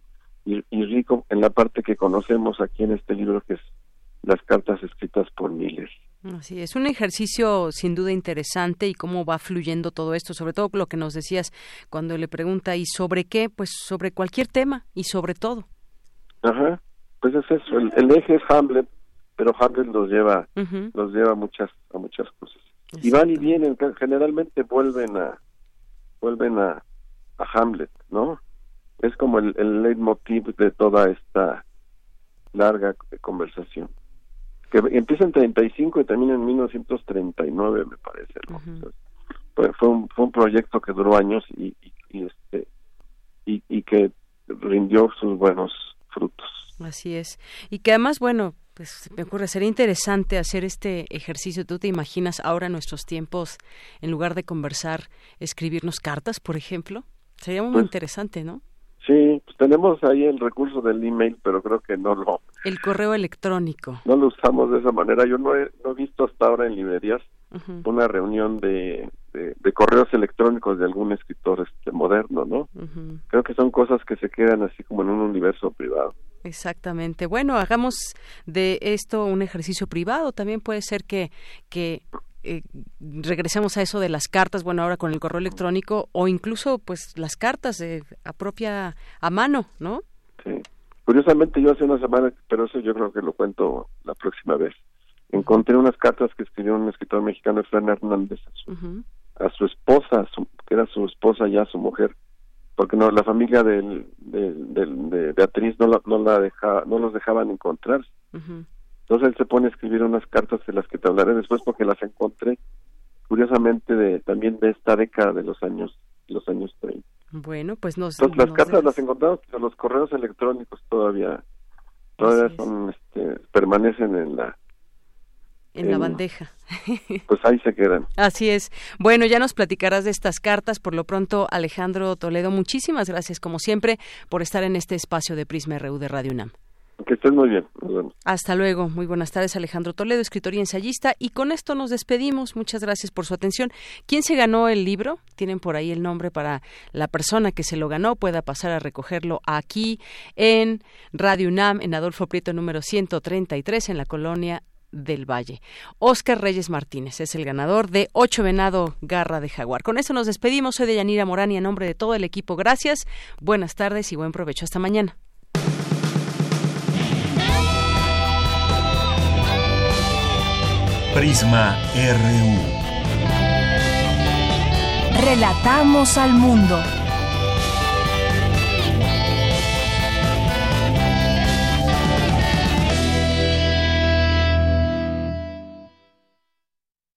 y, rico en la parte que conocemos aquí en este libro, que es las cartas escritas por miles. Así es, un ejercicio sin duda interesante y cómo va fluyendo todo esto, sobre todo lo que nos decías cuando le pregunta, ¿y sobre qué? Pues sobre cualquier tema y sobre todo. Ajá, pues es eso, el eje es Hamlet, pero Hamlet los lleva los lleva a muchas a muchas cosas. Y van y vienen generalmente vuelven a vuelven a, a Hamlet no es como el, el leitmotiv de toda esta larga conversación que empieza en 35 y termina en 1939 me parece ¿no? fue un fue un proyecto que duró años y, y, este y, y que rindió sus buenos frutos. Así es. Y que además bueno pues me ocurre, sería interesante hacer este ejercicio. ¿Tú te imaginas ahora nuestros tiempos, en lugar de conversar, escribirnos cartas, por ejemplo? Sería muy pues interesante, ¿no? Sí, pues tenemos ahí el recurso del email, pero creo que no lo... El correo electrónico. No lo usamos de esa manera. Yo no he, no he visto hasta ahora en librerías una reunión de, de, correos electrónicos de algún escritor este moderno, ¿no? Creo que son cosas que se quedan así como en un universo privado. Exactamente. Bueno, hagamos de esto un ejercicio privado. También puede ser que, que eh, regresemos a eso de las cartas, bueno, ahora con el correo electrónico o incluso pues las cartas de, a propia, a mano, ¿no? Sí. Curiosamente yo hace una semana, pero eso yo creo que lo cuento la próxima vez, encontré unas cartas que escribió un escritor mexicano, Fran Hernández, a su, a su esposa, que era su esposa ya, su mujer, porque no la familia del, de Beatriz no la, no la deja, no los dejaban encontrarse. Entonces él se pone a escribir unas cartas de las que te hablaré después porque las encontré curiosamente de también de esta década de los años los años 30. Bueno, pues nos Entonces las cartas las encontramos, pero los correos electrónicos todavía todavía son este, permanecen en la en la bandeja. Pues ahí se quedan. Así es. Bueno, ya nos platicarás de estas cartas. Por lo pronto, Alejandro Toledo, muchísimas gracias, como siempre, por estar en este espacio de Prisma RU de Radio UNAM. Que estés muy bien. Hasta luego. Muy buenas tardes, Alejandro Toledo, escritor y ensayista. Y con esto nos despedimos. Muchas gracias por su atención. ¿Quién se ganó el libro? Tienen por ahí el nombre para la persona que se lo ganó. Pueda pasar a recogerlo aquí en Radio UNAM, en Adolfo Prieto número 133, en la colonia del Valle. Oscar Reyes Martínez es el ganador de Ocho Venado Garra de Jaguar. Con eso nos despedimos. Soy de Yanira Morán y en nombre de todo el equipo, gracias, buenas tardes y buen provecho. Hasta mañana. Prisma RU. Relatamos al mundo.